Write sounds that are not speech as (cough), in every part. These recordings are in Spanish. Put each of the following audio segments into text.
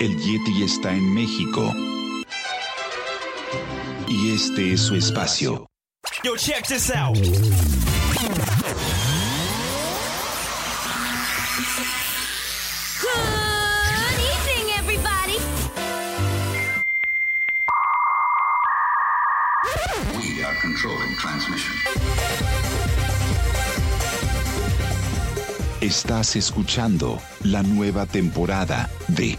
El Yeti está en México. Y este es su espacio. Yo, check this out. Good evening, everybody. We are controlling transmission. Estás escuchando la nueva temporada de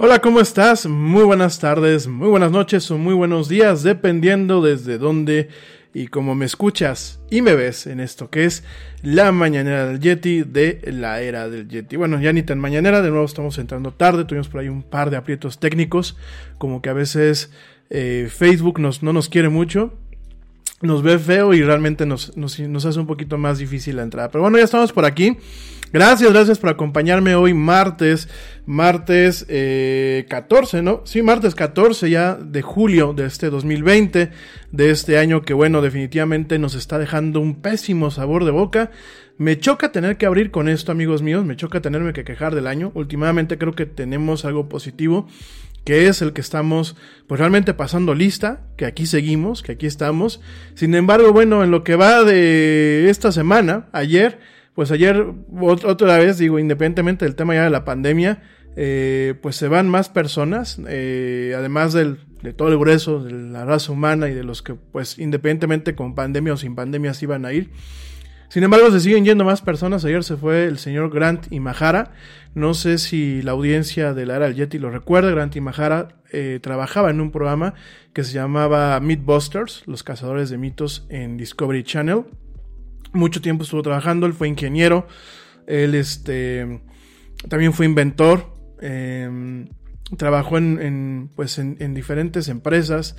Hola, ¿cómo estás? Muy buenas tardes, muy buenas noches o muy buenos días, dependiendo desde dónde y cómo me escuchas y me ves en esto que es la mañanera del Yeti de la era del Yeti. Bueno, ya ni tan mañanera, de nuevo estamos entrando tarde, tuvimos por ahí un par de aprietos técnicos, como que a veces eh, Facebook nos, no nos quiere mucho, nos ve feo y realmente nos, nos, nos hace un poquito más difícil la entrada. Pero bueno, ya estamos por aquí. Gracias, gracias por acompañarme hoy martes, martes eh, 14, ¿no? Sí, martes 14 ya de julio de este 2020, de este año que bueno, definitivamente nos está dejando un pésimo sabor de boca. Me choca tener que abrir con esto, amigos míos, me choca tenerme que quejar del año. Últimamente creo que tenemos algo positivo que es el que estamos pues realmente pasando lista, que aquí seguimos, que aquí estamos. Sin embargo, bueno, en lo que va de esta semana, ayer, pues ayer otra vez, digo, independientemente del tema ya de la pandemia, eh, pues se van más personas, eh, además del, de todo el grueso de la raza humana y de los que, pues, independientemente con pandemia o sin pandemia, se iban a ir. Sin embargo, se siguen yendo más personas. Ayer se fue el señor Grant Imahara. No sé si la audiencia de la era del Yeti lo recuerda. Grant Imahara eh, trabajaba en un programa que se llamaba Mythbusters, los cazadores de mitos en Discovery Channel mucho tiempo estuvo trabajando, él fue ingeniero, él este, también fue inventor, em, trabajó en, pues en, diferentes empresas,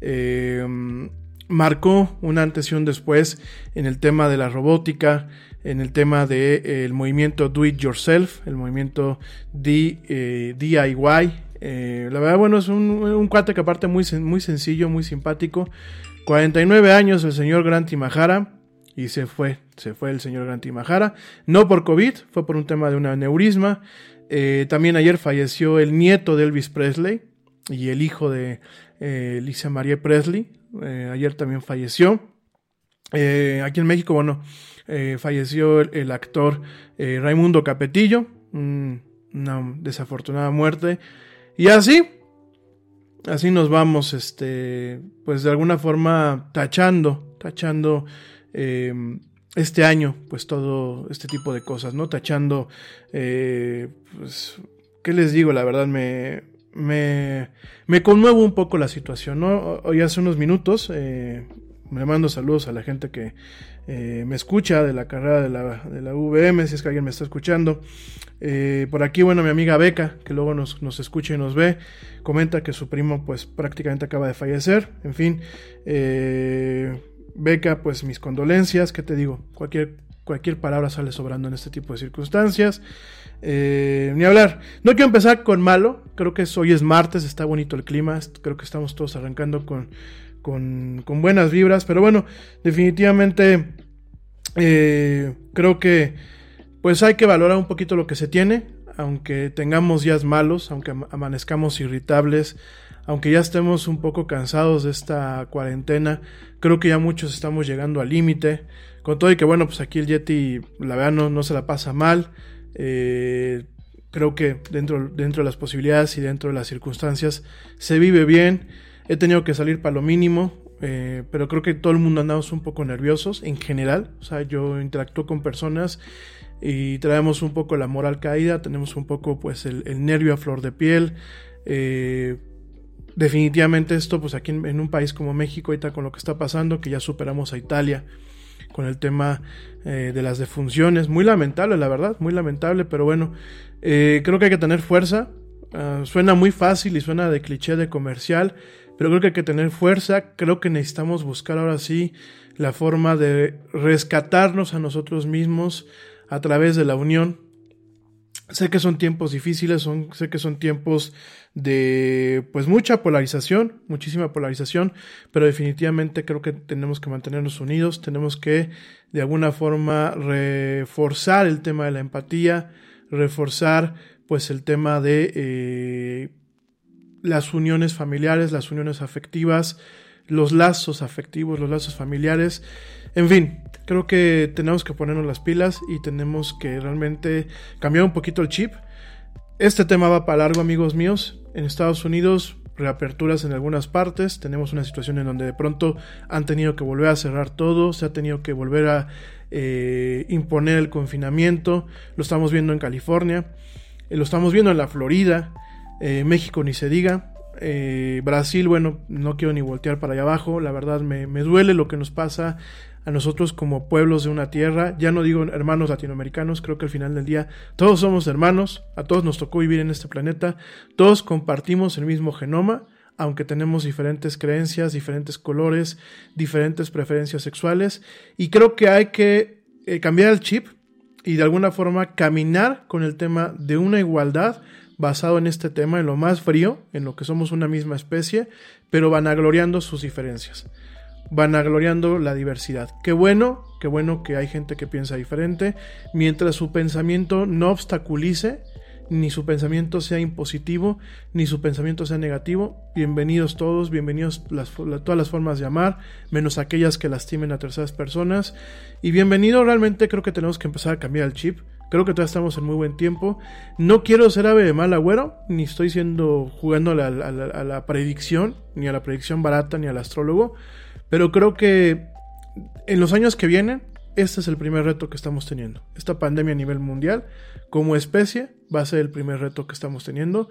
em, marcó un antes y un después en el tema de la robótica, en el tema del de, el movimiento Do It Yourself, el movimiento D, eh, DIY. Eh, la verdad, bueno, es un, un, cuate que aparte muy, muy sencillo, muy simpático. 49 años el señor Grant Imahara y se fue, se fue el señor Grantimajara, no por COVID, fue por un tema de un aneurisma. Eh, también ayer falleció el nieto de Elvis Presley y el hijo de eh, Lisa María Presley, eh, ayer también falleció. aquí en México, bueno, falleció el, actor Raimundo Capetillo, una desafortunada muerte. Y así, así nos vamos, este, pues de alguna forma tachando, tachando Em, este año, pues todo este tipo de cosas, ¿no? Tachando, eh, pues, ¿qué les digo? La verdad me, me, me conmuevo un poco la situación, ¿no? Hoy hace unos minutos, eh, me mando saludos a la gente que eh, me escucha de la carrera de la, VM, si es que alguien me está escuchando. por aquí, bueno, mi amiga Beca, que luego nos, nos, escucha y nos ve, comenta que su primo, pues prácticamente acaba de fallecer. En fin, eh, Beca, pues mis condolencias, ¿qué te digo? Cualquier, cualquier palabra sale sobrando en este tipo de circunstancias. Eh, ni hablar. No quiero empezar con malo, creo que hoy es martes, está bonito el clima, creo que estamos todos arrancando con, con, con buenas vibras, pero bueno, definitivamente eh, creo que pues hay que valorar un poquito lo que se tiene, aunque tengamos días malos, aunque amanezcamos irritables, aunque ya estemos un poco cansados de esta cuarentena, creo que ya muchos estamos llegando al límite. Con todo y que bueno, pues aquí el Yeti, la verdad, no, se la pasa mal. Eh, creo que dentro, dentro de las posibilidades y dentro de las circunstancias se vive bien. He tenido que salir para lo mínimo, eh, pero creo que todo el mundo andamos un poco nerviosos en general. O sea, yo interactúo con personas y traemos un poco la moral caída, tenemos un poco pues el, nervio a flor de piel. Eh, definitivamente esto, pues aquí en, un país como México, ahorita con lo que está pasando, que ya superamos a Italia con el tema eh, de las defunciones, muy lamentable, la verdad, muy lamentable, pero bueno, eh, creo que hay que tener fuerza, ah, suena muy fácil y suena de cliché de comercial, pero creo que hay que tener fuerza, creo que necesitamos buscar ahora sí la forma de rescatarnos a nosotros mismos a través de la unión. Sé que son tiempos difíciles, son, sé que son tiempos de pues mucha polarización, muchísima polarización, pero definitivamente creo que tenemos que mantenernos unidos, tenemos que de alguna forma reforzar el tema de la empatía, reforzar pues el tema de eh, las uniones familiares, las uniones afectivas, los lazos afectivos, los lazos familiares. En fin, creo que tenemos que ponernos las pilas y tenemos que realmente cambiar un poquito el chip. Este tema va para largo, amigos míos. En Estados Unidos, reaperturas en algunas partes. Tenemos una situación en donde de pronto han tenido que volver a cerrar todo, se ha tenido que volver a eh, imponer el confinamiento. Lo estamos viendo en California, eh, lo estamos viendo en la Florida, eh, México ni se diga. Brasil, bueno, no quiero ni voltear para allá abajo. La verdad me duele lo que nos pasa a nosotros como pueblos de una tierra, ya no digo hermanos latinoamericanos, creo que al final del día todos somos hermanos, a todos nos tocó vivir en este planeta, todos compartimos el mismo genoma, aunque tenemos diferentes creencias, diferentes colores, diferentes preferencias sexuales, y creo que hay que eh, cambiar el chip y de alguna forma caminar con el tema de una igualdad basado en este tema, en lo más frío, en lo que somos una misma especie, pero vanagloriando sus diferencias vanagloriando la diversidad. Qué bueno, qué bueno que hay gente que piensa diferente, mientras su pensamiento no obstaculice, ni su pensamiento sea impositivo, ni su pensamiento sea negativo. Bienvenidos todos, bienvenidos todas las formas de amar, menos aquellas que lastimen a terceras personas. Y bienvenido, realmente creo que tenemos que empezar a cambiar el chip. Creo que todavía estamos en muy buen tiempo. No quiero ser ave de mal agüero, ni estoy siendo jugando a la predicción, ni a la predicción barata, ni al astrólogo. Pero creo que en los años que vienen, este es el primer reto que estamos teniendo. Esta pandemia a nivel mundial, como especie, va a ser el primer reto que estamos teniendo.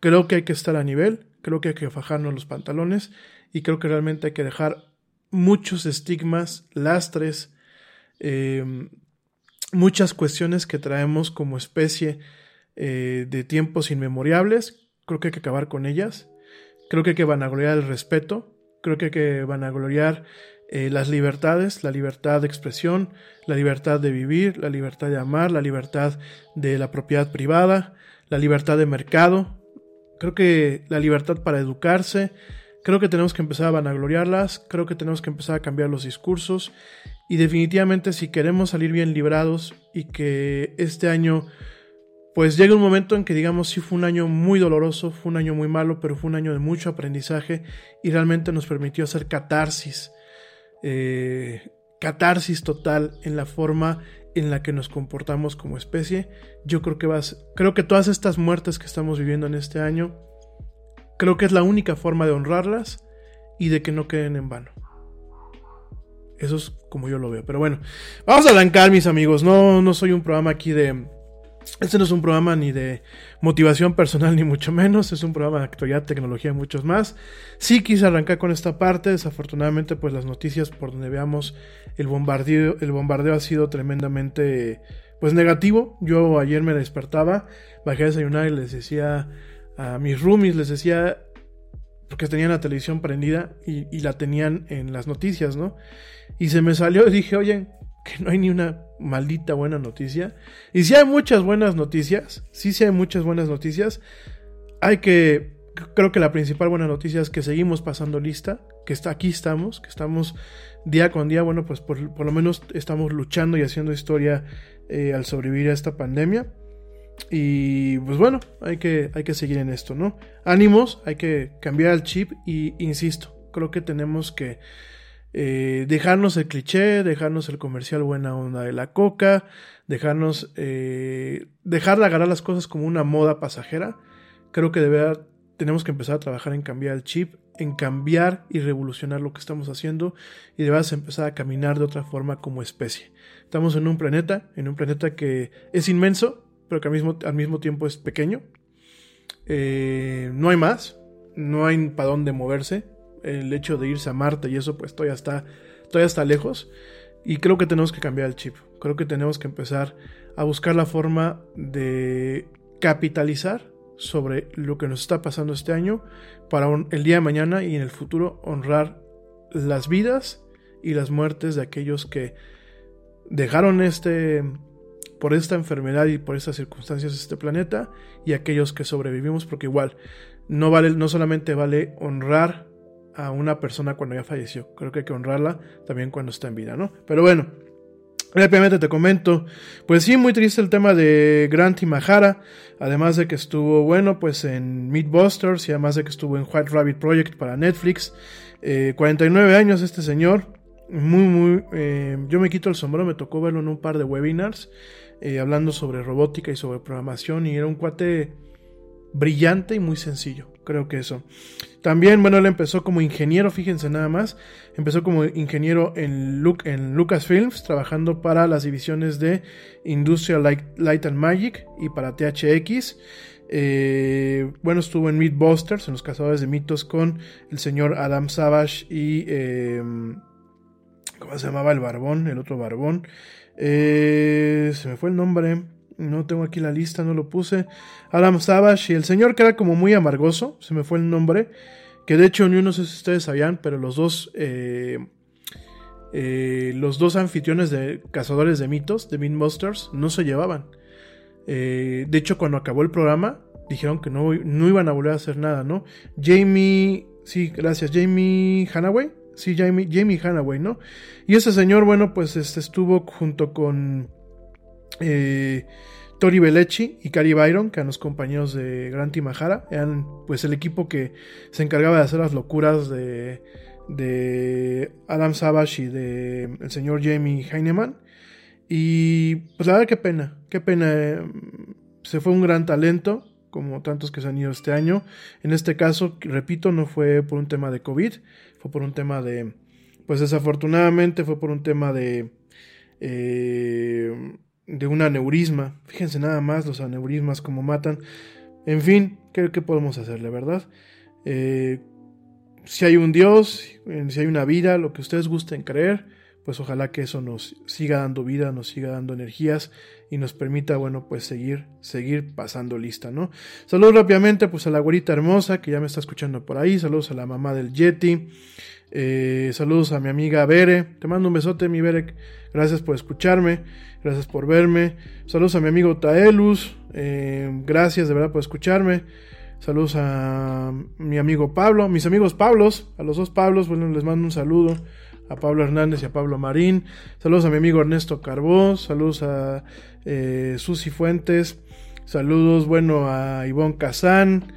Creo que hay que estar a nivel, creo que hay que fajarnos los pantalones y creo que realmente hay que dejar muchos estigmas, lastres, em, muchas cuestiones que traemos como especie eh, de tiempos inmemorables. Creo que hay que acabar con ellas. Creo que hay que vanagloriar el respeto creo que, que van a gloriar eh, las libertades, la libertad de expresión, la libertad de vivir, la libertad de amar, la libertad de la propiedad privada, la libertad de mercado. Creo que la libertad para educarse, creo que tenemos que empezar a vanagloriarlas, creo que tenemos que empezar a cambiar los discursos. Y definitivamente si queremos salir bien librados y que este año pues llega un momento en que digamos sí fue un año muy doloroso, fue un año muy malo, pero fue un año de mucho aprendizaje y realmente nos permitió hacer catarsis, eh, catarsis total en la forma en la que nos comportamos como especie. Yo creo que vas, creo que todas estas muertes que estamos viviendo en este año, creo que es la única forma de honrarlas y de que no queden en vano. Eso es como yo lo veo. Pero bueno, vamos a arrancar, mis amigos. No, no soy un programa aquí de este no es un programa ni de motivación personal, (laughs) ni mucho menos. Es un programa de actualidad, tecnología y muchos más. Sí quise arrancar con esta parte. Desafortunadamente, pues las noticias por donde veamos el bombardeo, el bombardeo ha sido tremendamente pues negativo. Yo ayer me despertaba, bajé a desayunar y les decía a mis roomies, les decía, porque tenían la televisión prendida y, y la tenían en las noticias, ¿no? Y se me salió y dije, oye, que no hay ni una maldita buena noticia. Y si hay muchas buenas noticias, sí, sí hay muchas buenas noticias, hay que, creo que la principal buena noticia es que seguimos pasando lista, que está, aquí estamos, que estamos día con día, bueno, pues por, lo menos estamos luchando y haciendo historia eh, al sobrevivir a esta pandemia. Y pues bueno, hay que, hay que seguir en esto, ¿no? Ánimos, hay que cambiar el chip y insisto, creo que tenemos que eh, dejarnos el cliché, dejarnos el comercial buena onda de la coca, dejarnos, eh, dejar de agarrar las cosas como una moda pasajera. Creo que de verdad tenemos que empezar a trabajar en cambiar el chip, en cambiar y revolucionar lo que estamos haciendo y debemos empezar a caminar de otra forma como especie. Estamos en un planeta, en un planeta que es inmenso, pero que al mismo, al mismo tiempo es pequeño. Eh, no hay más, no hay para dónde moverse el hecho de irse a Marte y eso pues todavía está, todavía está lejos. Y creo que tenemos que cambiar el chip. Creo que tenemos que empezar a buscar la forma de capitalizar sobre lo que nos está pasando este año para el día de mañana y en el futuro honrar las vidas y las muertes de aquellos que dejaron este por esta enfermedad y por estas circunstancias este planeta y aquellos que sobrevivimos porque igual no vale no solamente vale honrar a una persona cuando ya falleció. Creo que hay que honrarla también cuando está en vida, ¿no? Pero bueno, Rápidamente te comento, pues sí, muy triste el tema de Grant y Mahara, además de que estuvo, bueno, pues en Meatbusters y además de que estuvo en White Rabbit Project para Netflix. Eh, 49 años este señor, muy, muy, eh, yo me quito el sombrero, me tocó verlo en un par de webinars, eh, hablando sobre robótica y sobre programación y era un cuate brillante y muy sencillo. Creo que eso. También, bueno, él empezó como ingeniero, fíjense nada más. Empezó como ingeniero en, en Lucasfilms, trabajando para las divisiones de Industrial Light, and Magic y para THX. Eh, bueno, estuvo en Mythbusters, en los cazadores de mitos, con el señor Adam Savage y. Em, ¿Cómo se llamaba el barbón? El otro barbón. Eh, se me fue el nombre. No tengo aquí la lista, no lo puse. Adam Savage y el señor que era como muy amargoso, se me fue el nombre. Que de hecho, no sé si ustedes sabían, pero los dos. Eh, eh, los dos anfitriones de Cazadores de Mitos, de Mythbusters, no se llevaban. Eh, de hecho, cuando acabó el programa, dijeron que no, no iban a volver a hacer nada, ¿no? Jamie. Sí, gracias. Jamie Hanaway. Sí, Jamie, Jamie Hanaway, ¿no? Y ese señor, bueno, pues este, estuvo junto con eh, Tori Belechi y Cari Byron, que eran los compañeros de Grant y Mahara, eran pues el equipo que se encargaba de hacer las locuras de, de Adam Savage y de el señor Jamie Heineman. Y pues la verdad qué pena, qué pena. Eh, se fue un gran talento, como tantos que se han ido este año. En este caso, repito, no fue por un tema de COVID, fue por un tema de, pues desafortunadamente fue por un tema de... Eh, de un aneurisma. Fíjense nada más los aneurismas como matan. En fin, ¿qué, qué podemos hacerle, verdad? Eh, si hay un Dios, si hay una vida, lo que ustedes gusten creer, pues ojalá que eso nos siga dando vida, nos siga dando energías y nos permita, bueno, pues seguir, seguir pasando lista, ¿no? Saludos rápidamente, pues a la güerita hermosa que ya me está escuchando por ahí, saludos a la mamá del Yeti, eh, saludos a mi amiga Bere, te mando un besote, mi Bere, gracias por escucharme. Gracias por verme. Saludos a mi amigo Taelus. Eh, gracias de verdad por escucharme. Saludos a mi amigo Pablo. Mis amigos Pablos. A los dos Pablos. Bueno, les mando un saludo. A Pablo Hernández y a Pablo Marín. Saludos a mi amigo Ernesto Carbó. Saludos a eh, Susi Fuentes. Saludos, bueno, a Ivonne Kazán.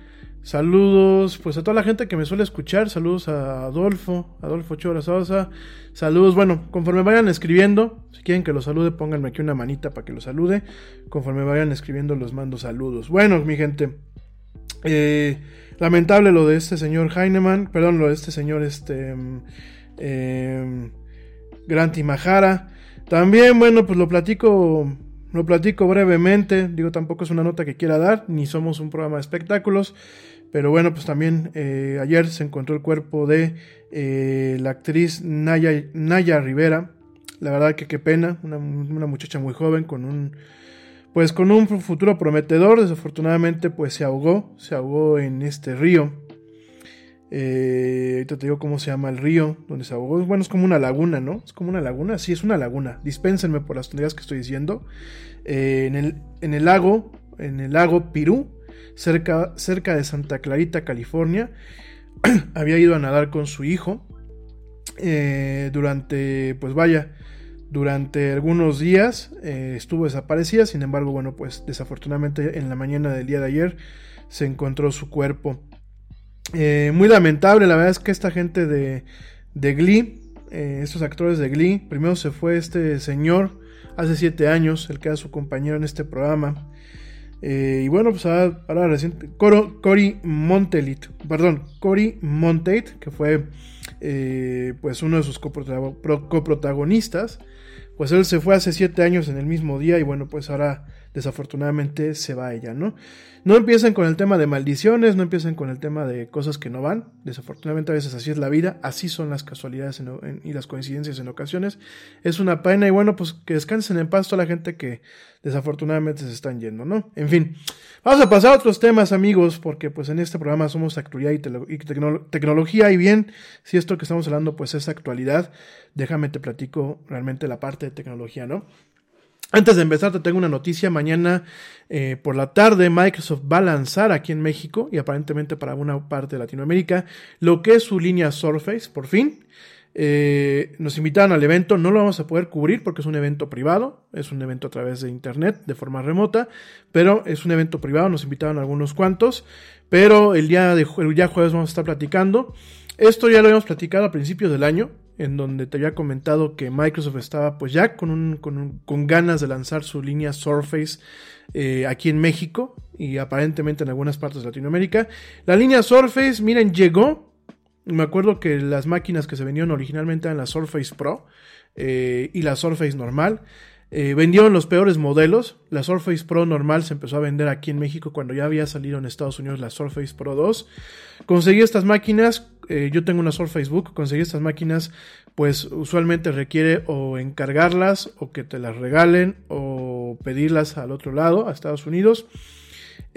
Saludos, pues a toda la gente que me suele escuchar. Saludos a Adolfo, Adolfo Chora Sosa. Saludos, bueno, conforme vayan escribiendo, si quieren que los salude, pónganme aquí una manita para que los salude. Conforme vayan escribiendo, los mando saludos. Bueno, mi gente, eh, lamentable lo de este señor Heinemann, perdón, lo de este señor, este, eh, Grant Mahara. También, bueno, pues lo platico lo platico brevemente, digo, tampoco es una nota que quiera dar, ni somos un programa de espectáculos, pero bueno, pues también eh, ayer se encontró el cuerpo de eh, la actriz Naya, Naya, Rivera. La verdad que qué pena, una, muchacha muy joven con un pues con un futuro prometedor. Desafortunadamente pues se ahogó, se ahogó en este río. Eh, ahorita te digo cómo se llama el río donde se ahogó. Bueno, es como una laguna, ¿no? Es como una laguna. Sí, es una laguna. Dispénsenme por las tonterías que estoy diciendo. en, el, en el lago, en el lago Pirú, cerca, cerca de Santa Clarita, California. (clears throat) había ido a nadar con su hijo. Eh, durante, pues vaya, durante algunos días eh, estuvo desaparecida. Sin embargo, bueno, pues desafortunadamente en la mañana del día de ayer se encontró su cuerpo. Eh, muy lamentable, la verdad es que esta gente de, de Glee, estos actores de Glee, primero se fue este señor hace siete años, el que era su compañero en este programa. Eh, y bueno, pues ahora, reciente, Cory Montelit, perdón, Cory Monteith, que fue eh, pues uno de sus coprotagonistas, pues él se fue hace siete años en el mismo día y bueno, pues ahora desafortunadamente se va ella, ¿no? No empiecen con el tema de maldiciones, no empiecen con el tema de cosas que no van, desafortunadamente a veces así es la vida, así son las casualidades y las coincidencias en ocasiones, es una pena y bueno, pues que descansen en paz toda la gente que desafortunadamente se están yendo, ¿no? En fin, vamos a pasar a otros temas amigos, porque pues en este programa somos actualidad y, tecnología y bien, si esto que estamos hablando pues es actualidad, déjame te platico realmente la parte de tecnología, ¿no? Antes de empezar, te tengo una noticia. Mañana eh, por la tarde, Microsoft va a lanzar aquí en México y aparentemente para una parte de Latinoamérica lo que es su línea Surface, por fin. Eh, nos invitaron al evento, no lo vamos a poder cubrir porque es un evento privado, es un evento a través de internet, de forma remota, pero es un evento privado, nos invitaron algunos cuantos, pero el día, de, el día jueves vamos a estar platicando. Esto ya lo habíamos platicado a principios del año, en donde te había comentado que Microsoft estaba pues ya con, un, con, con ganas de lanzar su línea Surface eh, aquí en México y aparentemente en algunas partes de Latinoamérica. La línea Surface, miren, llegó. Me acuerdo que las máquinas que se vendieron originalmente eran la Surface Pro eh, y la Surface normal. Eh, vendieron los peores modelos. La Surface Pro normal se empezó a vender aquí en México cuando ya había salido en Estados Unidos la Surface Pro 2. Conseguí estas máquinas. Eh, yo tengo una Surface Book. Conseguí estas máquinas. Pues usualmente requiere o encargarlas o que te las regalen o pedirlas al otro lado, a Estados Unidos.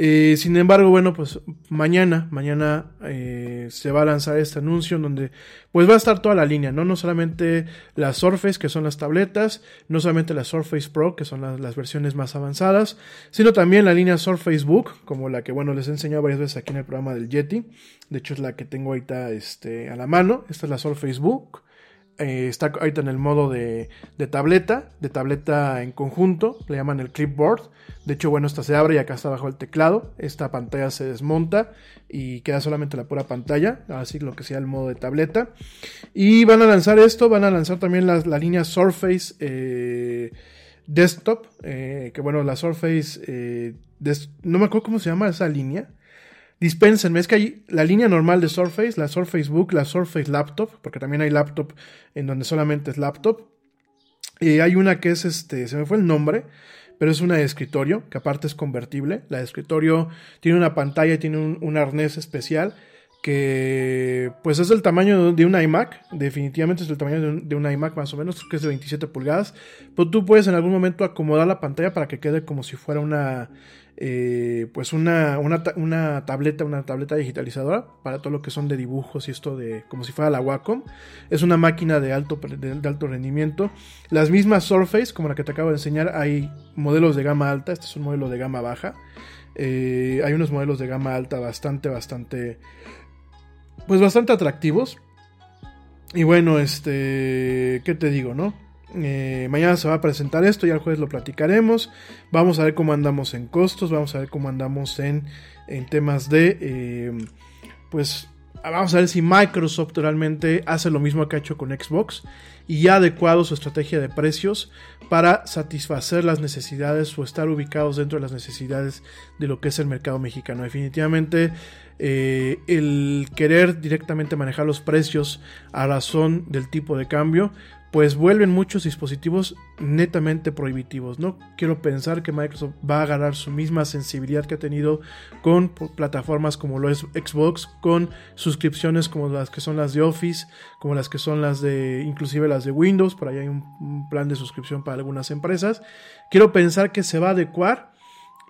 Eh, sin embargo, bueno, pues mañana, mañana eh, se va a lanzar este anuncio en donde pues va a estar toda la línea, ¿no? No solamente las Surface, que son las tabletas, no solamente la Surface Pro, que son las, las versiones más avanzadas, sino también la línea Surface Book, como la que, bueno, les he enseñado varias veces aquí en el programa del Yeti. De hecho, es la que tengo ahorita este, a la mano. Esta es la Surface Book. Eh, está ahorita en el modo de, de, tableta, de tableta en conjunto, le llaman el clipboard. De hecho, bueno, esta se abre y acá está abajo el teclado. Esta pantalla se desmonta y queda solamente la pura pantalla, así lo que sea el modo de tableta. Y van a lanzar esto, van a lanzar también la, la línea Surface eh, Desktop, eh, que bueno, la Surface, eh, no me acuerdo cómo se llama esa línea. Dispénsenme, es que hay la línea normal de Surface, la Surface Book, la Surface Laptop, porque también hay laptop en donde solamente es laptop. Y hay una que es este, se me fue el nombre, pero es una de escritorio, que aparte es convertible. La de escritorio tiene una pantalla tiene un, un arnés especial que pues es del tamaño de un iMac, definitivamente es del tamaño de un, de un, iMac más o menos, que es de 27 pulgadas, pero tú puedes en algún momento acomodar la pantalla para que quede como si fuera una, eh, pues una, una, una, tableta, una tableta digitalizadora para todo lo que son de dibujos y esto de como si fuera la Wacom. Es una máquina de alto, de, alto rendimiento. Las mismas Surface, como la que te acabo de enseñar, hay modelos de gama alta, este es un modelo de gama baja. Eh, hay unos modelos de gama alta bastante, bastante pues bastante atractivos. Y bueno, este, ¿qué te digo, no? Eh, mañana se va a presentar esto, ya el jueves lo platicaremos. Vamos a ver cómo andamos en costos, vamos a ver cómo andamos en, en temas de, eh, pues, vamos a ver si Microsoft realmente hace lo mismo que ha hecho con Xbox y ha adecuado su estrategia de precios para satisfacer las necesidades o estar ubicados dentro de las necesidades de lo que es el mercado mexicano. Definitivamente eh, el querer directamente manejar los precios a razón del tipo de cambio, pues vuelven muchos dispositivos netamente prohibitivos. No quiero pensar que Microsoft va a agarrar su misma sensibilidad que ha tenido con plataformas como lo es Xbox, con suscripciones como las que son las de Office, como las que son las de inclusive las de Windows, por ahí hay un, un plan de suscripción para algunas empresas. Quiero pensar que se va a adecuar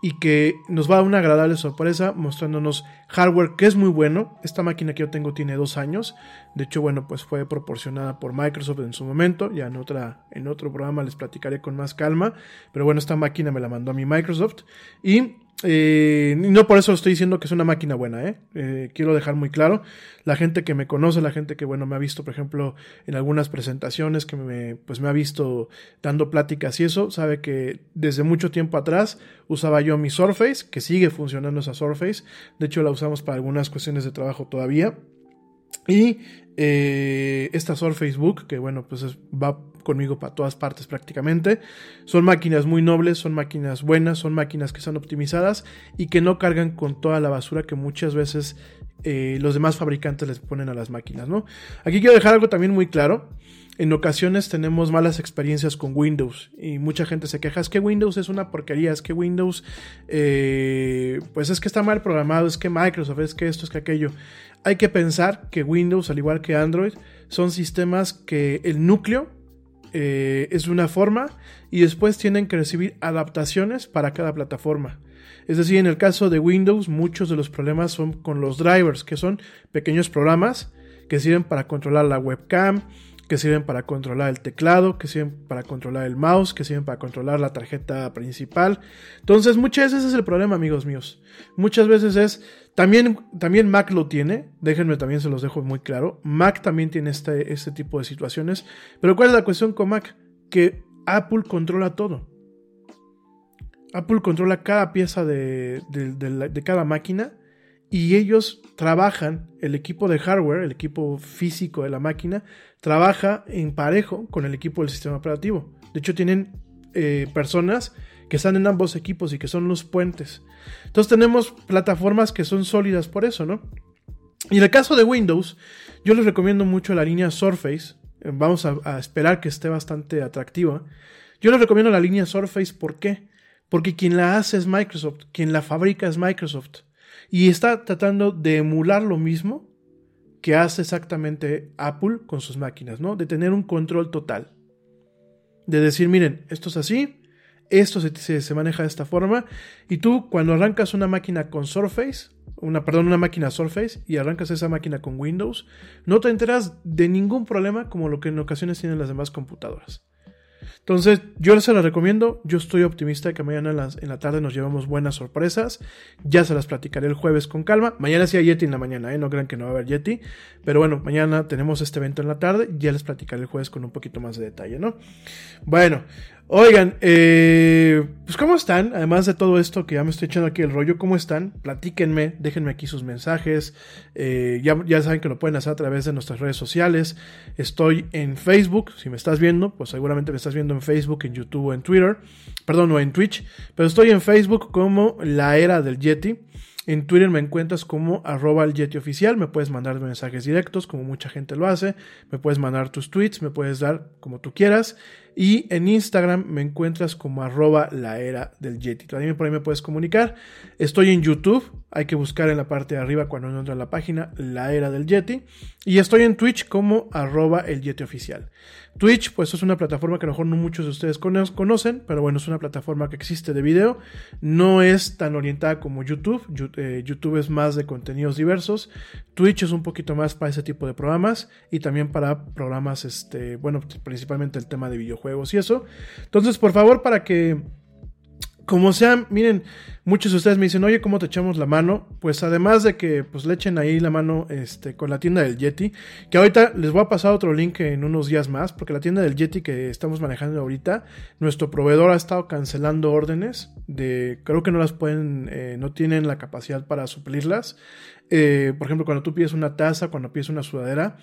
y que nos va a dar una agradable sorpresa mostrándonos hardware que es muy bueno. Esta máquina que yo tengo tiene dos años. De hecho, bueno, pues fue proporcionada por Microsoft en su momento. Ya en, otra, en otro programa les platicaré con más calma. Pero bueno, esta máquina me la mandó a mi Microsoft. Y eh, no por eso estoy diciendo que es una máquina buena, ¿eh? ¿eh? Quiero dejar muy claro. La gente que me conoce, la gente que, bueno, me ha visto, por ejemplo, en algunas presentaciones, que me, pues me ha visto dando pláticas y eso, sabe que desde mucho tiempo atrás usaba yo mi Surface, que sigue funcionando esa Surface. De hecho, la usamos para algunas cuestiones de trabajo todavía. Y eh, esta Surface Book, que bueno, pues es, va conmigo para todas partes prácticamente. Son máquinas muy nobles, son máquinas buenas, son máquinas que están optimizadas y que no cargan con toda la basura que muchas veces eh, los demás fabricantes les ponen a las máquinas, ¿no? Aquí quiero dejar algo también muy claro. En ocasiones tenemos malas experiencias con Windows y mucha gente se queja, es que Windows es una porquería, es que Windows, eh, pues es que está mal programado, es que Microsoft, es que esto, es que aquello. Hay que pensar que Windows, al igual que Android, son sistemas que el núcleo eh, es una forma y después tienen que recibir adaptaciones para cada plataforma. Es decir, en el caso de Windows, muchos de los problemas son con los drivers, que son pequeños programas que sirven para controlar la webcam, que sirven para controlar el teclado, que sirven para controlar el mouse, que sirven para controlar la tarjeta principal. Entonces, muchas veces es el problema, amigos míos. Muchas veces es También, también Mac lo tiene, déjenme también se los dejo muy claro. Mac también tiene este, este tipo de situaciones. Pero ¿cuál es la cuestión con Mac? Que Apple controla todo. Apple controla cada pieza de, de- cada máquina y ellos trabajan, el equipo de hardware, el equipo físico de la máquina, trabaja en parejo con el equipo del sistema operativo. De hecho, tienen eh, personas que están en ambos equipos y que son los puentes. Entonces tenemos plataformas que son sólidas por eso, ¿no? Y en el caso de Windows, yo les recomiendo mucho la línea Surface. Eh, Vamos a, a esperar que esté bastante atractiva. Yo les recomiendo la línea Surface, ¿por qué? Porque quien la hace es Microsoft, quien la fabrica es Microsoft. Y está tratando de emular lo mismo que hace exactamente Apple con sus máquinas, ¿no? De tener un control total. De decir, miren, esto es así, esto se, se- maneja de esta forma, y tú cuando arrancas una máquina con Surface, una, perdón, una máquina Surface, y arrancas esa máquina con Windows, no te enteras de ningún problema como lo que en ocasiones tienen las demás computadoras. Entonces, yo se las recomiendo. Yo estoy optimista de que mañana en, en la tarde nos llevamos buenas sorpresas. Ya se las platicaré el jueves con calma. Mañana sí hay Yeti en la mañana, ¿eh? no crean que no va a haber Yeti. Pero bueno, mañana tenemos este evento en la tarde. Ya les platicaré el jueves con un poquito más de detalle, ¿no? Bueno, oigan, eh, pues ¿cómo están? Además de todo esto que ya me estoy echando aquí el rollo, ¿cómo están? Platíquenme, déjenme aquí sus mensajes. Eh, ya, ya saben que lo pueden hacer a través de nuestras redes sociales. Estoy en Facebook, si me estás viendo, pues seguramente me estás viendo en Facebook, en YouTube o en Twitter. Perdón, o en Twitch. Pero estoy en Facebook como La Era del Yeti. En Twitter me encuentras como arroba el Yeti oficial, me puedes mandar mensajes directos como mucha gente lo hace, me puedes mandar tus tweets, me puedes dar como tú quieras y en Instagram me encuentras como arroba la era del Yeti. También por ahí me puedes comunicar. Estoy en YouTube, hay que buscar en la parte de arriba cuando entra a la página la era del Yeti y estoy en Twitch como arroba el Yeti oficial. Twitch, pues es una plataforma que a lo mejor no muchos de ustedes cono- conocen, pero bueno, es una plataforma que existe de video. No es tan orientada como YouTube. Eh, YouTube es más de contenidos diversos. Twitch es un poquito más para ese tipo de programas y también para programas, este, bueno, principalmente el tema de videojuegos y eso. Entonces, por favor, para que como sea, miren, muchos de ustedes me dicen, oye, ¿cómo te echamos la mano? Pues además de que pues le echen ahí la mano este, con la tienda del Yeti, que ahorita les voy a pasar otro link en unos días más, porque la tienda del Yeti que estamos manejando ahorita, nuestro proveedor ha estado cancelando órdenes de, creo que no las pueden, eh, no tienen la capacidad para suplirlas. Eh, por ejemplo, cuando tú pides una taza, cuando pides una sudadera,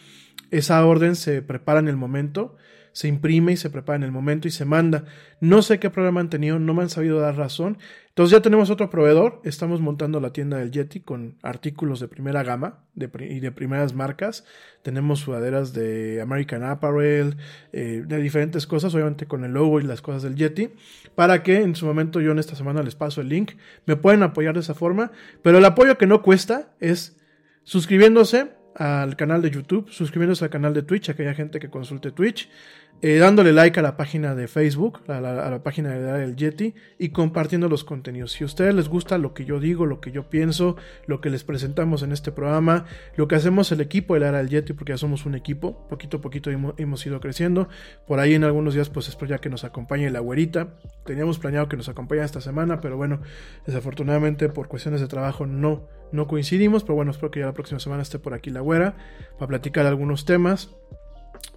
esa orden se prepara en el momento se imprime y se prepara en el momento y se manda. No sé qué problema han tenido, no me han sabido dar razón. Entonces ya tenemos otro proveedor, estamos montando la tienda del Yeti con artículos de primera gama de y de primeras marcas. Tenemos sudaderas de American Apparel, eh, de diferentes cosas, obviamente con el logo y las cosas del Yeti, para que en su momento yo en esta semana les paso el link. Me pueden apoyar de esa forma, pero el apoyo que no cuesta es suscribiéndose al canal de YouTube, suscribiéndose al canal de Twitch, aquella gente que consulte Twitch, eh, dándole like a la página de Facebook, a la, página de Era del Yeti y compartiendo los contenidos. Si a ustedes les gusta lo que yo digo, lo que yo pienso, lo que les presentamos en este programa, lo que hacemos el equipo de Era del Yeti, porque ya somos un equipo, poquito a poquito hemos, hemos ido creciendo. Por ahí en algunos días, pues espero ya que nos acompañe la güerita. Teníamos planeado que nos acompañe esta semana, pero bueno, desafortunadamente por cuestiones de trabajo no, no coincidimos. Pero bueno, espero que ya la próxima semana esté por aquí la güera para platicar algunos temas.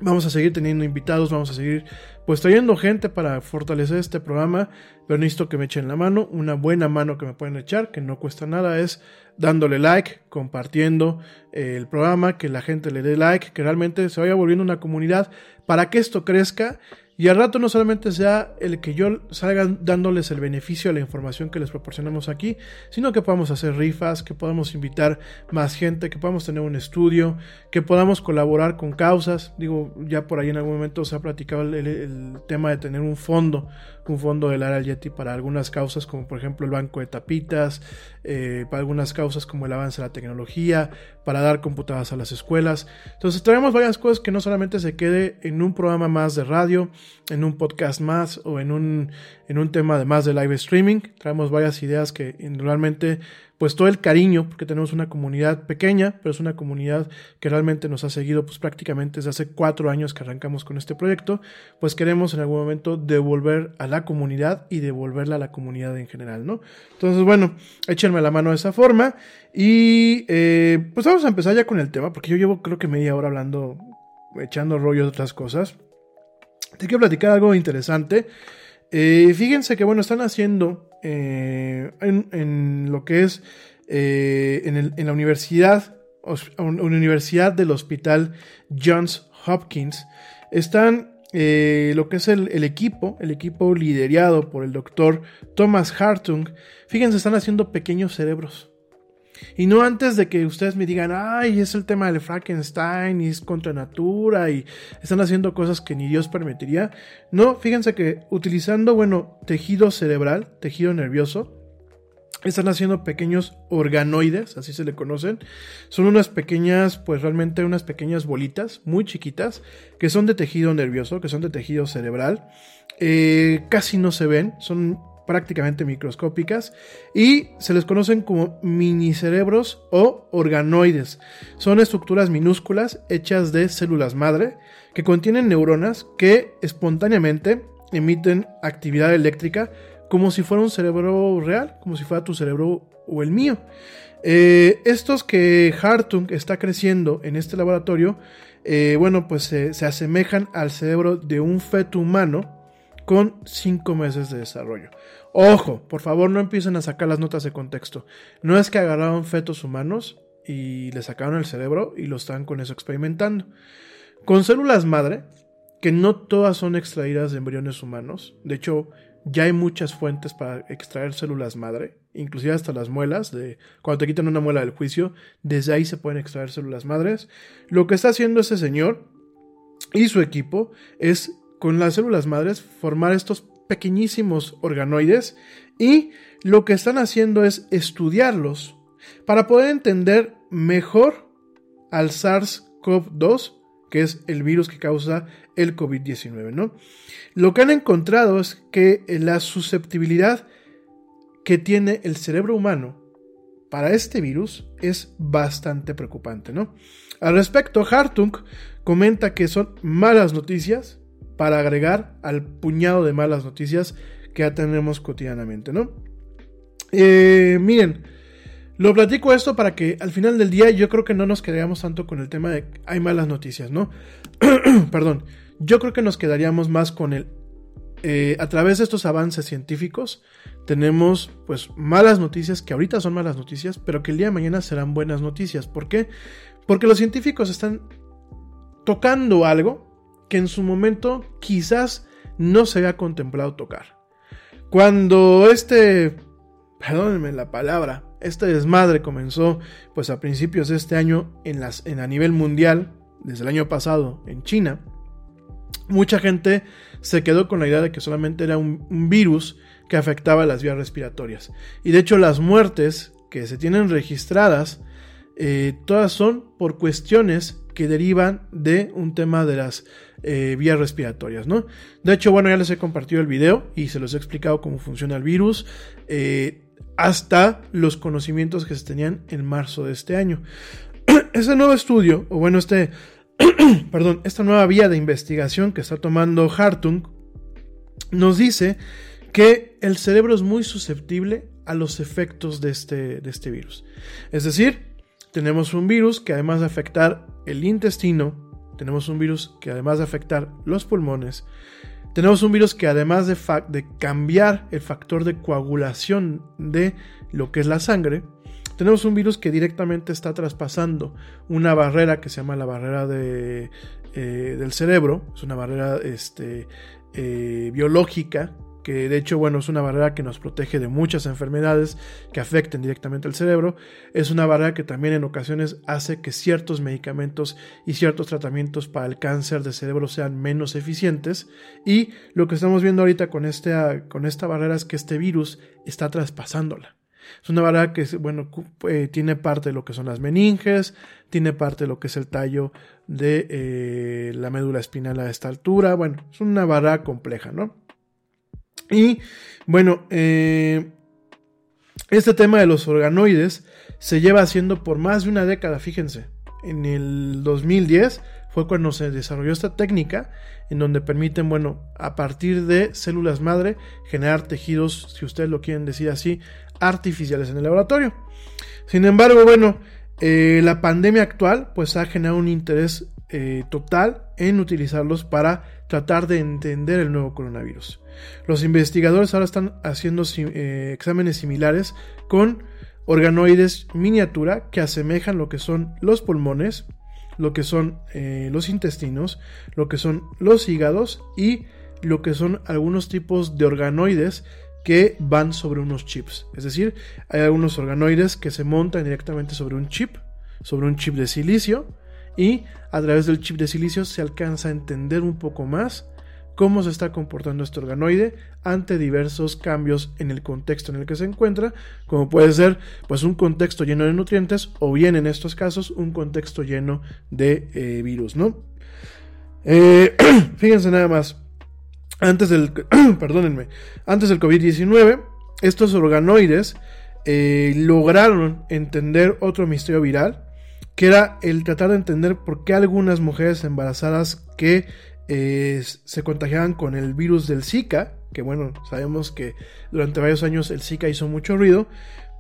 Vamos a seguir teniendo invitados, vamos a seguir pues trayendo gente para fortalecer este programa, pero necesito que me echen la mano, una buena mano que me pueden echar, que no cuesta nada, es dándole like, compartiendo eh, el programa, que la gente le dé like, que realmente se vaya volviendo una comunidad para que esto crezca y al rato no solamente sea el que yo salga dándoles el beneficio de la información que les proporcionamos aquí, sino que podamos hacer rifas, que podamos invitar más gente, que podamos tener un estudio, que podamos colaborar con causas. Digo, ya por ahí en algún momento se ha platicado el tema de tener un fondo, un fondo del área Yeti para algunas causas, como por ejemplo el banco de tapitas, eh, para algunas causas como el avance de la tecnología, para dar computadoras a las escuelas. Entonces traemos varias cosas que no solamente se quede en un programa más de radio, en un podcast más o en un, en un tema además de live streaming. Traemos varias ideas que realmente pues todo el cariño, porque tenemos una comunidad pequeña, pero es una comunidad que realmente nos ha seguido pues prácticamente desde hace cuatro años que arrancamos con este proyecto, pues queremos en algún momento devolver a la comunidad y devolverla a la comunidad en general, ¿no? Entonces, bueno, échenme la mano de esa forma y eh, pues vamos a empezar ya con el tema, porque yo llevo creo que media hora hablando, echando rollo de otras cosas. Te quiero platicar algo interesante. Eh, fíjense que, bueno, están haciendo eh, en, lo que es eh, en, la universidad, universidad del hospital Johns Hopkins, están eh, lo que es el, equipo, el equipo liderado por el doctor Thomas Hartung, fíjense, están haciendo pequeños cerebros. Y no antes de que ustedes me digan, ay, es el tema del Frankenstein y es contra natura y están haciendo cosas que ni Dios permitiría. No, fíjense que utilizando, bueno, tejido cerebral, tejido nervioso, están haciendo pequeños organoides, así se le conocen. Son unas pequeñas, pues realmente unas pequeñas bolitas muy chiquitas que son de tejido nervioso, que son de tejido cerebral. Eh, casi no se ven, son prácticamente microscópicas y se les conocen como minicerebros o organoides. Son estructuras minúsculas hechas de células madre que contienen neuronas que espontáneamente emiten actividad eléctrica como si fuera un cerebro real, como si fuera tu cerebro o el mío. Eh, estos que Hartung está creciendo en este laboratorio, eh, bueno, pues se asemejan al cerebro de un feto humano con 5 meses de desarrollo. Ojo, por favor no empiecen a sacar las notas de contexto. No es que agarraron fetos humanos y le sacaron el cerebro y lo están con eso experimentando. Con células madre, que no todas son extraídas de embriones humanos, de hecho ya hay muchas fuentes para extraer células madre, inclusive hasta las muelas, de cuando te quitan una muela del juicio, desde ahí se pueden extraer células madres. Lo que está haciendo ese señor y su equipo es con las células madres formar estos pequeñísimos organoides y lo que están haciendo es estudiarlos para poder entender mejor al SARS-CoV-2, que es el virus que causa el COVID-19, ¿no? Lo que han encontrado es que la susceptibilidad que tiene el cerebro humano para este virus es bastante preocupante, ¿no? Al respecto, Hartung comenta que son malas noticias para agregar al puñado de malas noticias que ya tenemos cotidianamente, ¿no? Eh, miren, lo platico esto para que al final del día yo creo que no nos quedaríamos tanto con el tema de hay malas noticias, ¿no? (clears throat) Perdón, yo creo que nos quedaríamos más con el... Eh, a través de estos avances científicos tenemos pues malas noticias que ahorita son malas noticias, pero que el día de mañana serán buenas noticias. ¿Por qué? Porque los científicos están tocando algo que en su momento quizás no se había contemplado tocar. Cuando este, perdónenme la palabra, este desmadre comenzó pues a principios de este año en las, en, a nivel mundial, desde el año pasado en China, mucha gente se quedó con la idea de que solamente era un, virus que afectaba las vías respiratorias. Y de hecho las muertes que se tienen registradas, eh, todas son por cuestiones que derivan de un tema de las eh, vías respiratorias, ¿no? De hecho, bueno, ya les he compartido el video y se los he explicado cómo funciona el virus, eh, hasta los conocimientos que se tenían en marzo de este año. (clears throat) Ese nuevo estudio, o bueno, este, (clears throat) perdón, esta nueva vía de investigación que está tomando Hartung, nos dice que el cerebro es muy susceptible a los efectos de este, de este virus. Es decir, tenemos un virus que además de afectar el intestino, tenemos un virus que además de afectar los pulmones, tenemos un virus que además de, cambiar el factor de coagulación de lo que es la sangre, tenemos un virus que directamente está traspasando una barrera que se llama la barrera de, eh, del cerebro, es una barrera este, eh, biológica que de hecho, bueno, es una barrera que nos protege de muchas enfermedades que afecten directamente al cerebro. Es una barrera que también en ocasiones hace que ciertos medicamentos y ciertos tratamientos para el cáncer de cerebro sean menos eficientes. Y lo que estamos viendo ahorita con, este, con esta barrera es que este virus está traspasándola. Es una vara que, bueno, eh, tiene parte de lo que son las meninges, tiene parte de lo que es el tallo de eh, la médula espinal a esta altura. Bueno, es una vara compleja, ¿no? Y bueno, eh, este tema de los organoides se lleva haciendo por más de una década, fíjense. En el 2010 fue cuando se desarrolló esta técnica en donde permiten, bueno, a partir de células madre generar tejidos, si ustedes lo quieren decir así, artificiales en el laboratorio. Sin embargo, bueno, eh, la pandemia actual pues ha generado un interés eh, total en utilizarlos para tratar de entender el nuevo coronavirus. Los investigadores ahora están haciendo eh, exámenes similares con organoides miniatura que asemejan lo que son los pulmones, lo que son eh, los intestinos, lo que son los hígados y lo que son algunos tipos de organoides que van sobre unos chips. Es decir, hay algunos organoides que se montan directamente sobre un chip, sobre un chip de silicio, y a través del chip de silicio se alcanza a entender un poco más cómo se está comportando este organoide ante diversos cambios en el contexto en el que se encuentra, como puede ser pues un contexto lleno de nutrientes o bien en estos casos un contexto lleno de eh, virus, ¿no? Eh, (clears throat) fíjense nada más, antes del, (clears throat) perdónenme, antes del COVID-19, estos organoides eh, lograron entender otro misterio viral, que era el tratar de entender por qué algunas mujeres embarazadas que eh, se contagiaban con el virus del Zika, que bueno, sabemos que durante varios años el Zika hizo mucho ruido,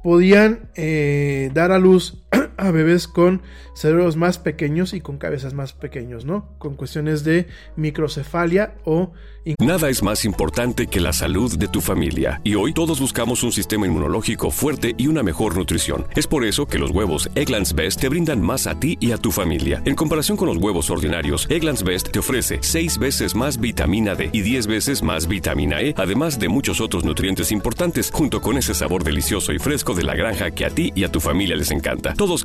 podían eh, dar a luz (clears throat) a bebés con cerebros más pequeños y con cabezas más pequeños, ¿no? Con cuestiones de microcefalia o... Nada es más importante que la salud de tu familia. Y hoy todos buscamos un sistema inmunológico fuerte y una mejor nutrición. Es por eso que los huevos Egglands Best te brindan más a ti y a tu familia. En comparación con los huevos ordinarios, Egglands Best te ofrece 6 veces más vitamina D y 10 veces más vitamina E, además de muchos otros nutrientes importantes, junto con ese sabor delicioso y fresco de la granja que a ti y a tu familia les encanta. Todos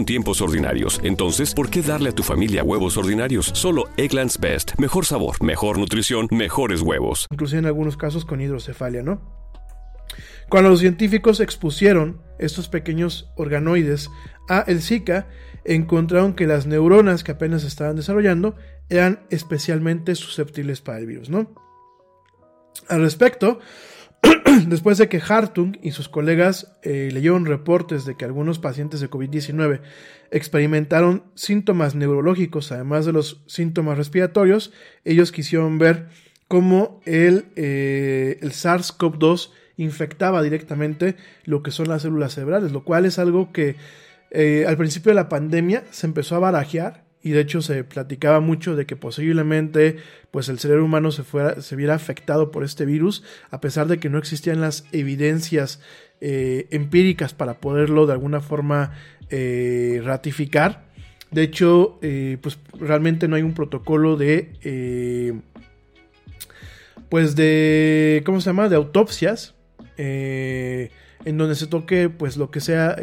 tiempos ordinarios, entonces, ¿por qué darle a tu familia huevos ordinarios? Solo Egglands Best. Mejor sabor, mejor nutrición, mejores huevos. Inclusive en algunos casos con hidrocefalia, ¿no? Cuando los científicos expusieron estos pequeños organoides a el Zika, encontraron que las neuronas que apenas estaban desarrollando eran especialmente susceptibles para el virus, ¿no? Al respecto, (clears throat) después de que Hartung y sus colegas eh, leyeron reportes de que algunos pacientes de COVID-19 experimentaron síntomas neurológicos, además de los síntomas respiratorios, ellos quisieron ver cómo el, eh, el SARS-CoV-2 infectaba directamente lo que son las células cerebrales, lo cual es algo que eh, al principio de la pandemia se empezó a barajear y de hecho se platicaba mucho de que posiblemente pues el cerebro humano se, fuera, se viera afectado por este virus, a pesar de que no existían las evidencias eh, empíricas para poderlo de alguna forma eh, ratificar. De hecho, eh, pues realmente no hay un protocolo de, pues de, ¿cómo se llama? De autopsias en donde se toque pues lo que sea,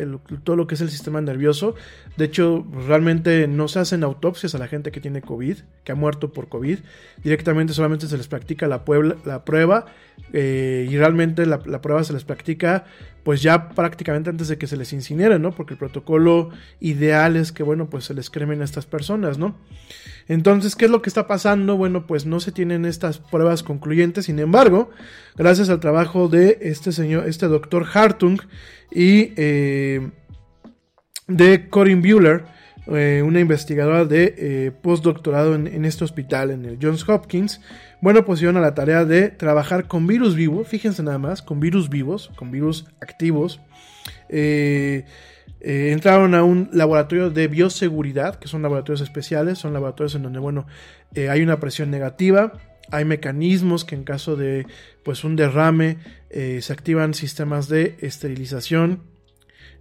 todo lo que es el sistema nervioso. De hecho, realmente no se hacen autopsias a la gente que tiene COVID, que ha muerto por COVID. Directamente solamente se les practica la, la prueba eh, y realmente la, prueba se les practica pues ya prácticamente antes de que se les incinere, ¿no? Porque el protocolo ideal es que, bueno, pues se les cremen a estas personas, ¿no? Entonces, ¿qué es lo que está pasando? Bueno, pues no se tienen estas pruebas concluyentes, sin embargo, gracias al trabajo de este señor, este doctor Hartung y eh, de Corinne Bueller, eh, una investigadora de eh, postdoctorado en, este hospital, en el Johns Hopkins, bueno, pues a la tarea de trabajar con virus vivos, fíjense nada más, con virus vivos, con virus activos. Entraron a un laboratorio de bioseguridad, que son laboratorios especiales, son laboratorios en donde, bueno, hay una presión negativa, hay mecanismos que en caso de pues un derrame se activan sistemas de esterilización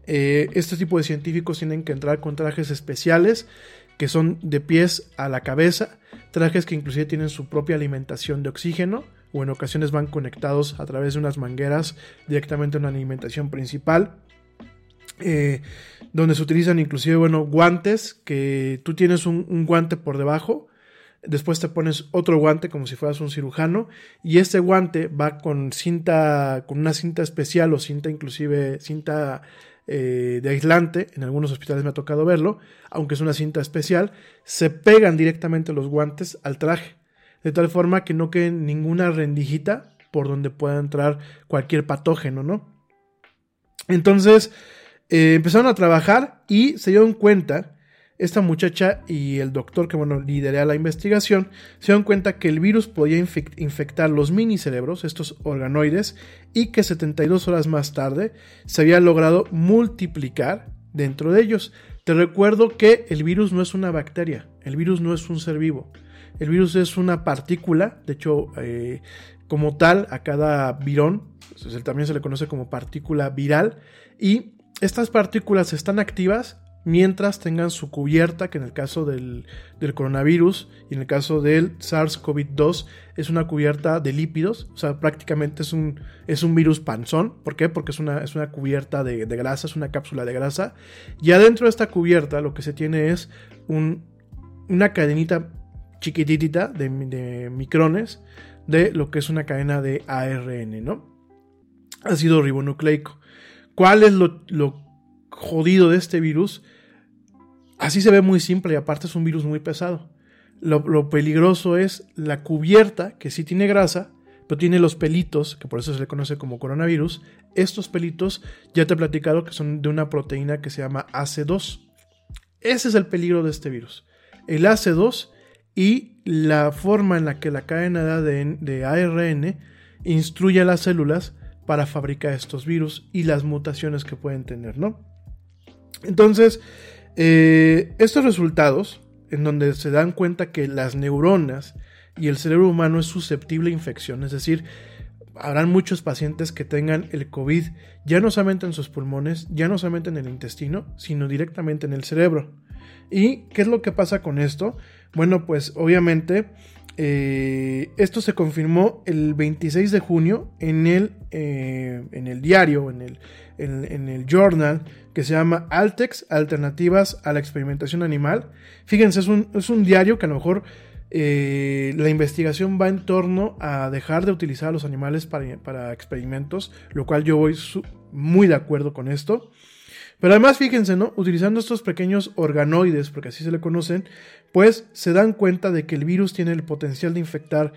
eh, este tipo de científicos tienen que entrar con trajes especiales que son de pies a la cabeza, trajes que inclusive tienen su propia alimentación de oxígeno o en ocasiones van conectados a través de unas mangueras directamente a una alimentación principal. Eh, donde se utilizan inclusive, bueno, guantes, que tú tienes un, guante por debajo, después te pones otro guante como si fueras un cirujano, y este guante va con cinta, con una cinta especial o cinta inclusive, cinta eh, de aislante, en algunos hospitales me ha tocado verlo, aunque es una cinta especial, se pegan directamente los guantes al traje, de tal forma que no quede ninguna rendijita por donde pueda entrar cualquier patógeno, ¿no? Entonces, eh, empezaron a trabajar y se dieron cuenta, esta muchacha y el doctor que, bueno, lideré la investigación, se dieron cuenta que el virus podía infec- infectar los minicerebros, estos organoides, y que 72 horas más tarde se había logrado multiplicar dentro de ellos. Te recuerdo que el virus no es una bacteria, el virus no es un ser vivo. El virus es una partícula, de hecho, eh, como tal, a cada virón, pues, también se le conoce como partícula viral, y estas partículas están activas mientras tengan su cubierta, que en el caso del, del coronavirus y en el caso del SARS-CoV-2 es una cubierta de lípidos, o sea, prácticamente es un, es un virus panzón. ¿Por qué? Porque es una, es una cubierta de, de grasa, es una cápsula de grasa. Y adentro de esta cubierta lo que se tiene es un, una cadenita chiquititita de, de micrones de lo que es una cadena de ARN, ¿no? Ácido ribonucleico. ¿Cuál es lo, jodido de este virus? Así se ve muy simple y aparte es un virus muy pesado. Lo, peligroso es la cubierta, que sí tiene grasa, pero tiene los pelitos, que por eso se le conoce como coronavirus. Estos pelitos, ya te he platicado que son de una proteína que se llama AC2. Ese es el peligro de este virus. El AC2 y la forma en la que la cadena de ARN instruye a las células para fabricar estos virus y las mutaciones que pueden tener, ¿no? Entonces, eh, estos resultados, en donde se dan cuenta que las neuronas y el cerebro humano es susceptible a infección, es decir, habrán muchos pacientes que tengan el COVID ya no solamente en sus pulmones, ya no solamente en el intestino, sino directamente en el cerebro. ¿Y qué es lo que pasa con esto? Bueno, pues obviamente eh, esto se confirmó el 26 de junio en el, eh, en el diario, en el, en, el journal que se llama Altex, Alternativas a la Experimentación Animal. Fíjense, es un, es un diario que a lo mejor eh, la investigación va en torno a dejar de utilizar a los animales para, para experimentos, lo cual yo voy muy de acuerdo con esto. Pero además, fíjense, ¿no? Utilizando estos pequeños organoides, porque así se le conocen, pues se dan cuenta de que el virus tiene el potencial de infectar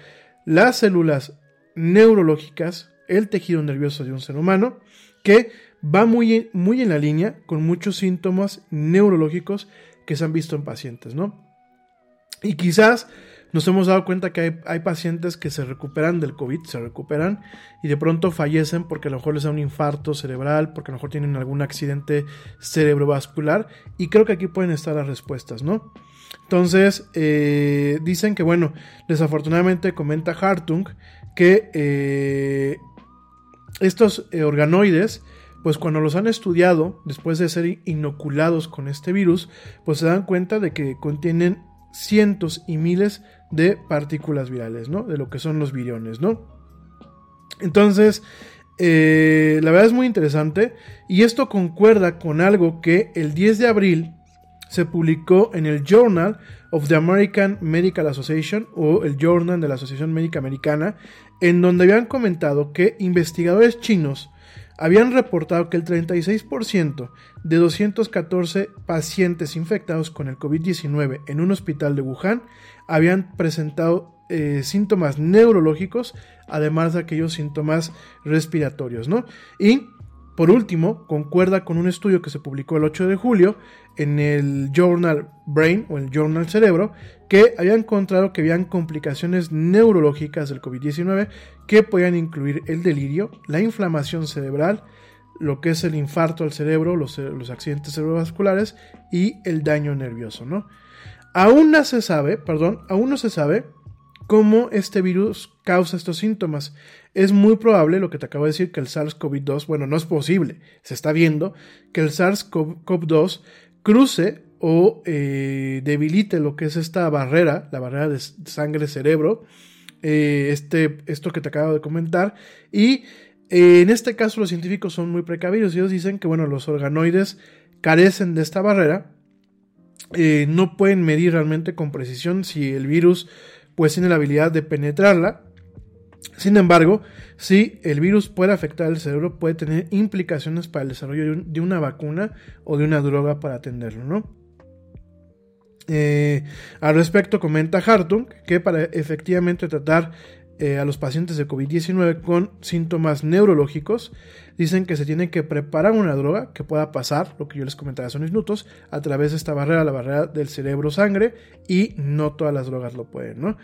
las células neurológicas, el tejido nervioso de un ser humano, que va muy, muy en la línea con muchos síntomas neurológicos que se han visto en pacientes, ¿no? Y quizás nos hemos dado cuenta que hay, hay, pacientes que se recuperan del COVID, se recuperan y de pronto fallecen porque a lo mejor les da un infarto cerebral, porque a lo mejor tienen algún accidente cerebrovascular y creo que aquí pueden estar las respuestas, ¿no? Entonces, eh, dicen que, bueno, desafortunadamente comenta Hartung que eh, estos eh, organoides, pues cuando los han estudiado, después de ser inoculados con este virus, pues se dan cuenta de que contienen cientos y miles de partículas virales, ¿no? De lo que son los viriones, ¿no? Entonces, la verdad es muy interesante y esto concuerda con algo que el 10 de abril se publicó en el Journal of the American Medical Association o el Journal de la Asociación Médica Americana, en donde habían comentado que investigadores chinos habían reportado que el 36% de 214 pacientes infectados con el COVID-19 en un hospital de Wuhan habían presentado eh, síntomas neurológicos, además de aquellos síntomas respiratorios, ¿no? Y por último, concuerda con un estudio que se publicó el 8 de julio en el Journal Brain o el Journal Cerebro, que había encontrado que habían complicaciones neurológicas del COVID-19 que podían incluir el delirio, la inflamación cerebral, lo que es el infarto al cerebro, los, los accidentes cerebrovasculares y el daño nervioso, ¿no? Aún no se sabe, perdón, aún no se sabe cómo este virus causa estos síntomas. Es muy probable, lo que te acabo de decir, que el SARS-CoV-2, bueno, no es posible, se está viendo que el SARS-CoV-2 cruce o eh, debilite lo que es esta barrera, la barrera de sangre-cerebro, eh, este, esto que te acabo de comentar, y eh, en este caso los científicos son muy precavidos, ellos dicen que, bueno, los organoides carecen de esta barrera, no pueden medir realmente con precisión si el virus pues tiene la habilidad de penetrarla. Sin embargo, si el virus puede afectar al cerebro, puede tener implicaciones para el desarrollo de, una vacuna o de una droga para atenderlo, ¿no? Eh, al respecto, comenta Hartung que para efectivamente tratar eh, a los pacientes de COVID-19 con síntomas neurológicos, dicen que se tiene que preparar una droga que pueda pasar, lo que yo les comentaba hace unos minutos, a través de esta barrera, la barrera del cerebro-sangre, y no todas las drogas lo pueden, ¿no?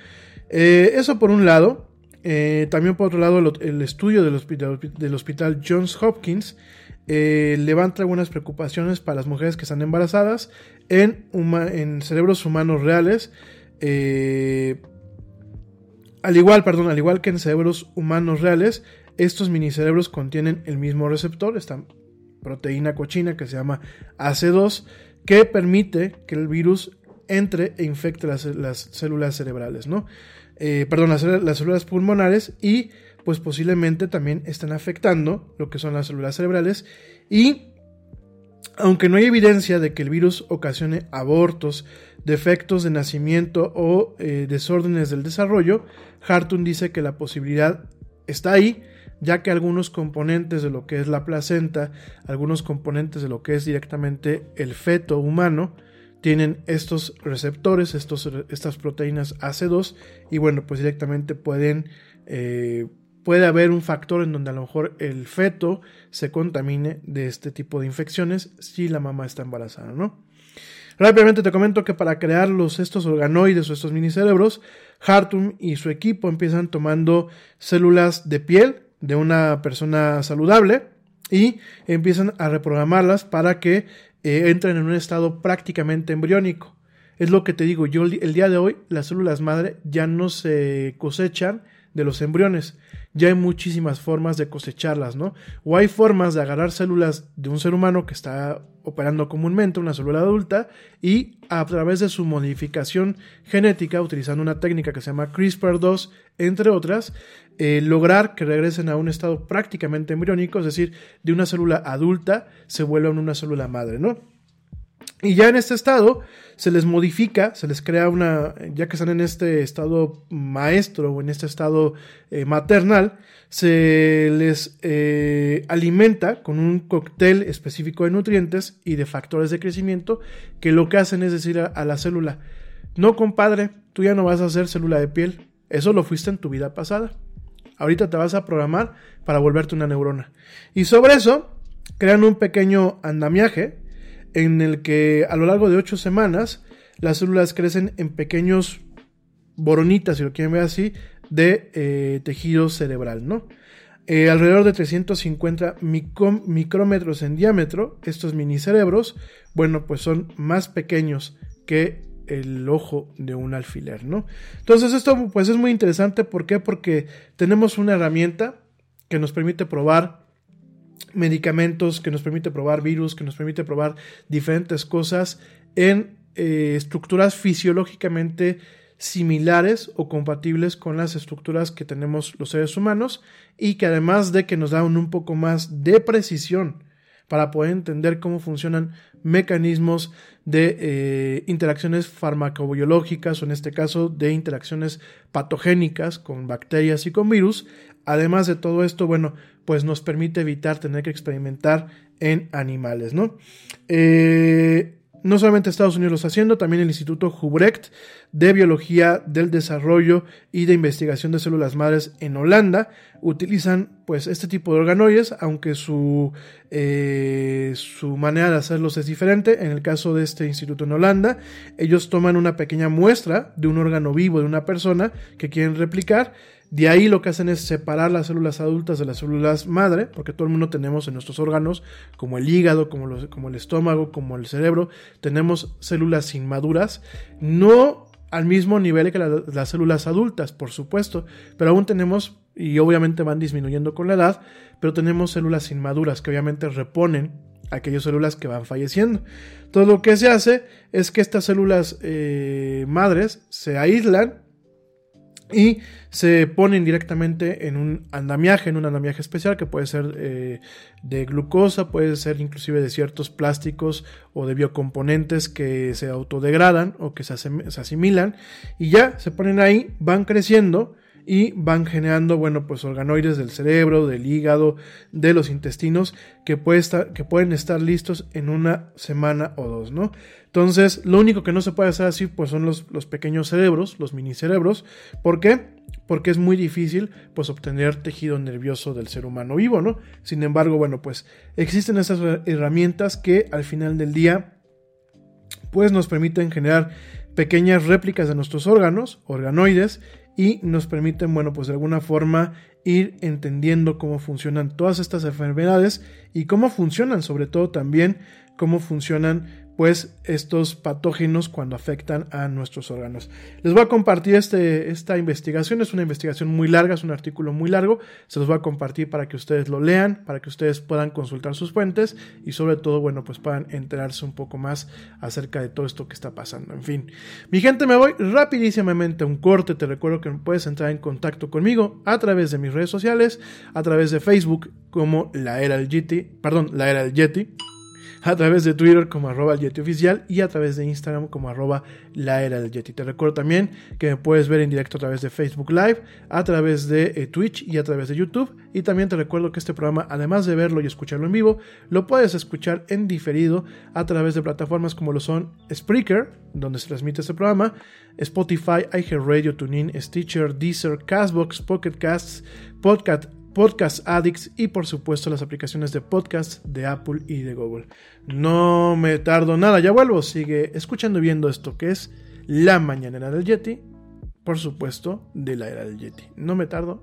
Eh, eso por un lado. Eh, también por otro lado, el, estudio del hospital, Johns Hopkins levanta algunas preocupaciones para las mujeres que están embarazadas en, cerebros humanos reales. Eh, al igual, perdón, al igual que en cerebros humanos reales, estos minicerebros contienen el mismo receptor, esta proteína cochina que se llama AC2, que permite que el virus entre e infecte las, células cerebrales, ¿no? Eh, perdón, las, las, células pulmonares y pues posiblemente también están afectando lo que son las células cerebrales. Y aunque no hay evidencia de que el virus ocasione abortos, defectos de nacimiento o eh, desórdenes del desarrollo, Hartung dice que la posibilidad está ahí, ya que algunos componentes de lo que es la placenta, algunos componentes de lo que es directamente el feto humano, tienen estos receptores, estos, estas proteínas AC2, y bueno, pues directamente pueden eh, puede haber un factor en donde a lo mejor el feto se contamine de este tipo de infecciones si la mamá está embarazada, ¿no? Rápidamente te comento que para crear los, estos organoides o estos minicerebros, Hartum y su equipo empiezan tomando células de piel de una persona saludable y empiezan a reprogramarlas para que eh, entren en un estado prácticamente embriónico. Es lo que te digo, yo el día de hoy las células madre ya no se cosechan de los embriones, ya hay muchísimas formas de cosecharlas, ¿no? O hay formas de agarrar células de un ser humano que está operando comúnmente, una célula adulta, y a través de su modificación genética, utilizando una técnica que se llama CRISPR-2, entre otras, eh, lograr que regresen a un estado prácticamente embriónico, es decir, de una célula adulta se vuelvan una célula madre, ¿no? Y ya en este estado se les modifica, se les crea una, ya que están en este estado maestro o en este estado eh, maternal, se les eh, alimenta con un cóctel específico de nutrientes y de factores de crecimiento que lo que hacen es decir a, a la célula, no compadre, tú ya no vas a ser célula de piel, eso lo fuiste en tu vida pasada. Ahorita te vas a programar para volverte una neurona. Y sobre eso, crean un pequeño andamiaje en el que a lo largo de ocho semanas las células crecen en pequeños boronitas, si lo quieren ver así, de eh, tejido cerebral, ¿no? Eh, alrededor de 350 micrómetros en diámetro, estos minicerebros, bueno, pues son más pequeños que el ojo de un alfiler, ¿no? Entonces esto pues es muy interesante, ¿por qué? Porque tenemos una herramienta que nos permite probar medicamentos, que nos permite probar virus, que nos permite probar diferentes cosas en eh, estructuras fisiológicamente similares o compatibles con las estructuras que tenemos los seres humanos y que además de que nos dan un poco más de precisión para poder entender cómo funcionan mecanismos de eh, interacciones farmacobiológicas o en este caso de interacciones patogénicas con bacterias y con virus. Además de todo esto, bueno, pues nos permite evitar tener que experimentar en animales, ¿no? Eh, no solamente Estados Unidos lo está haciendo, también el Instituto Hubrecht de Biología del Desarrollo y de Investigación de Células Madres en Holanda utilizan pues este tipo de organoides, aunque su, eh, su manera de hacerlos es diferente. En el caso de este instituto en Holanda, ellos toman una pequeña muestra de un órgano vivo de una persona que quieren replicar de ahí lo que hacen es separar las células adultas de las células madre, porque todo el mundo tenemos en nuestros órganos, como el hígado, como, el estómago, como el cerebro, tenemos células inmaduras. No al mismo nivel que la- las células adultas, por supuesto, pero aún tenemos, y obviamente van disminuyendo con la edad, pero tenemos células inmaduras que obviamente reponen aquellas células que van falleciendo. Entonces lo que se hace es que estas células eh, madres se aíslan y se ponen directamente en un andamiaje, en un andamiaje especial que puede ser eh, de glucosa, puede ser inclusive de ciertos plásticos o de biocomponentes que se autodegradan o que se, se asimilan y ya se ponen ahí, van creciendo y van generando, bueno, pues organoides del cerebro, del hígado, de los intestinos que, pueden estar listos en una semana o dos, ¿no? Entonces, lo único que no se puede hacer así, pues son los, los pequeños cerebros, los minicerebros. ¿Por qué? Porque es muy difícil, pues, obtener tejido nervioso del ser humano vivo, ¿no? Sin embargo, bueno, pues, existen esas herramientas que al final del día, pues, nos permiten generar pequeñas réplicas de nuestros órganos, organoides, y nos permiten, bueno, pues de alguna forma ir entendiendo cómo funcionan todas estas enfermedades y cómo funcionan, sobre todo también cómo funcionan pues estos patógenos cuando afectan a nuestros órganos. Les voy a compartir este, esta investigación, es una investigación muy larga, es un artículo muy largo, se los voy a compartir para que ustedes lo lean, para que ustedes puedan consultar sus fuentes y sobre todo, bueno, pues puedan enterarse un poco más acerca de todo esto que está pasando. En fin, mi gente, me voy rapidísimamente a un corte, te recuerdo que puedes entrar en contacto conmigo a través de mis redes sociales, a través de Facebook como la era del Yeti, perdón, la era del Yeti, a través de Twitter como arroba el Yeti oficial y a través de Instagram como arroba la era del Yeti. Te recuerdo también que me puedes ver en directo a través de Facebook Live, a través de eh, Twitch y a través de YouTube. Y también te recuerdo que este programa, además de verlo y escucharlo en vivo, lo puedes escuchar en diferido a través de plataformas como lo son Spreaker, donde se transmite este programa, Spotify, iHeartRadio, TuneIn, Stitcher, Deezer, Castbox, Pocket Casts, Podcast, Podcast Addicts y por supuesto las aplicaciones de podcast de Apple y de Google. No me tardo nada, ya vuelvo. Sigue escuchando y viendo esto que es La Mañanera del Yeti. Por supuesto, de la era del Yeti. No me tardo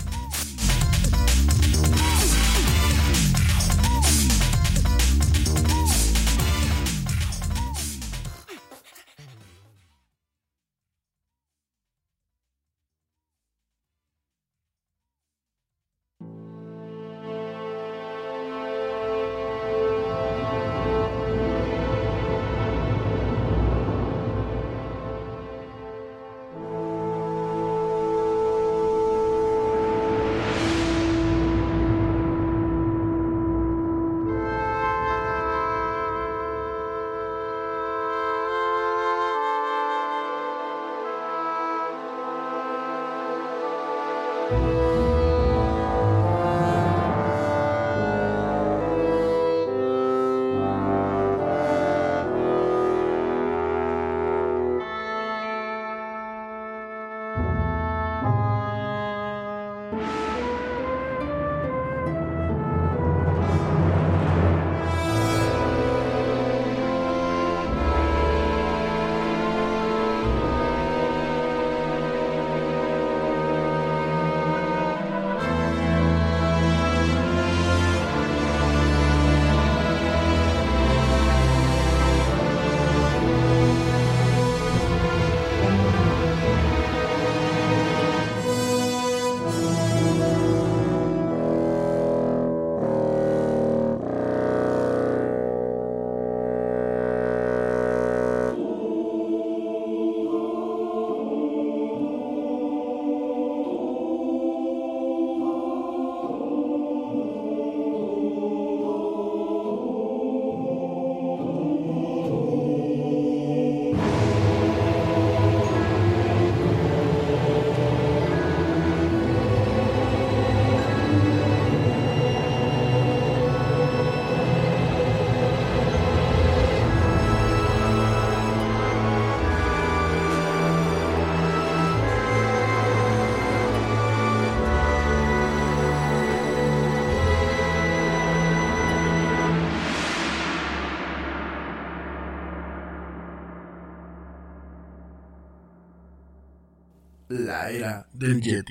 Era del Yeti.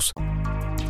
Controlling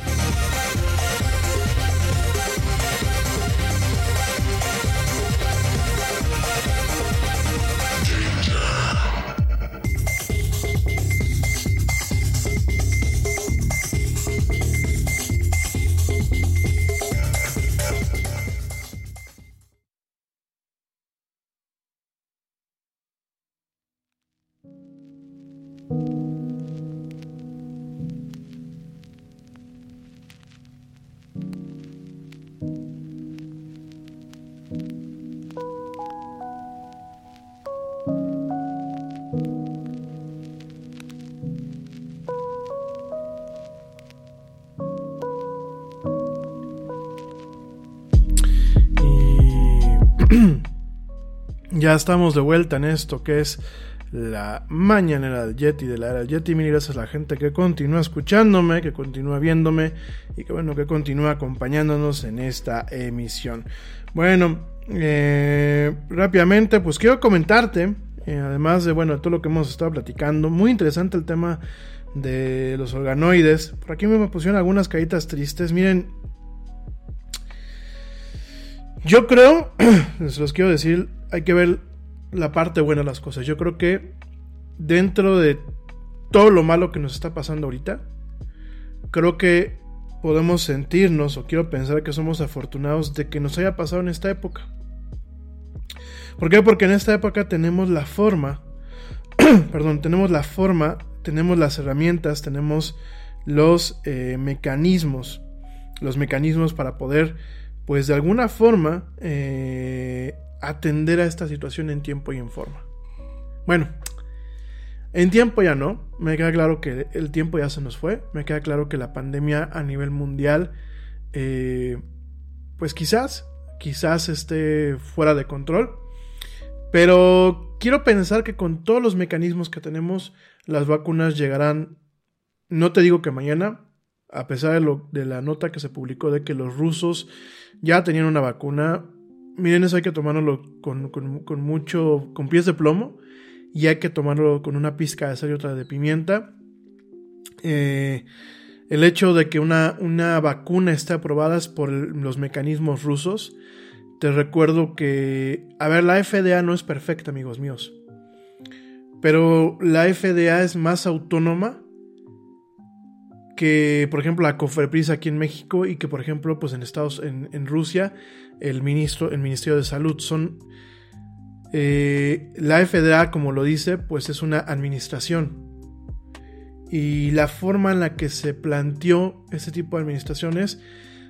Ya estamos de vuelta en esto que es la mañanera del Yeti, de la era del Yeti. Mil gracias a la gente que continúa escuchándome, que continúa viéndome y que bueno, que continúa acompañándonos en esta emisión. Bueno, eh, rápidamente, pues quiero comentarte, eh, además de bueno, todo lo que hemos estado platicando, muy interesante el tema de los organoides. Por aquí me pusieron algunas caritas tristes. Miren, yo creo, (clears throat) les los quiero decir, hay que ver la parte buena de las cosas. Yo creo que dentro de todo lo malo que nos está pasando ahorita, creo que podemos sentirnos, o quiero pensar que somos afortunados de que nos haya pasado en esta época. ¿Por qué? Porque en esta época tenemos la forma, (clears throat) perdón, tenemos la forma, tenemos las herramientas, tenemos los eh, mecanismos, los mecanismos para poder, pues de alguna forma, eh, atender a esta situación en tiempo y en forma. Bueno, en tiempo ya no, me queda claro que el tiempo ya se nos fue, me queda claro que la pandemia a nivel mundial, eh, pues quizás, quizás esté fuera de control, pero quiero pensar que con todos los mecanismos que tenemos, las vacunas llegarán, no te digo que mañana, a pesar de, lo, de la nota que se publicó de que los rusos ya tenían una vacuna, miren, eso hay que tomárnoslo con, con, mucho, con pies de plomo y hay que tomarlo con una pizca de sal y otra de pimienta. Eh, el hecho de que una, una vacuna esté aprobada es por los mecanismos rusos. Te recuerdo que, a ver, la FDA no es perfecta, amigos míos. Pero la FDA es más autónoma que, por ejemplo, la Cofepris aquí en México y que, por ejemplo, pues en Estados, en, en Rusia, el ministro, el Ministerio de Salud son eh, la FDA, como lo dice, pues es una administración. Y la forma en la que se planteó este tipo de administraciones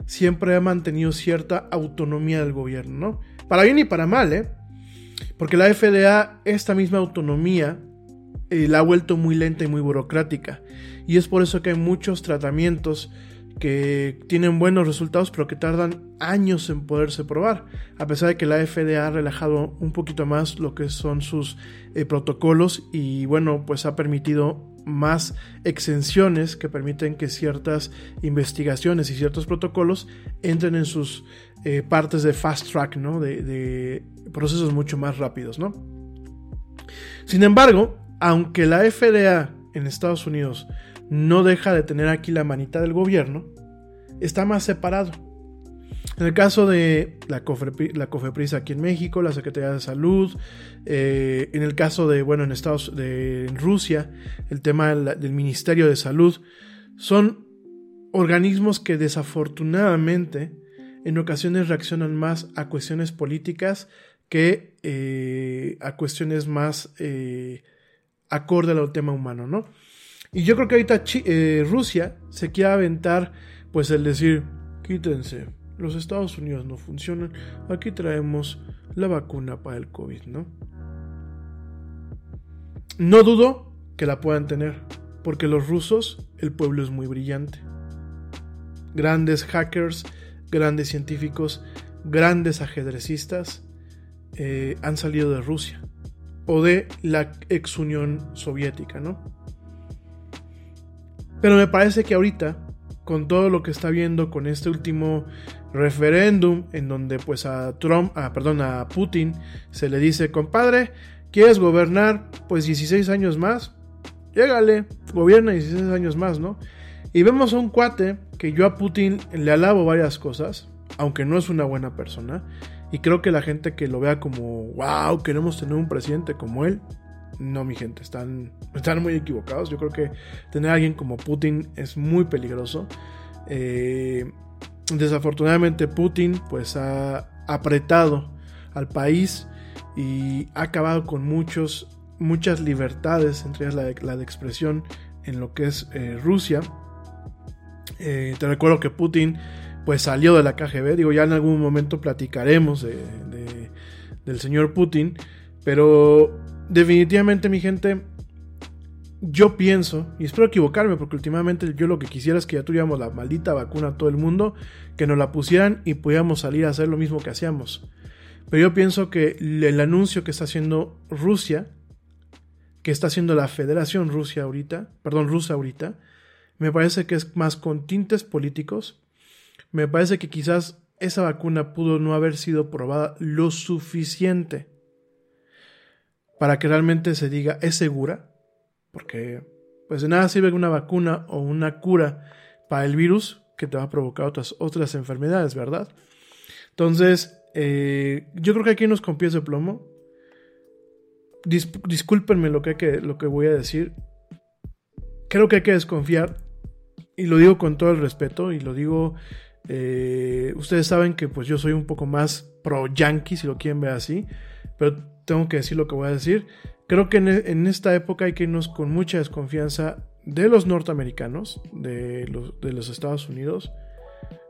siempre ha mantenido cierta autonomía del gobierno, ¿no? Para bien y para mal, ¿eh? Porque la FDA, esta misma autonomía, eh, la ha vuelto muy lenta y muy burocrática. Y es por eso que hay muchos tratamientos que tienen buenos resultados, pero que tardan años en poderse probar. A pesar de que la FDA ha relajado un poquito más lo que son sus eh, protocolos y bueno, pues ha permitido más exenciones que permiten que ciertas investigaciones y ciertos protocolos entren en sus eh, partes de fast track, ¿no? De, de procesos mucho más rápidos, ¿no? Sin embargo, aunque la FDA en Estados Unidos no deja de tener aquí la manita del gobierno, está más separado. En el caso de la, Cofepris, la Cofepris aquí en México, la Secretaría de Salud, eh, en el caso de, bueno, en Estados de en Rusia, el tema del, del Ministerio de Salud, son organismos que desafortunadamente en ocasiones reaccionan más a cuestiones políticas que eh, a cuestiones más eh, acorde al tema humano, ¿no? Y yo creo que ahorita eh, Rusia se quiere aventar, pues el decir, quítense, los Estados Unidos no funcionan, aquí traemos la vacuna para el COVID, ¿no? No dudo que la puedan tener, porque los rusos, el pueblo es muy brillante. Grandes hackers, grandes científicos, grandes ajedrecistas eh, han salido de Rusia o de la ex Unión Soviética, ¿no? Pero me parece que ahorita, con todo lo que está viendo con este último referéndum, en donde pues a Trump, ah, perdón, a Putin se le dice, compadre, ¿Quieres gobernar? Pues 16 años más. Llégale, gobierna 16 años más, ¿no? Y vemos a un cuate que yo a Putin le alabo varias cosas, aunque no es una buena persona. Y creo que la gente que lo vea como, wow, queremos tener un presidente como él, no, mi gente, están, están muy equivocados. Yo creo que tener a alguien como Putin es muy peligroso. Eh, desafortunadamente Putin pues ha apretado al país y ha acabado con muchos, muchas libertades, entre ellas la de, la de expresión en lo que es eh, Rusia. Eh, te recuerdo que Putin pues salió de la KGB, digo ya en algún momento platicaremos de, de, del señor Putin, pero definitivamente mi gente, yo pienso, y espero equivocarme, porque últimamente yo lo que quisiera es que ya tuviéramos la maldita vacuna a todo el mundo, que nos la pusieran y pudiéramos salir a hacer lo mismo que hacíamos. Pero yo pienso que el anuncio que está haciendo Rusia, que está haciendo la Federación Rusia ahorita, perdón, Rusia ahorita, me parece que es más con tintes políticos. Me parece que quizás esa vacuna pudo no haber sido probada lo suficiente para que realmente se diga es segura, porque pues de nada sirve una vacuna o una cura para el virus que te va a provocar otras, enfermedades, ¿verdad? Entonces, eh, yo creo que aquí nos con pies de plomo. Dis discúlpenme lo que, que, lo que voy a decir. Creo que hay que desconfiar. Y lo digo con todo el respeto. Y lo digo. Eh, ustedes saben que pues yo soy un poco más pro yankee, si lo quieren ver así. Pero tengo que decir lo que voy a decir. Creo que en, en esta época hay que irnos con mucha desconfianza de los norteamericanos, de los, de los Estados Unidos,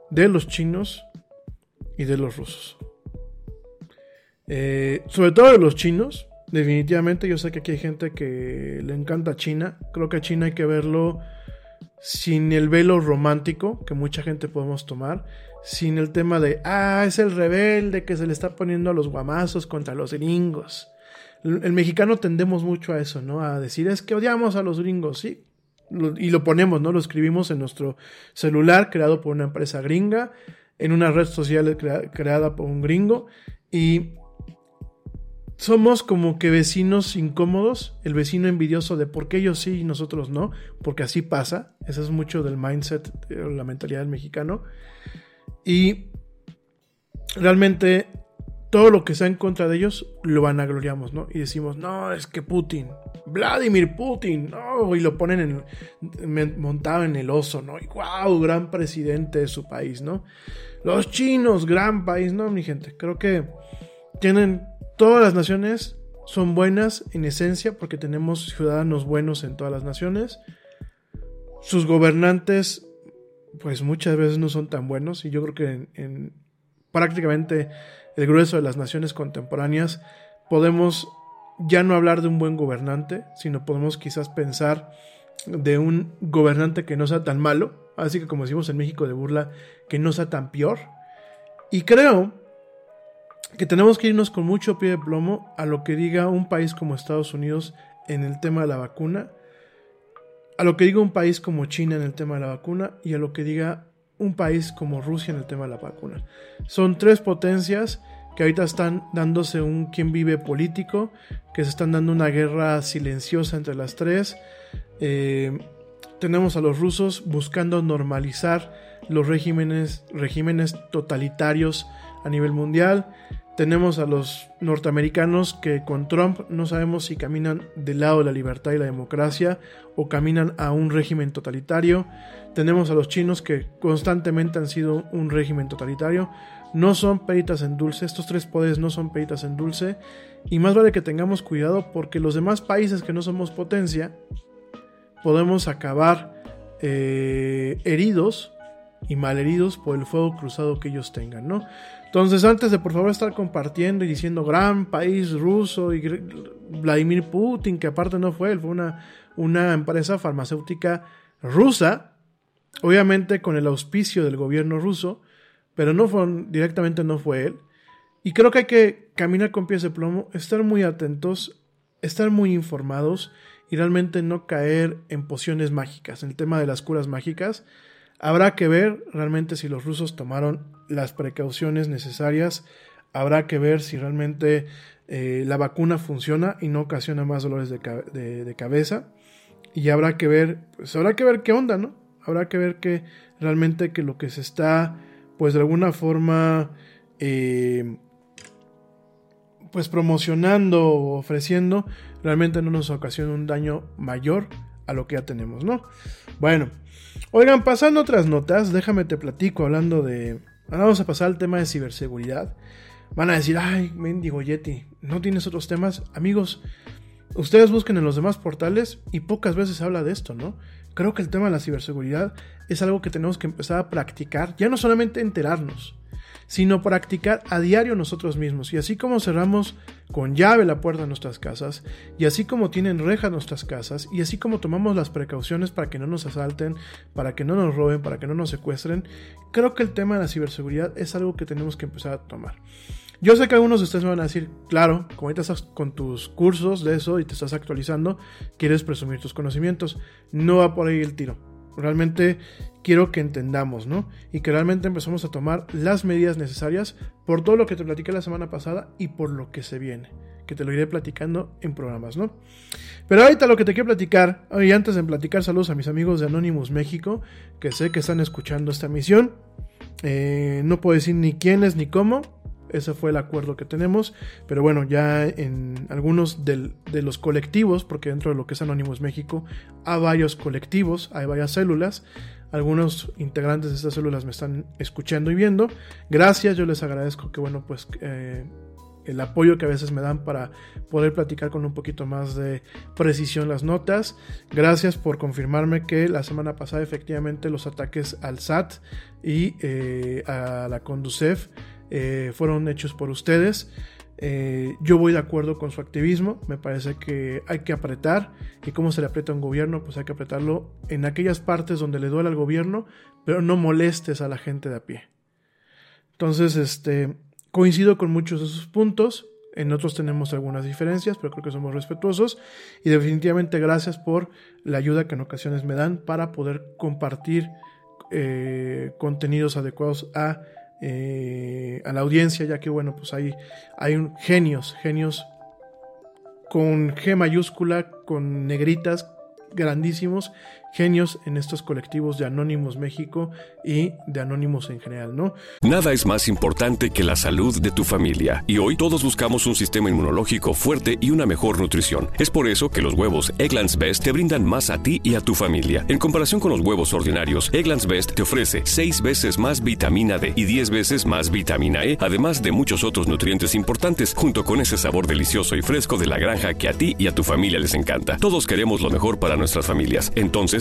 de los chinos y de los rusos. Eh, sobre todo de los chinos, definitivamente yo sé que aquí hay gente que le encanta China. Creo que a China hay que verlo sin el velo romántico que mucha gente podemos tomar, sin el tema de, ah, es el rebelde que se le está poniendo a los guamazos contra los gringos. El, mexicano tendemos mucho a eso, ¿no? A decir, es que odiamos a los gringos, sí. Y lo ponemos, ¿no? Lo escribimos en nuestro celular creado por una empresa gringa, en una red social crea, creada por un gringo, y somos como que vecinos incómodos, el vecino envidioso de por qué ellos sí y nosotros no, porque así pasa, eso es mucho del mindset, la mentalidad del mexicano. Y realmente todo lo que sea en contra de ellos lo vanagloriamos, ¿no? Y decimos, no, es que Putin, Vladimir Putin, no, y lo ponen en, montado en el oso, ¿no? Y wow, gran presidente de su país, ¿no? Los chinos, gran país, ¿no, mi gente? Creo que tienen todas las naciones son buenas en esencia porque tenemos ciudadanos buenos en todas las naciones. Sus gobernantes, pues muchas veces no son tan buenos y yo creo que en, en prácticamente el grueso de las naciones contemporáneas podemos ya no hablar de un buen gobernante, sino podemos quizás pensar de un gobernante que no sea tan malo, así que como decimos en México de burla, que no sea tan peor. Y creo que tenemos que irnos con mucho pie de plomo a lo que diga un país como Estados Unidos en el tema de la vacuna, a lo que diga un país como China en el tema de la vacuna y a lo que diga un país como Rusia en el tema de la vacuna. Son tres potencias que ahorita están dándose un quien vive político, que se están dando una guerra silenciosa entre las tres. Eh, tenemos a los rusos buscando normalizar los regímenes, regímenes totalitarios a nivel mundial. Tenemos a los norteamericanos que con Trump no sabemos si caminan del lado de la libertad y la democracia o caminan a un régimen totalitario. Tenemos a los chinos que constantemente han sido un régimen totalitario. No son peritas en dulce, estos tres poderes no son peritas en dulce. Y más vale que tengamos cuidado porque los demás países que no somos potencia podemos acabar eh, heridos y malheridos por el fuego cruzado que ellos tengan, ¿no? Entonces, antes de por favor estar compartiendo y diciendo gran país ruso y Vladimir Putin, que aparte no fue él, fue una, una empresa farmacéutica rusa, obviamente con el auspicio del gobierno ruso, pero no fue, directamente no fue él. Y creo que hay que caminar con pies de plomo, estar muy atentos, estar muy informados y realmente no caer en pociones mágicas. En el tema de las curas mágicas, Habrá que ver realmente si los rusos tomaron las precauciones necesarias. Habrá que ver si realmente eh, la vacuna funciona y no ocasiona más dolores de, de- cabeza. Y habrá que ver, pues habrá que ver qué onda, ¿no? Habrá que ver que realmente que lo que se está, pues de alguna forma, eh, pues promocionando o ofreciendo, realmente no nos ocasiona un daño mayor a lo que ya tenemos, ¿no? Bueno, oigan, pasando otras notas, déjame te platico hablando de... Ahora vamos a pasar al tema de ciberseguridad. Van a decir, ay, mendigo Yeti, ¿no tienes otros temas? Amigos, ustedes busquen en los demás portales y pocas veces habla de esto, ¿no? Creo que el tema de la ciberseguridad es algo que tenemos que empezar a practicar, ya no solamente enterarnos, sino practicar a diario nosotros mismos. Y así como cerramos con llave la puerta de nuestras casas, y así como tienen rejas nuestras casas, y así como tomamos las precauciones para que no nos asalten, para que no nos roben, para que no nos secuestren, creo que el tema de la ciberseguridad es algo que tenemos que empezar a tomar. Yo sé que algunos de ustedes me van a decir, claro, como ahorita estás con tus cursos de eso y te estás actualizando, quieres presumir tus conocimientos. No va por ahí el tiro. Realmente quiero que entendamos, ¿no? Y que realmente empezamos a tomar las medidas necesarias por todo lo que te platiqué la semana pasada y por lo que se viene. Que te lo iré platicando en programas, ¿no? Pero ahorita lo que te quiero platicar, y antes de platicar, saludos a mis amigos de Anonymous México, que sé que están escuchando esta misión. Eh, no puedo decir ni quiénes ni cómo, ese fue el acuerdo que tenemos. Pero bueno, ya en algunos de los colectivos, porque dentro de lo que es Anonymous México, hay varios colectivos, hay varias células. Algunos integrantes de estas células me están escuchando y viendo. Gracias, yo les agradezco que bueno, pues eh, el apoyo que a veces me dan para poder platicar con un poquito más de precisión las notas. Gracias por confirmarme que la semana pasada efectivamente los ataques al SAT y eh, a la Conducef eh, fueron hechos por ustedes. Eh, yo voy de acuerdo con su activismo, me parece que hay que apretar. Y cómo se le aprieta a un gobierno, pues hay que apretarlo en aquellas partes donde le duele al gobierno, pero no molestes a la gente de a pie. Entonces, este, coincido con muchos de sus puntos, en otros tenemos algunas diferencias, pero creo que somos respetuosos. Y definitivamente gracias por la ayuda que en ocasiones me dan para poder compartir eh, contenidos adecuados a, eh, a la audiencia, ya que bueno, pues hay, hay un- genios, genios con G mayúscula, con negritas, grandísimos genios en estos colectivos de Anónimos México y de Anónimos en general, ¿no? Nada es más importante que la salud de tu familia. Y hoy todos buscamos un sistema inmunológico fuerte y una mejor nutrición. Es por eso que los huevos Egglands Best te brindan más a ti y a tu familia. En comparación con los huevos ordinarios, Egglands Best te ofrece 6 veces más vitamina D y 10 veces más vitamina E, además de muchos otros nutrientes importantes, junto con ese sabor delicioso y fresco de la granja que a ti y a tu familia les encanta. Todos queremos lo mejor para nuestras familias. Entonces,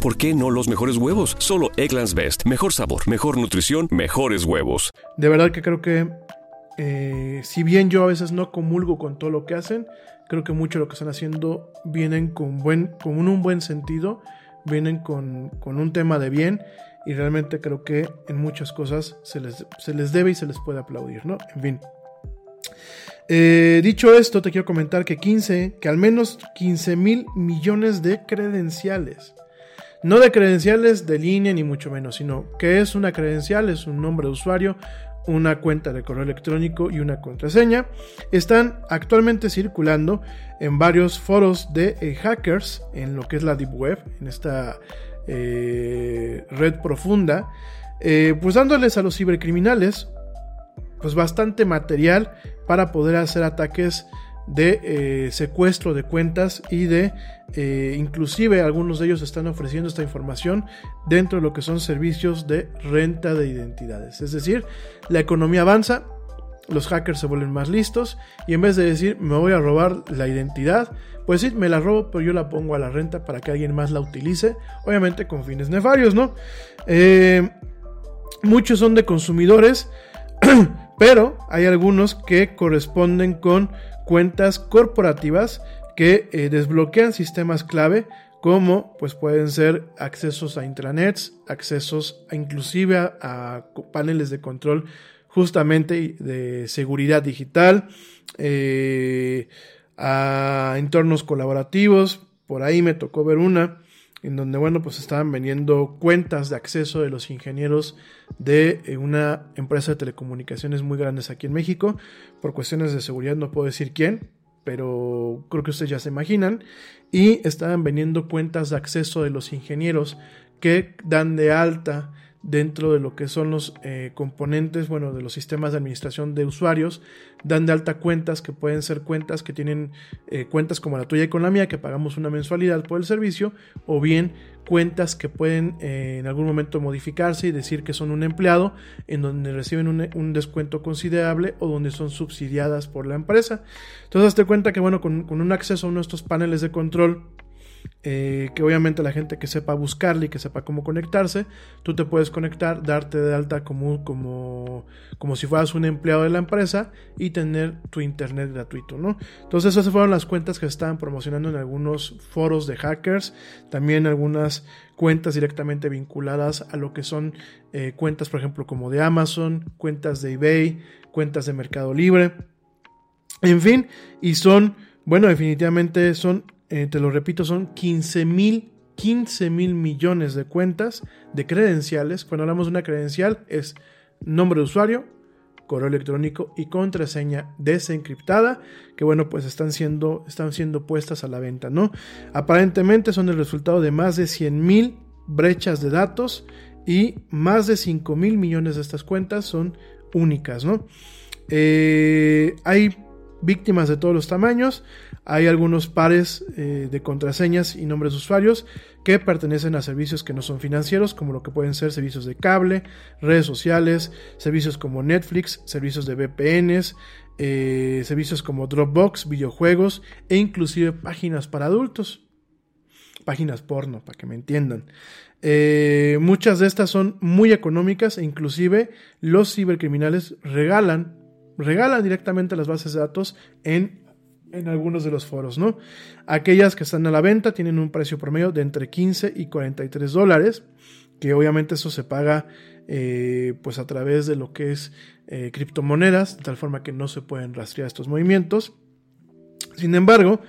¿por qué no los mejores huevos? Solo Egglands Best. Mejor sabor, mejor nutrición, mejores huevos. De verdad que creo que, eh, si bien yo a veces no comulgo con todo lo que hacen, creo que mucho de lo que están haciendo vienen con, buen, con un buen sentido, vienen con, con un tema de bien y realmente creo que en muchas cosas se les, se les debe y se les puede aplaudir, ¿no? En fin. Eh, dicho esto, te quiero comentar que 15, que al menos 15 mil millones de credenciales. No de credenciales de línea ni mucho menos, sino que es una credencial, es un nombre de usuario, una cuenta de correo electrónico y una contraseña. Están actualmente circulando en varios foros de eh, hackers en lo que es la Deep Web, en esta eh, red profunda, eh, pues dándoles a los cibercriminales pues bastante material para poder hacer ataques de eh, secuestro de cuentas y de eh, inclusive algunos de ellos están ofreciendo esta información dentro de lo que son servicios de renta de identidades. Es decir la economía avanza los hackers se vuelven más listos y en vez de decir me voy a robar la identidad pues sí me la robo pero yo la pongo a la renta para que alguien más la utilice obviamente con fines nefarios no Eh, muchos son de consumidores (clears throat) pero hay algunos que corresponden con cuentas corporativas que eh, desbloquean sistemas clave como pues pueden ser accesos a intranets, accesos a, inclusive a, a paneles de control justamente de seguridad digital, eh, a entornos colaborativos. Por ahí me tocó ver una en donde, bueno, pues estaban vendiendo cuentas de acceso de los ingenieros de eh, una empresa de telecomunicaciones muy grandes aquí en México. Por cuestiones de seguridad no puedo decir quién, pero creo que ustedes ya se imaginan. Y estaban vendiendo cuentas de acceso de los ingenieros que dan de alta dentro de lo que son los eh, componentes, bueno, de los sistemas de administración de usuarios, dan de alta cuentas que pueden ser cuentas que tienen eh, cuentas como la tuya y con la mía, que pagamos una mensualidad por el servicio, o bien cuentas que pueden eh, en algún momento modificarse y decir que son un empleado, en donde reciben un, descuento considerable o donde son subsidiadas por la empresa. Entonces, hazte cuenta que, bueno, con, con un acceso a uno de estos paneles de control, eh, que obviamente la gente que sepa buscarle y que sepa cómo conectarse, tú te puedes conectar, darte de alta como, como, como si fueras un empleado de la empresa y tener tu internet gratuito, ¿no? Entonces esas fueron las cuentas que se estaban promocionando en algunos foros de hackers, también algunas cuentas directamente vinculadas a lo que son eh, cuentas, por ejemplo, como de Amazon, cuentas de eBay, cuentas de Mercado Libre, en fin, y son, bueno, definitivamente son eh, te lo repito, son 15 mil 15 mil millones de cuentas de credenciales. Cuando hablamos de una credencial es nombre de usuario, correo electrónico y contraseña desencriptada que bueno pues están siendo, están siendo puestas a la venta, ¿no? Aparentemente son el resultado de más de 100 mil brechas de datos y más de 5 mil millones de estas cuentas son únicas, ¿no? Eh, hay víctimas de todos los tamaños. Hay algunos pares eh, de contraseñas y nombres de usuarios que pertenecen a servicios que no son financieros, como lo que pueden ser servicios de cable, redes sociales, servicios como Netflix, servicios de VPNs, eh, servicios como Dropbox, videojuegos e inclusive páginas para adultos. Páginas porno, para que me entiendan. Eh, muchas de estas son muy económicas e inclusive los cibercriminales regalan, regalan directamente las bases de datos en en algunos de los foros, ¿no? Aquellas que están a la venta tienen un precio promedio de entre 15 y 43 dólares, que obviamente eso se paga eh, pues a través de lo que es eh, criptomonedas, de tal forma que no se pueden rastrear estos movimientos. Sin embargo,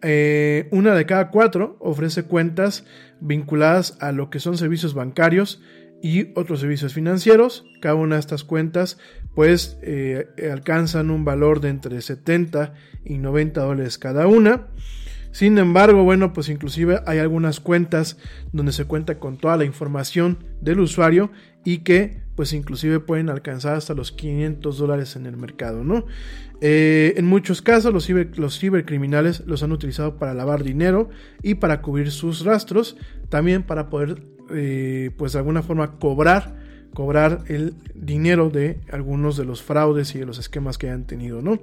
eh, una de cada cuatro ofrece cuentas vinculadas a lo que son servicios bancarios y otros servicios financieros. Cada una de estas cuentas pues eh, alcanzan un valor de entre 70 y 90 dólares cada una. Sin embargo, bueno, pues inclusive hay algunas cuentas donde se cuenta con toda la información del usuario y que pues inclusive pueden alcanzar hasta los 500 dólares en el mercado, ¿no? Eh, en muchos casos los, los cibercriminales los han utilizado para lavar dinero y para cubrir sus rastros, también para poder eh, pues de alguna forma cobrar cobrar el dinero de algunos de los fraudes y de los esquemas que han tenido, ¿no?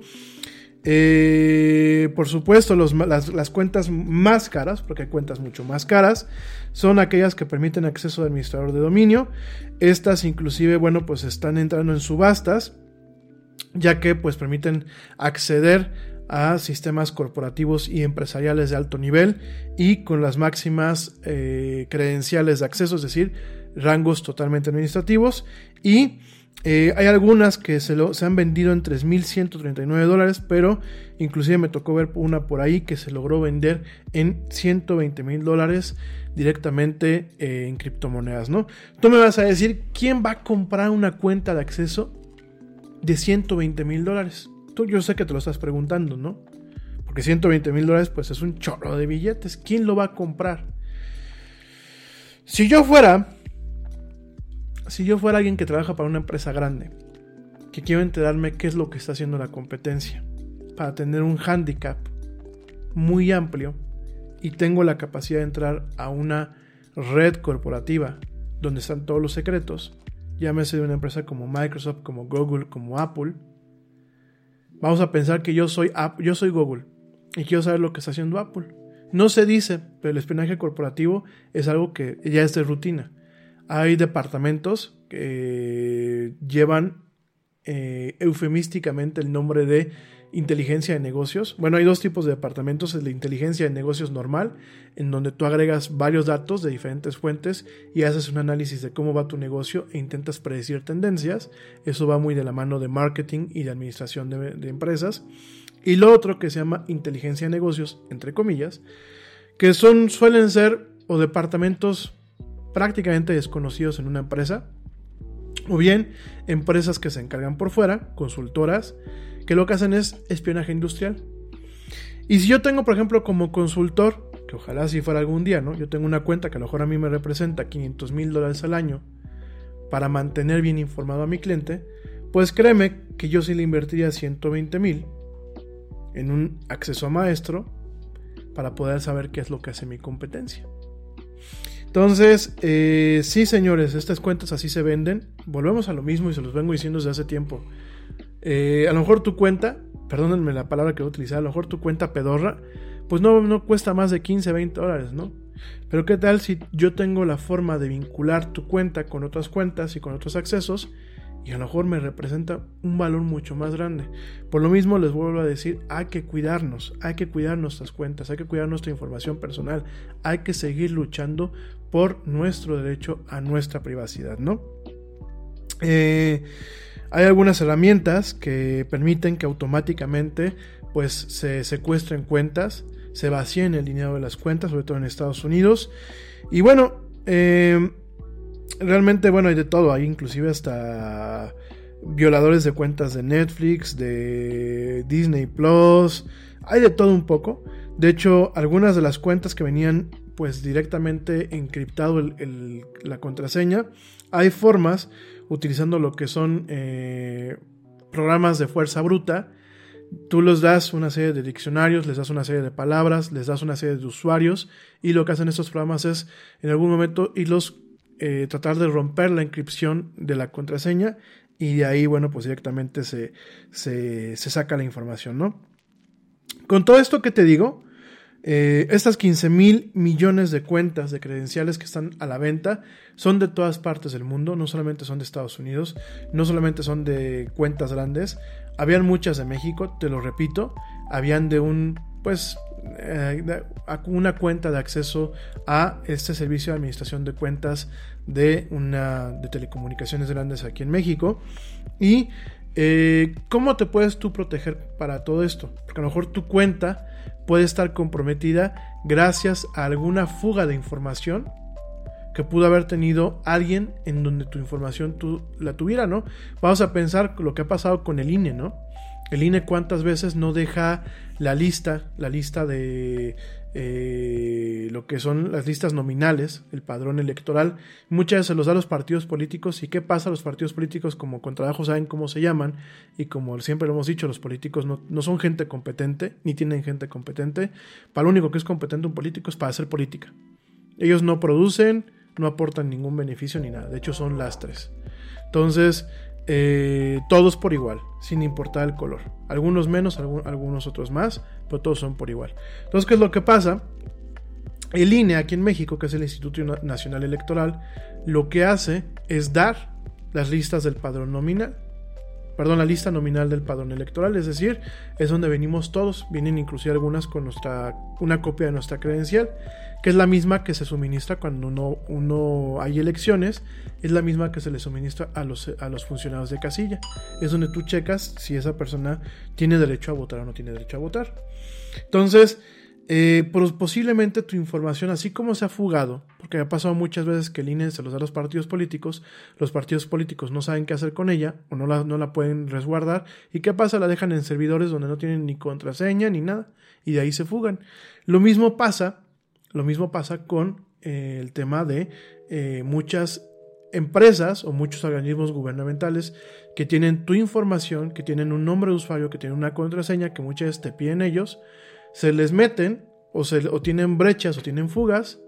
Eh, por supuesto, las, cuentas más caras, porque hay cuentas mucho más caras, son aquellas que permiten acceso de administrador de dominio. Estas inclusive, bueno, pues están entrando en subastas, ya que pues permiten acceder a sistemas corporativos y empresariales de alto nivel y con las máximas eh, credenciales de acceso, es decir, rangos totalmente administrativos. Y eh, hay algunas que se, han vendido en 3.139 dólares, pero inclusive me tocó ver una por ahí que se logró vender en 120 mil dólares directamente eh, en criptomonedas, ¿no? Tú me vas a decir, ¿quién va a comprar una cuenta de acceso de 120 mil dólares? Yo sé que te lo estás preguntando, ¿no? Porque 120 mil dólares pues es un chorro de billetes. ¿Quién lo va a comprar? Si yo fuera, si yo fuera alguien que trabaja para una empresa grande, que quiero enterarme qué es lo que está haciendo la competencia, para tener un handicap muy amplio y tengo la capacidad de entrar a una red corporativa donde están todos los secretos, llámese de una empresa como Microsoft, como Google, como Apple, Vamos a pensar que yo soy, yo soy Google y quiero saber lo que está haciendo Apple. No se dice, pero el espionaje corporativo es algo que ya es de rutina. Hay departamentos que llevan eh, eufemísticamente el nombre de inteligencia de negocios. Bueno, hay dos tipos de departamentos, el de inteligencia de negocios normal, en donde tú agregas varios datos de diferentes fuentes y haces un análisis de cómo va tu negocio e intentas predecir tendencias. Eso va muy de la mano de marketing y de administración de, de empresas. Y lo otro que se llama inteligencia de negocios, entre comillas, que son, suelen ser o departamentos prácticamente desconocidos en una empresa, o bien empresas que se encargan por fuera, consultoras, que lo que hacen es espionaje industrial. Y si yo tengo, por ejemplo, como consultor, que ojalá si fuera algún día, ¿no? Yo tengo una cuenta que a lo mejor a mí me representa 500 mil dólares al año para mantener bien informado a mi cliente, pues créeme que yo sí le invertiría 120 mil en un acceso a maestro para poder saber qué es lo que hace mi competencia. Entonces, eh, sí señores, estas cuentas así se venden. Volvemos a lo mismo y se los vengo diciendo desde hace tiempo. Eh, a lo mejor tu cuenta, perdónenme la palabra que voy a utilizar, a lo mejor tu cuenta pedorra, pues no, no cuesta más de 15, 20 dólares, ¿no? Pero qué tal si yo tengo la forma de vincular tu cuenta con otras cuentas y con otros accesos y a lo mejor me representa un valor mucho más grande. Por lo mismo les vuelvo a decir, hay que cuidarnos, hay que cuidar nuestras cuentas, hay que cuidar nuestra información personal, hay que seguir luchando por nuestro derecho a nuestra privacidad, ¿no? Eh, hay algunas herramientas que permiten que automáticamente pues se secuestren cuentas, se vacíen el dinero de las cuentas, sobre todo en Estados Unidos. Y bueno, eh, realmente, bueno, hay de todo. Hay inclusive hasta violadores de cuentas de Netflix, de Disney Plus. Hay de todo un poco. De hecho, algunas de las cuentas que venían pues directamente encriptado la contraseña, hay formas utilizando lo que son eh, programas de fuerza bruta. Tú les das una serie de diccionarios, les das una serie de palabras, les das una serie de usuarios y lo que hacen estos programas es en algún momento irlos eh, tratar de romper la inscripción de la contraseña y de ahí, bueno, pues directamente se, se, saca la información, ¿no? Con todo esto que te digo, eh, estas 15 mil millones de cuentas de credenciales que están a la venta son de todas partes del mundo, no solamente son de Estados Unidos, no solamente son de cuentas grandes, habían muchas de México, te lo repito, habían de un, pues, eh, una cuenta de acceso a este servicio de administración de cuentas de una de telecomunicaciones grandes aquí en México. Y eh, cómo te puedes tú proteger para todo esto porque a lo mejor tu cuenta puede estar comprometida gracias a alguna fuga de información que pudo haber tenido alguien en donde tu información tú la tuviera, ¿no? Vamos a pensar lo que ha pasado con el INE, ¿no? El INE cuántas veces no deja la lista, la lista de eh, lo que son las listas nominales, el padrón electoral, muchas se los da a los partidos políticos y qué pasa los partidos políticos como con trabajo saben cómo se llaman y como siempre lo hemos dicho, los políticos no, no son gente competente ni tienen gente competente, para lo único que es competente un político es para hacer política. Ellos no producen, no aportan ningún beneficio ni nada, de hecho son lastres. Entonces, eh, todos por igual, sin importar el color. Algunos menos, algunos otros más, pero todos son por igual. Entonces, ¿qué es lo que pasa? El INE aquí en México, que es el Instituto Nacional Electoral, lo que hace es dar las listas del padrón nominal. Perdón, la lista nominal del padrón electoral, es decir, es donde venimos todos, vienen inclusive algunas con nuestra, una copia de nuestra credencial que es la misma que se suministra cuando uno, uno hay elecciones, es la misma que se le suministra a los, a los funcionarios de casilla. Es donde tú checas si esa persona tiene derecho a votar o no tiene derecho a votar. Entonces, eh, posiblemente tu información, así como se ha fugado, porque ha pasado muchas veces que el INE se los da a los partidos políticos, los partidos políticos no saben qué hacer con ella o no la, no la pueden resguardar, y qué pasa, la dejan en servidores donde no tienen ni contraseña ni nada, y de ahí se fugan. Lo mismo pasa lo mismo pasa con eh, el tema de eh, muchas empresas o muchos organismos gubernamentales que tienen tu información, que tienen un nombre de usuario, que tienen una contraseña que muchas veces te piden ellos, se les meten o, se, o tienen brechas o tienen fugas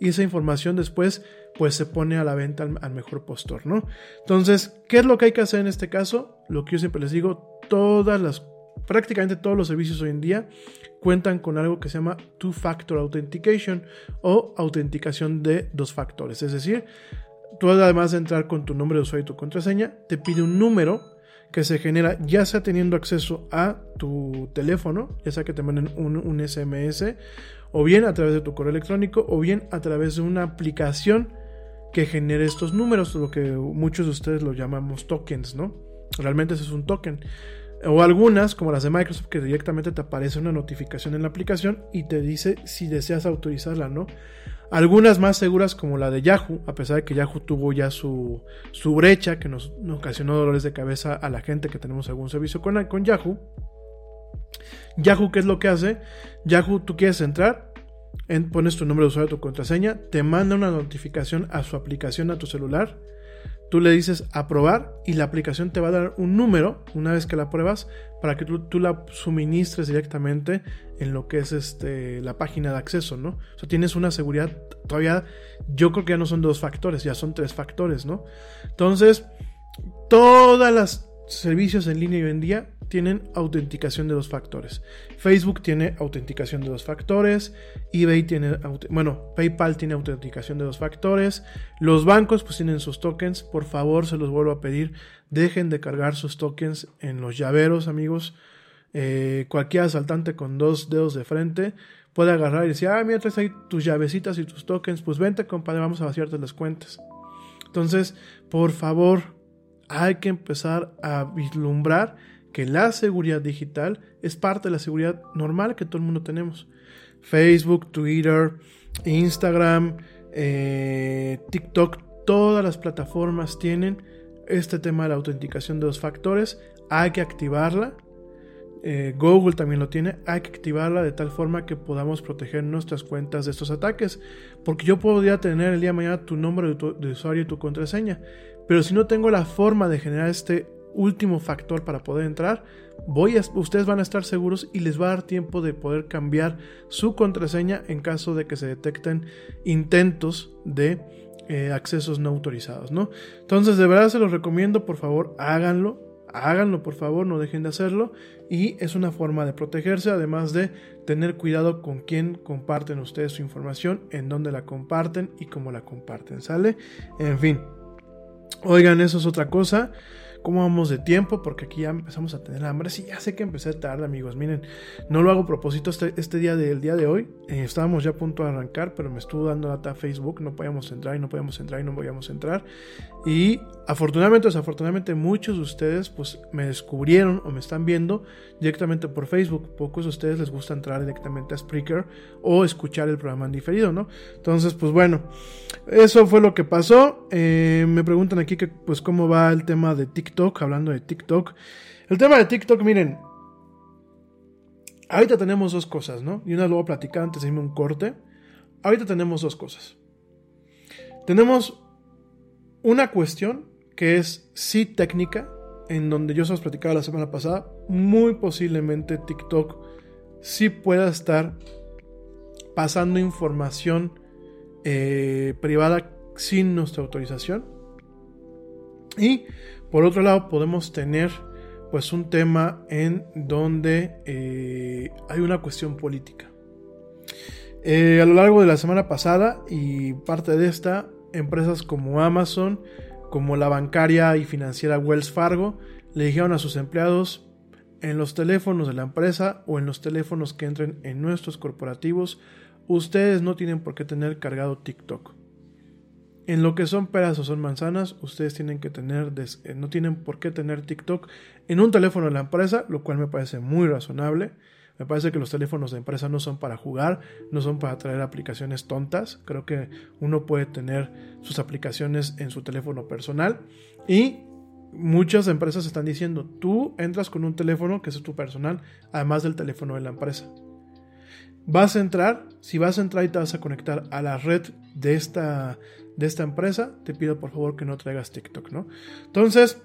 y esa información después pues se pone a la venta al, al, mejor postor, ¿no? Entonces, ¿qué es lo que hay que hacer en este caso? Lo que yo siempre les digo, todas las prácticamente todos los servicios hoy en día cuentan con algo que se llama Two-Factor Authentication o autenticación de dos factores. Es decir, tú además de entrar con tu nombre de usuario y tu contraseña, te pide un número que se genera ya sea teniendo acceso a tu teléfono, ya sea que te manden un, un SMS, o bien a través de tu correo electrónico, o bien a través de una aplicación que genere estos números, lo que muchos de ustedes lo llamamos tokens, ¿no? Realmente eso es un token. O algunas, como las de Microsoft, que directamente te aparece una notificación en la aplicación y te dice si deseas autorizarla, ¿no? Algunas más seguras como la de Yahoo, a pesar de que Yahoo tuvo ya su, su brecha que nos, ocasionó dolores de cabeza a la gente que tenemos algún servicio con, con Yahoo. Yahoo, ¿qué es lo que hace? Yahoo, tú quieres entrar, en- pones tu nombre de usuario, tu contraseña, te manda una notificación a su aplicación, a tu celular. Tú le dices aprobar y la aplicación te va a dar un número una vez que la pruebas para que tú, tú la suministres directamente en lo que es este, la página de acceso, ¿no? O sea, tienes una seguridad todavía, yo creo que ya no son dos factores, ya son tres factores, ¿no? Entonces, todas las servicios en línea hoy en día tienen autenticación de dos factores. Facebook tiene autenticación de dos factores, eBay tiene, bueno, PayPal tiene autenticación de dos factores, los bancos pues tienen sus tokens, por favor se los vuelvo a pedir, dejen de cargar sus tokens en los llaveros, amigos. Eh, cualquier asaltante con dos dedos de frente puede agarrar y decir, ah, mira, traes ahí tus llavecitas y tus tokens, pues vente, compadre, vamos a vaciarte las cuentas. Entonces, por favor, hay que empezar a vislumbrar que la seguridad digital es parte de la seguridad normal que todo el mundo tenemos. Facebook, Twitter, Instagram, eh, TikTok, todas las plataformas tienen este tema de la autenticación de dos factores. Hay que activarla. Eh, Google también lo tiene. Hay que activarla de tal forma que podamos proteger nuestras cuentas de estos ataques. Porque yo podría tener el día de mañana tu nombre de, de usuario y tu contraseña. Pero si no tengo la forma de generar este último factor para poder entrar, ustedes van a estar seguros y les va a dar tiempo de poder cambiar su contraseña en caso de que se detecten intentos de eh, accesos no autorizados, ¿no? Entonces, de verdad se los recomiendo, por favor, háganlo. Háganlo, por favor, no dejen de hacerlo. Y es una forma de protegerse, además de tener cuidado con quién comparten ustedes su información, en dónde la comparten y cómo la comparten, ¿sale? En fin. Oigan, eso es otra cosa. ¿Cómo vamos de tiempo? Porque aquí ya empezamos a tener hambre. Sí, ya sé que empecé tarde, amigos. Miren, no lo hago a propósito este, este día del día de hoy. Eh, estábamos ya a punto de arrancar, pero me estuvo dando data Facebook. No podíamos entrar y no podíamos entrar y no podíamos entrar. Y afortunadamente desafortunadamente muchos de ustedes pues me descubrieron o me están viendo directamente por Facebook. Pocos de ustedes les gusta entrar directamente a Spreaker o escuchar el programa en diferido, ¿no? Entonces, pues bueno, eso fue lo que pasó. Eh, me preguntan aquí que pues cómo va el tema de TikTok, hablando de TikTok. El tema de TikTok, miren, ahorita tenemos dos cosas, ¿no? Y una lo voy a platicar antes de irme un corte. Ahorita tenemos dos cosas. Tenemos una cuestión que es sí técnica, en donde yo se los platicaba la semana pasada, muy posiblemente TikTok sí pueda estar pasando información eh, privada sin nuestra autorización. Y por otro lado podemos tener pues un tema en donde eh, hay una cuestión política. Eh, a lo largo de la semana pasada y parte de esta, empresas como Amazon, como la bancaria y financiera Wells Fargo, le dijeron a sus empleados en los teléfonos de la empresa o en los teléfonos que entren en nuestros corporativos, ustedes no tienen por qué tener cargado TikTok. En lo que son peras o son manzanas, ustedes tienen que tener, eh, no tienen por qué tener TikTok en un teléfono de la empresa, lo cual me parece muy razonable. Me parece que los teléfonos de empresa no son para jugar, no son para traer aplicaciones tontas. Creo que uno puede tener sus aplicaciones en su teléfono personal y muchas empresas están diciendo, tú entras con un teléfono que es tu personal, además del teléfono de la empresa. Vas a entrar, si vas a entrar y te vas a conectar a la red de esta, de esta empresa, te pido por favor que no traigas TikTok, ¿no? Entonces,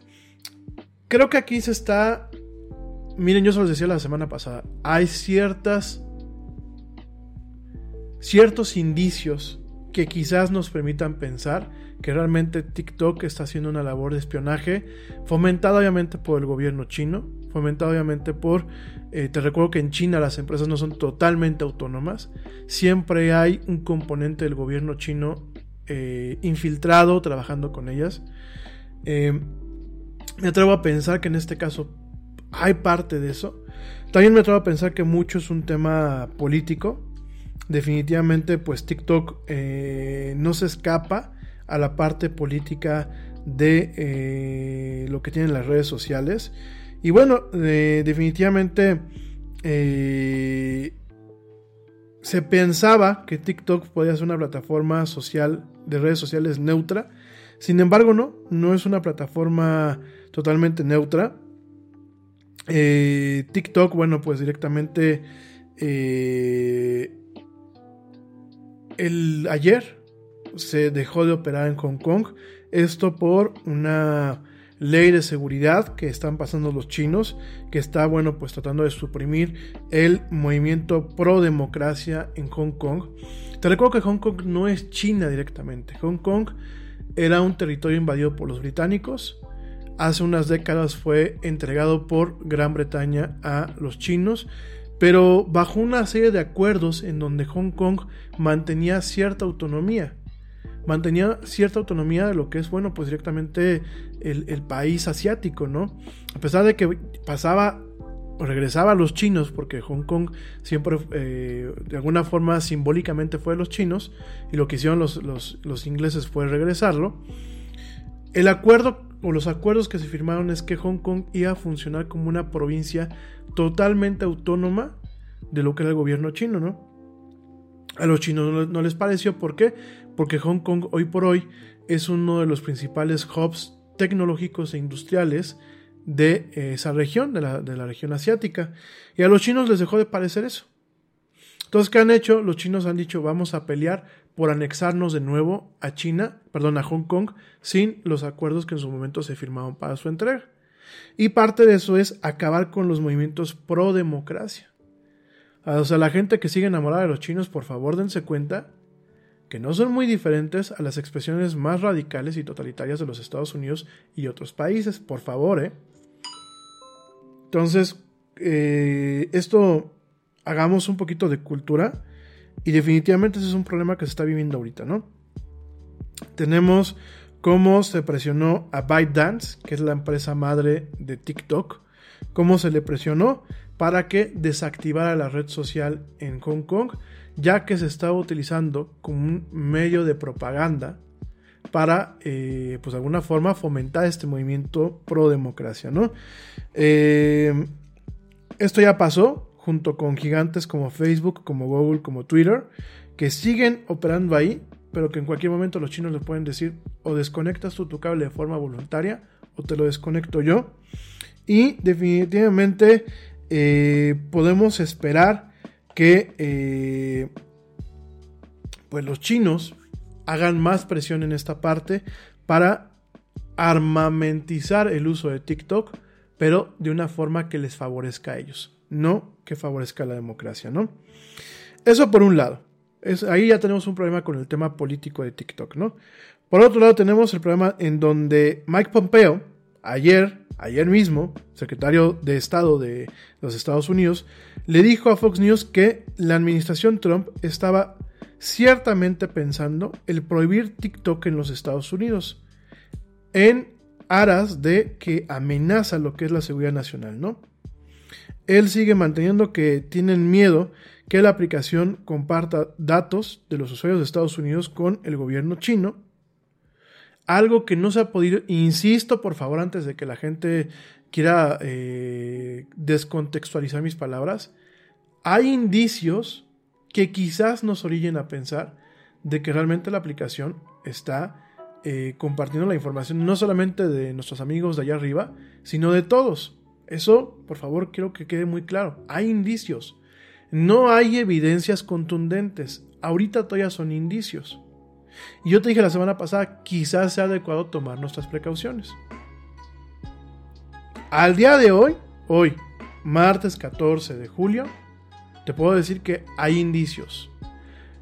creo que aquí se está Miren, yo se los decía la semana pasada. Hay ciertas. ciertos indicios que quizás nos permitan pensar que realmente TikTok está haciendo una labor de espionaje, fomentada obviamente por el gobierno chino, fomentada obviamente por. eh, te recuerdo que en China las empresas no son totalmente autónomas. Siempre hay un componente del gobierno chino eh, infiltrado trabajando con ellas. Eh, Me atrevo a pensar que en este caso hay parte de eso. También me atrevo a pensar que mucho es un tema político. Definitivamente, pues TikTok eh, no se escapa a la parte política de lo que tienen las redes sociales. Y bueno, definitivamente se pensaba que TikTok podía ser una plataforma social de redes sociales neutra. Sin embargo, no, no es una plataforma totalmente neutra. Eh, TikTok, bueno, pues directamente eh, el ayer se dejó de operar en Hong Kong. Esto por una ley de seguridad que están pasando los chinos, que está, bueno, pues tratando de suprimir el movimiento pro democracia en Hong Kong. Te recuerdo que Hong Kong no es China directamente. Hong Kong era un territorio invadido por los británicos hace unas décadas fue entregado por Gran Bretaña a los chinos, pero bajo una serie de acuerdos en donde Hong Kong mantenía cierta autonomía. Mantenía cierta autonomía de lo que es, bueno, pues directamente el, país asiático, ¿no? A pesar de que pasaba regresaba a los chinos, porque Hong Kong siempre eh, de alguna forma simbólicamente fue de los chinos, y lo que hicieron los, los ingleses fue regresarlo. El acuerdo o los acuerdos que se firmaron es que Hong Kong iba a funcionar como una provincia totalmente autónoma de lo que era el gobierno chino, ¿no? A los chinos no, les pareció, ¿por qué? Porque Hong Kong hoy por hoy es uno de los principales hubs tecnológicos e industriales de esa región, de la, de la región asiática. Y a los chinos les dejó de parecer eso. Entonces, ¿qué han hecho? Los chinos han dicho, vamos a pelear por anexarnos de nuevo a China, perdón, a Hong Kong, sin los acuerdos que en su momento se firmaron para su entrega. Y parte de eso es acabar con los movimientos pro democracia. O sea, la gente que sigue enamorada de los chinos, por favor dense cuenta que no son muy diferentes a las expresiones más radicales y totalitarias de los Estados Unidos y otros países. Por favor, ¿eh? Entonces, eh, esto hagamos un poquito de cultura y definitivamente ese es un problema que se está viviendo ahorita, ¿no? Tenemos cómo se presionó a ByteDance, que es la empresa madre de TikTok, cómo se le presionó para que desactivara la red social en Hong Kong, ya que se estaba utilizando como un medio de propaganda para, eh, pues de alguna forma, fomentar este movimiento pro democracia, ¿no? Eh, esto ya pasó, junto con gigantes como Facebook, como Google, como Twitter, que siguen operando ahí, pero que en cualquier momento los chinos le pueden decir o desconectas tú tu cable de forma voluntaria o te lo desconecto yo. Y definitivamente eh, podemos esperar que pues los chinos hagan más presión en esta parte para armamentizar el uso de TikTok, pero de una forma que les favorezca a ellos no que favorezca la democracia, ¿no? Eso por un lado. Es, ahí ya tenemos un problema con el tema político de TikTok, ¿no? Por otro lado tenemos el problema en donde Mike Pompeo, ayer, ayer mismo, secretario de Estado de los Estados Unidos, le dijo a Fox News que la administración Trump estaba ciertamente pensando el prohibir TikTok en los Estados Unidos en aras de que amenaza lo que es la seguridad nacional, ¿no? Él sigue manteniendo que tienen miedo que la aplicación comparta datos de los usuarios de Estados Unidos con el gobierno chino. Algo que no se ha podido, insisto por favor antes de que la gente quiera eh, descontextualizar mis palabras, hay indicios que quizás nos orillen a pensar de que realmente la aplicación está eh, compartiendo la información no solamente de nuestros amigos de allá arriba, sino de todos. Eso, por favor, quiero que quede muy claro. Hay indicios. No hay evidencias contundentes. Ahorita todavía son indicios. Y yo te dije la semana pasada, quizás sea adecuado tomar nuestras precauciones. Al día de hoy, hoy, martes 14 de julio, te puedo decir que hay indicios.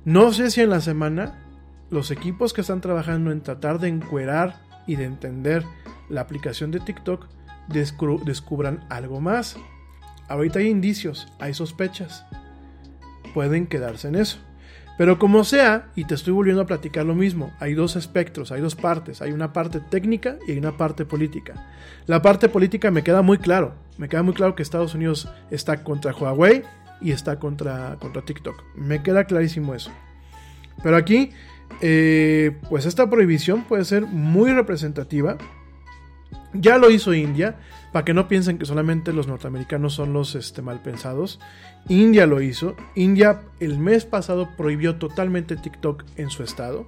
No sé si en la semana los equipos que están trabajando en tratar de encuerar y de entender la aplicación de TikTok descubran algo más. Ahorita hay indicios, hay sospechas. Pueden quedarse en eso. Pero como sea, y te estoy volviendo a platicar lo mismo, hay dos espectros, hay dos partes, hay una parte técnica y hay una parte política. La parte política me queda muy claro, me queda muy claro que Estados Unidos está contra Huawei y está contra, contra TikTok. Me queda clarísimo eso. Pero aquí, eh, pues esta prohibición puede ser muy representativa. Ya lo hizo India, para que no piensen que solamente los norteamericanos son los este, mal pensados. India lo hizo. India el mes pasado prohibió totalmente TikTok en su estado.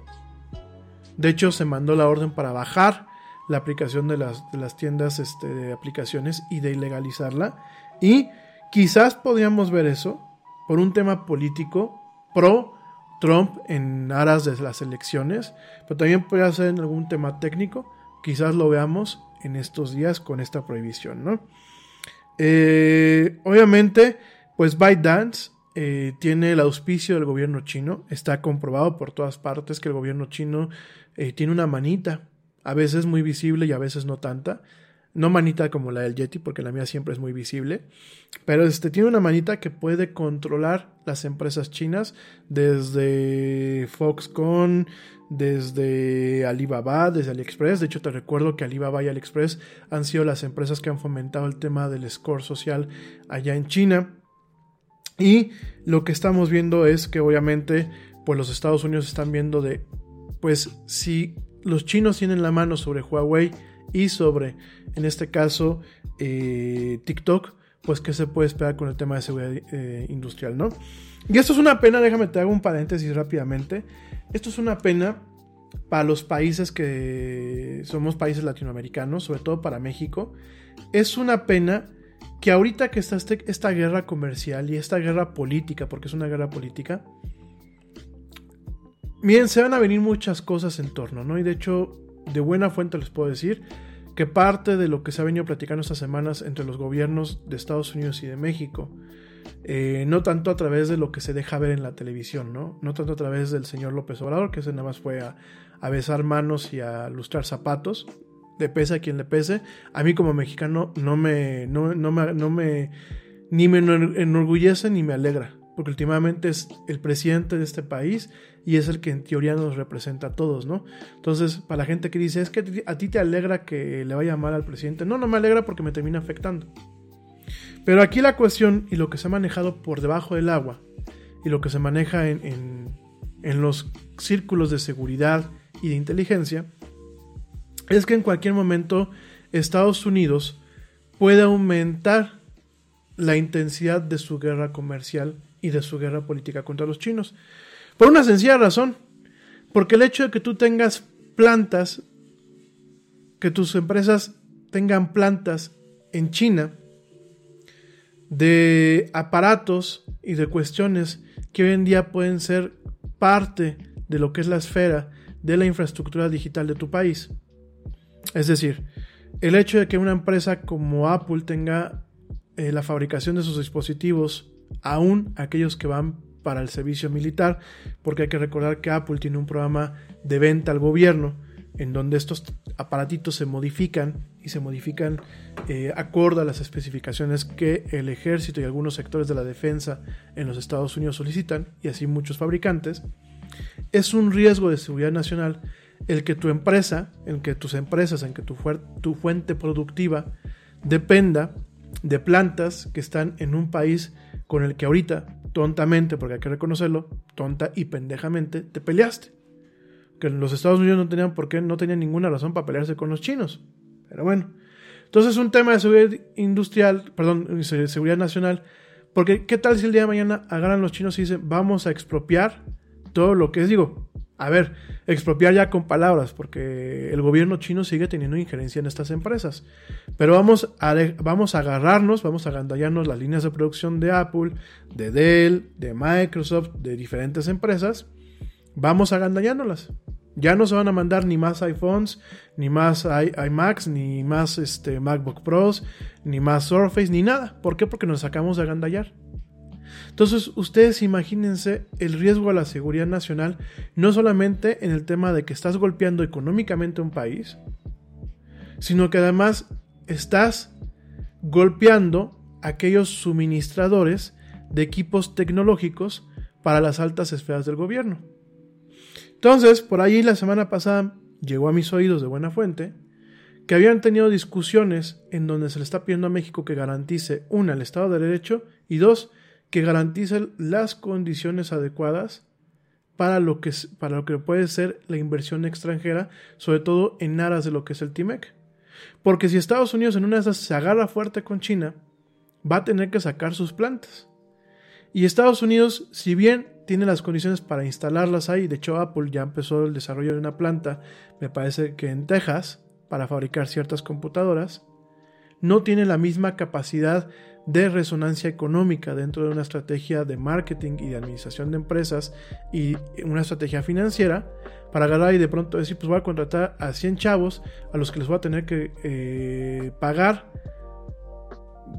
De hecho, se mandó la orden para bajar la aplicación de las, de las tiendas este, de aplicaciones y de ilegalizarla. Y quizás podríamos ver eso por un tema político pro Trump en aras de las elecciones, pero también puede ser en algún tema técnico. Quizás lo veamos en estos días con esta prohibición, ¿no? Eh, obviamente pues ByteDance eh, tiene el auspicio del gobierno chino. Está comprobado por todas partes que el gobierno chino eh, tiene una manita, a veces muy visible y a veces no tanta. No manita como la del Yeti, porque la mía siempre es muy visible. Pero este tiene una manita que puede controlar las empresas chinas desde Foxconn, desde Alibaba, desde AliExpress. De hecho, te recuerdo que Alibaba y AliExpress han sido las empresas que han fomentado el tema del score social allá en China. Y lo que estamos viendo es que obviamente pues los Estados Unidos están viendo de pues si los chinos tienen la mano sobre Huawei y sobre en este caso eh, TikTok pues qué se puede esperar con el tema de seguridad eh, industrial no y esto es una pena déjame te hago un paréntesis rápidamente. Esto es una pena para los países que somos países latinoamericanos sobre todo para México. Es una pena que ahorita que está este, esta guerra comercial y esta guerra política, porque es una guerra política, miren, se van a venir muchas cosas en torno, ¿no? Y de hecho, de buena fuente les puedo decir que parte de lo que se ha venido platicando estas semanas entre los gobiernos de Estados Unidos y de México, eh, no tanto a través de lo que se deja ver en la televisión, ¿no? No tanto a través del señor López Obrador, que ese nada más fue a, besar manos y a lustrar zapatos, le pese a quien le pese. A mí como mexicano no me, no, me, no me, ni me enorgullece ni me alegra, porque últimamente es el presidente de este país y es el que en teoría nos representa a todos, ¿no? Entonces, para la gente que dice, es que a ti te alegra que le vaya mal al presidente, no, no me alegra porque me termina afectando. Pero aquí la cuestión y lo que se ha manejado por debajo del agua y lo que se maneja en, en, en los círculos de seguridad y de inteligencia es que en cualquier momento Estados Unidos puede aumentar la intensidad de su guerra comercial y de su guerra política contra los chinos. Por una sencilla razón, porque el hecho de que tú tengas plantas, que tus empresas tengan plantas en China, de aparatos y de cuestiones que hoy en día pueden ser parte de lo que es la esfera de la infraestructura digital de tu país, es decir, el hecho de que una empresa como Apple tenga eh, la fabricación de sus dispositivos, aún aquellos que van para el servicio militar, porque hay que recordar que Apple tiene un programa de venta al gobierno, en donde estos aparatitos se modifican y se modifican eh, acorde a las especificaciones que el ejército y algunos sectores de la defensa en los Estados Unidos solicitan, y así muchos fabricantes, es un riesgo de seguridad nacional el que tu empresa, en que tus empresas, en que tu, tu fuente productiva dependa de plantas que están en un país con el que ahorita, tontamente, porque hay que reconocerlo, tonta y pendejamente, te peleaste. Que los Estados Unidos no tenían por qué, no tenían ninguna razón para pelearse con los chinos. Pero bueno. Entonces un tema de seguridad industrial, perdón, seguridad nacional, porque ¿qué tal si el día de mañana agarran los chinos y dicen, vamos a expropiar todo lo que es, digo, a ver, expropiar ya con palabras, porque el gobierno chino sigue teniendo injerencia en estas empresas. Pero vamos a, vamos a agarrarnos, vamos a agandallarnos las líneas de producción de Apple, de Dell, de Microsoft, de diferentes empresas. Vamos a agandallándolas. Ya no se van a mandar ni más iPhones, ni más iMacs, ni más este, MacBook Pros, ni más Surface, ni nada. ¿Por qué? Porque nos sacamos de agandallar. Entonces, ustedes imagínense el riesgo a la seguridad nacional, no solamente en el tema de que estás golpeando económicamente un país, sino que además estás golpeando aquellos suministradores de equipos tecnológicos para las altas esferas del gobierno. Entonces, por ahí la semana pasada llegó a mis oídos de buena fuente que habían tenido discusiones en donde se le está pidiendo a México que garantice, una, el Estado de Derecho y dos, que garantice las condiciones adecuadas para lo que, para lo que puede ser la inversión extranjera, sobre todo en aras de lo que es el TIMEC. Porque si Estados Unidos en una de esas se agarra fuerte con China, va a tener que sacar sus plantas. Y Estados Unidos, si bien tiene las condiciones para instalarlas ahí, de hecho Apple ya empezó el desarrollo de una planta, me parece que en Texas, para fabricar ciertas computadoras, no tiene la misma capacidad de resonancia económica dentro de una estrategia de marketing y de administración de empresas y una estrategia financiera para agarrar y de pronto decir, pues voy a contratar a 100 chavos a los que les voy a tener que eh, pagar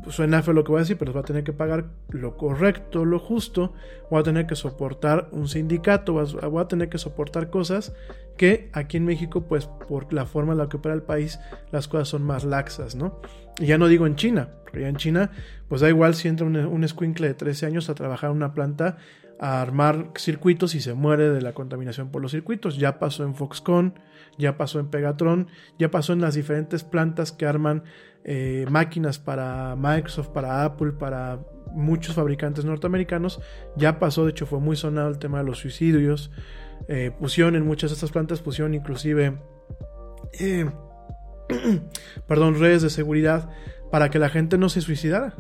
pues, suena feo lo que voy a decir, pero va a tener que pagar lo correcto, lo justo, voy a tener que soportar un sindicato, voy a tener que soportar cosas que aquí en México, pues por la forma en la que opera el país, las cosas son más laxas, ¿no? Y ya no digo en China, porque ya en China, pues da igual si entra un, un escuincle de 13 años a trabajar en una planta, a armar circuitos y se muere de la contaminación por los circuitos. Ya pasó en Foxconn, ya pasó en Pegatron, ya pasó en las diferentes plantas que arman eh, máquinas para Microsoft, para Apple, para muchos fabricantes norteamericanos. Ya pasó, de hecho fue muy sonado el tema de los suicidios. Eh, pusieron en muchas de estas plantas, pusieron inclusive, eh, (clears throat) perdón, redes de seguridad para que la gente no se suicidara.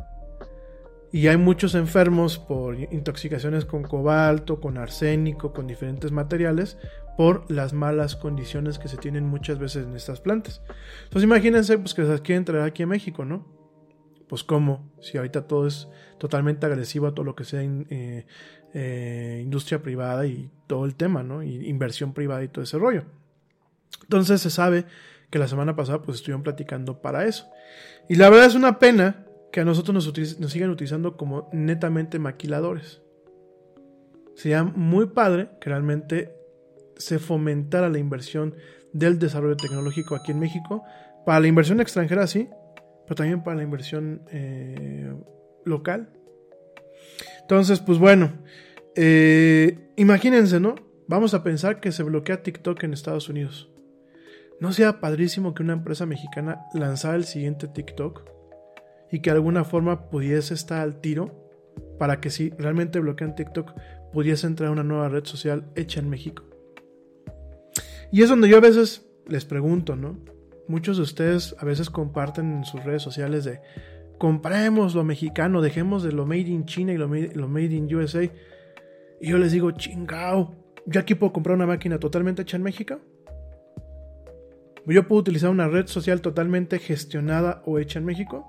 Y hay muchos enfermos por intoxicaciones con cobalto, con arsénico, con diferentes materiales, por las malas condiciones que se tienen muchas veces en estas plantas. Entonces imagínense pues, que se quieren traer aquí a México, ¿no? Pues cómo, si ahorita todo es totalmente agresivo a todo lo que sea eh, eh, industria privada y todo el tema, ¿no? Y inversión privada y todo ese rollo. Entonces se sabe que la semana pasada pues estuvieron platicando para eso. Y la verdad es una pena que a nosotros nos, sigan utilizando como netamente maquiladores. Sería muy padre que realmente se fomentara la inversión del desarrollo tecnológico aquí en México. Para la inversión extranjera, sí, pero también para la inversión eh, local. Entonces, pues bueno, eh, imagínense, ¿no? Vamos a pensar que se bloquea TikTok en Estados Unidos. ¿No sea padrísimo que una empresa mexicana lanzara el siguiente TikTok? y que de alguna forma pudiese estar al tiro para que si realmente bloquean TikTok pudiese entrar una nueva red social hecha en México. Y es donde yo a veces les pregunto, ¿no? Muchos de ustedes a veces comparten en sus redes sociales de compremos lo mexicano, dejemos de lo made in China y lo made, in USA. Y yo les digo, chingao, ¿yo aquí puedo comprar una máquina totalmente hecha en México? ¿Yo puedo utilizar una red social totalmente gestionada o hecha en México?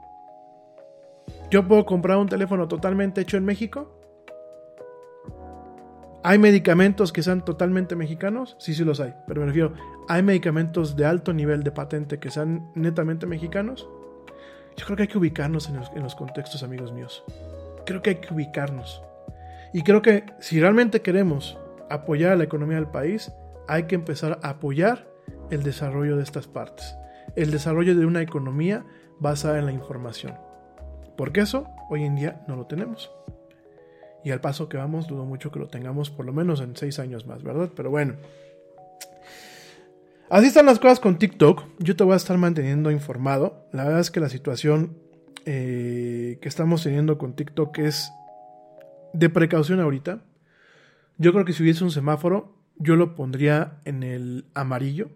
¿Yo puedo comprar un teléfono totalmente hecho en México? ¿Hay medicamentos que sean totalmente mexicanos? Sí, sí los hay. Pero me refiero, ¿hay medicamentos de alto nivel de patente que sean netamente mexicanos? Yo creo que hay que ubicarnos en los, en los contextos, amigos míos. Creo que hay que ubicarnos. Y creo que si realmente queremos apoyar a la economía del país, hay que empezar a apoyar el desarrollo de estas partes. El desarrollo de una economía basada en la información. Porque eso hoy en día no lo tenemos. Y al paso que vamos, dudo mucho que lo tengamos por lo menos en seis años más, ¿verdad? Pero bueno. Así están las cosas con TikTok. Yo te voy a estar manteniendo informado. La verdad es que la situación eh, que estamos teniendo con TikTok es de precaución ahorita. Yo creo que si hubiese un semáforo, yo lo pondría en el amarillo,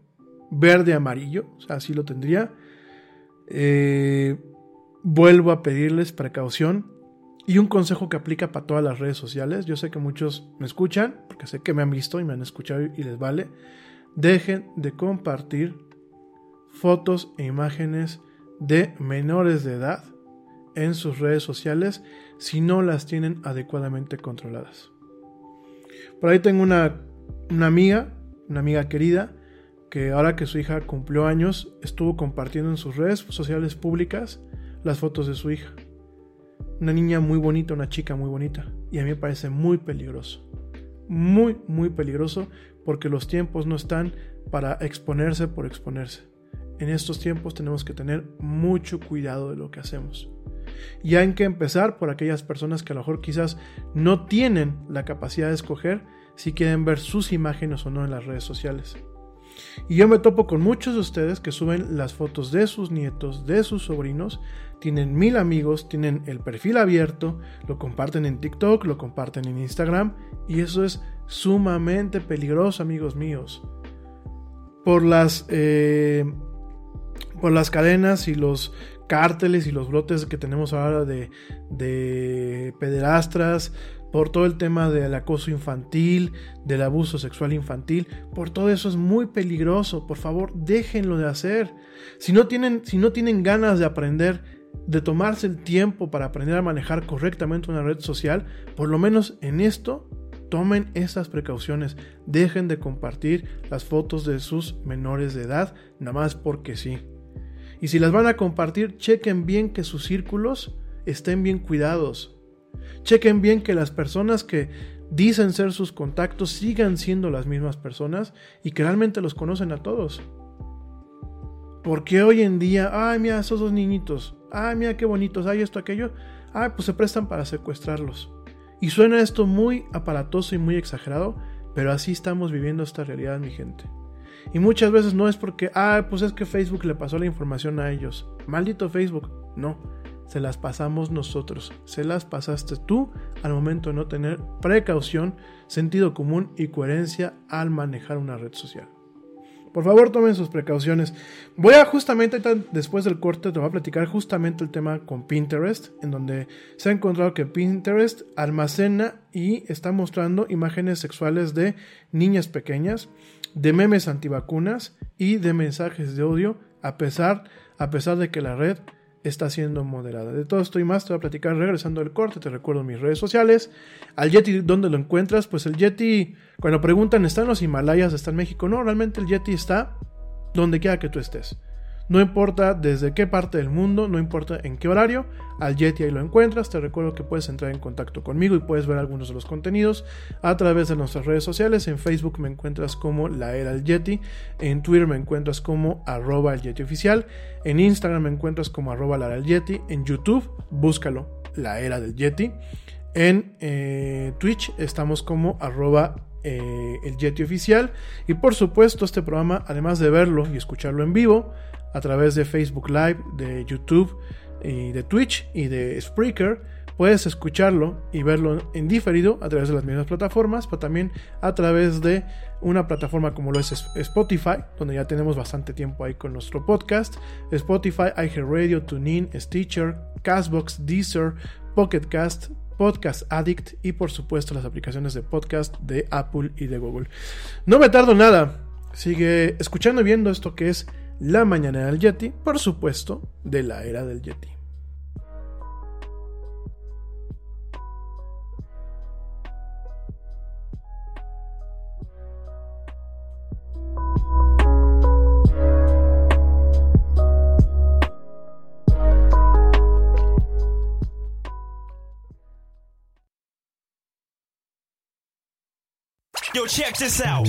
verde amarillo, o sea, así lo tendría. Eh, vuelvo a pedirles precaución y un consejo que aplica para todas las redes sociales. Yo sé que muchos me escuchan, porque sé que me han visto y me han escuchado y les vale. Dejen de compartir fotos e imágenes de menores de edad en sus redes sociales si no las tienen adecuadamente controladas. Por ahí tengo una, una amiga, una amiga querida, que ahora que su hija cumplió años, estuvo compartiendo en sus redes sociales públicas las fotos de su hija. Una niña muy bonita, una chica muy bonita. Y a mí me parece muy peligroso. Muy, muy peligroso porque los tiempos no están para exponerse por exponerse. En estos tiempos tenemos que tener mucho cuidado de lo que hacemos. Y hay que empezar por aquellas personas que a lo mejor quizás no tienen la capacidad de escoger si quieren ver sus imágenes o no en las redes sociales. Y yo me topo con muchos de ustedes que suben las fotos de sus nietos, de sus sobrinos, tienen mil amigos, tienen el perfil abierto, lo comparten en TikTok, lo comparten en Instagram y eso es sumamente peligroso amigos míos. Por las, eh, por las cadenas y los cárteles y los brotes que tenemos ahora de, de pederastras, por todo el tema del acoso infantil, del abuso sexual infantil, por todo eso es muy peligroso. Por favor, déjenlo de hacer. Si no tienen, si no tienen ganas de aprender, de tomarse el tiempo para aprender a manejar correctamente una red social, por lo menos en esto, tomen esas precauciones. Dejen de compartir las fotos de sus menores de edad, nada más porque sí. Y si las van a compartir, chequen bien que sus círculos estén bien cuidados. Chequen bien que las personas que dicen ser sus contactos sigan siendo las mismas personas y que realmente los conocen a todos. Porque hoy en día, ay, mira, esos dos niñitos, ay, mira qué bonitos, ay, esto, aquello, ay, pues se prestan para secuestrarlos. Y suena esto muy aparatoso y muy exagerado, pero así estamos viviendo esta realidad, mi gente. Y muchas veces no es porque, ah, pues es que Facebook le pasó la información a ellos. Maldito Facebook. No, se las pasamos nosotros, se las pasaste tú al momento de no tener precaución, sentido común y coherencia al manejar una red social. Por favor, tomen sus precauciones. Voy a justamente, después del corte, te voy a platicar justamente el tema con Pinterest, en donde se ha encontrado que Pinterest almacena y está mostrando imágenes sexuales de niñas pequeñas, de memes antivacunas y de mensajes de odio, a pesar, a pesar de que la red está siendo moderada. De todo esto y más te voy a platicar regresando del corte, te recuerdo mis redes sociales. Al Yeti, ¿dónde lo encuentras? Pues el Yeti, cuando preguntan, ¿está en los Himalayas? ¿Está en México? No, realmente el Yeti está donde quiera que tú estés. No importa desde qué parte del mundo, no importa en qué horario, al Yeti ahí lo encuentras. Te recuerdo que puedes entrar en contacto conmigo y puedes ver algunos de los contenidos a través de nuestras redes sociales. En Facebook me encuentras como La Era del Yeti, en Twitter me encuentras como arroba el Yeti oficial, en Instagram me encuentras como arroba la Yeti, en YouTube búscalo La Era del Yeti, en eh, Twitch estamos como arroba eh, el Yeti oficial y por supuesto este programa además de verlo y escucharlo en vivo a través de Facebook Live, de YouTube de Twitch y de Spreaker. Puedes escucharlo y verlo en diferido a través de las mismas plataformas, pero también a través de una plataforma como lo es Spotify, donde ya tenemos bastante tiempo ahí con nuestro podcast. Spotify, iHeartRadio, TuneIn, Stitcher, Castbox, Deezer, Pocketcast, Podcast Addict y por supuesto las aplicaciones de podcast de Apple y de Google. No me tardo nada. Sigue escuchando y viendo esto que es la mañana del Yeti, por supuesto, de la era del Yeti. Yo, check this out.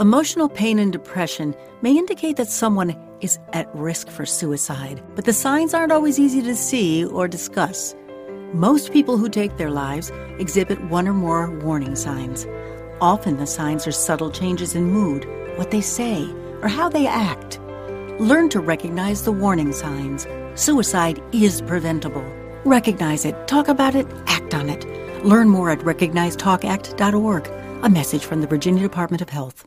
Emotional pain and depression may indicate that someone is at risk for suicide, but the signs aren't always easy to see or discuss. Most people who take their lives exhibit one or more warning signs. Often the signs are subtle changes in mood, what they say, or how they act. Learn to recognize the warning signs. Suicide is preventable. Recognize it, talk about it, act on it. Learn more at recognizetalkact.org. A message from the Virginia Department of Health.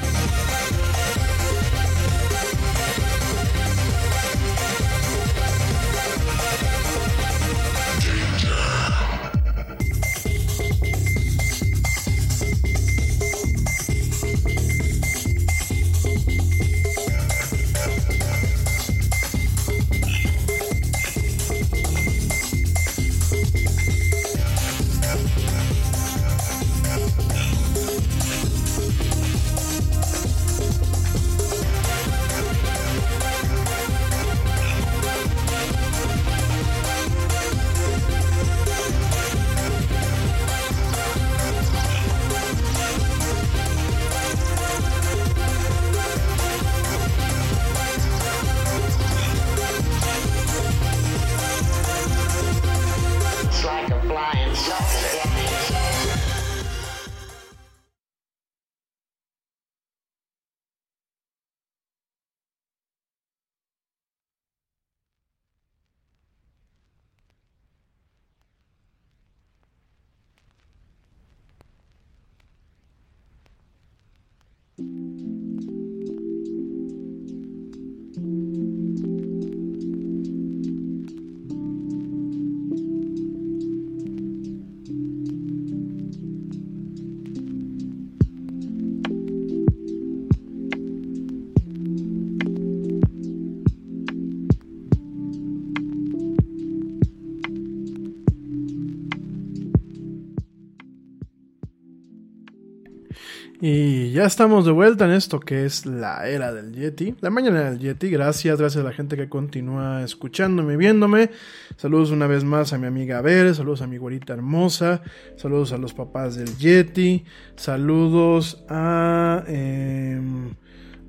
Y ya estamos de vuelta en esto que es la era del Yeti, la mañana del Yeti. Gracias, gracias a la gente que continúa escuchándome, viéndome. Saludos una vez más a mi amiga Ver, saludos a mi güerita hermosa, saludos a los papás del Yeti, saludos a... em,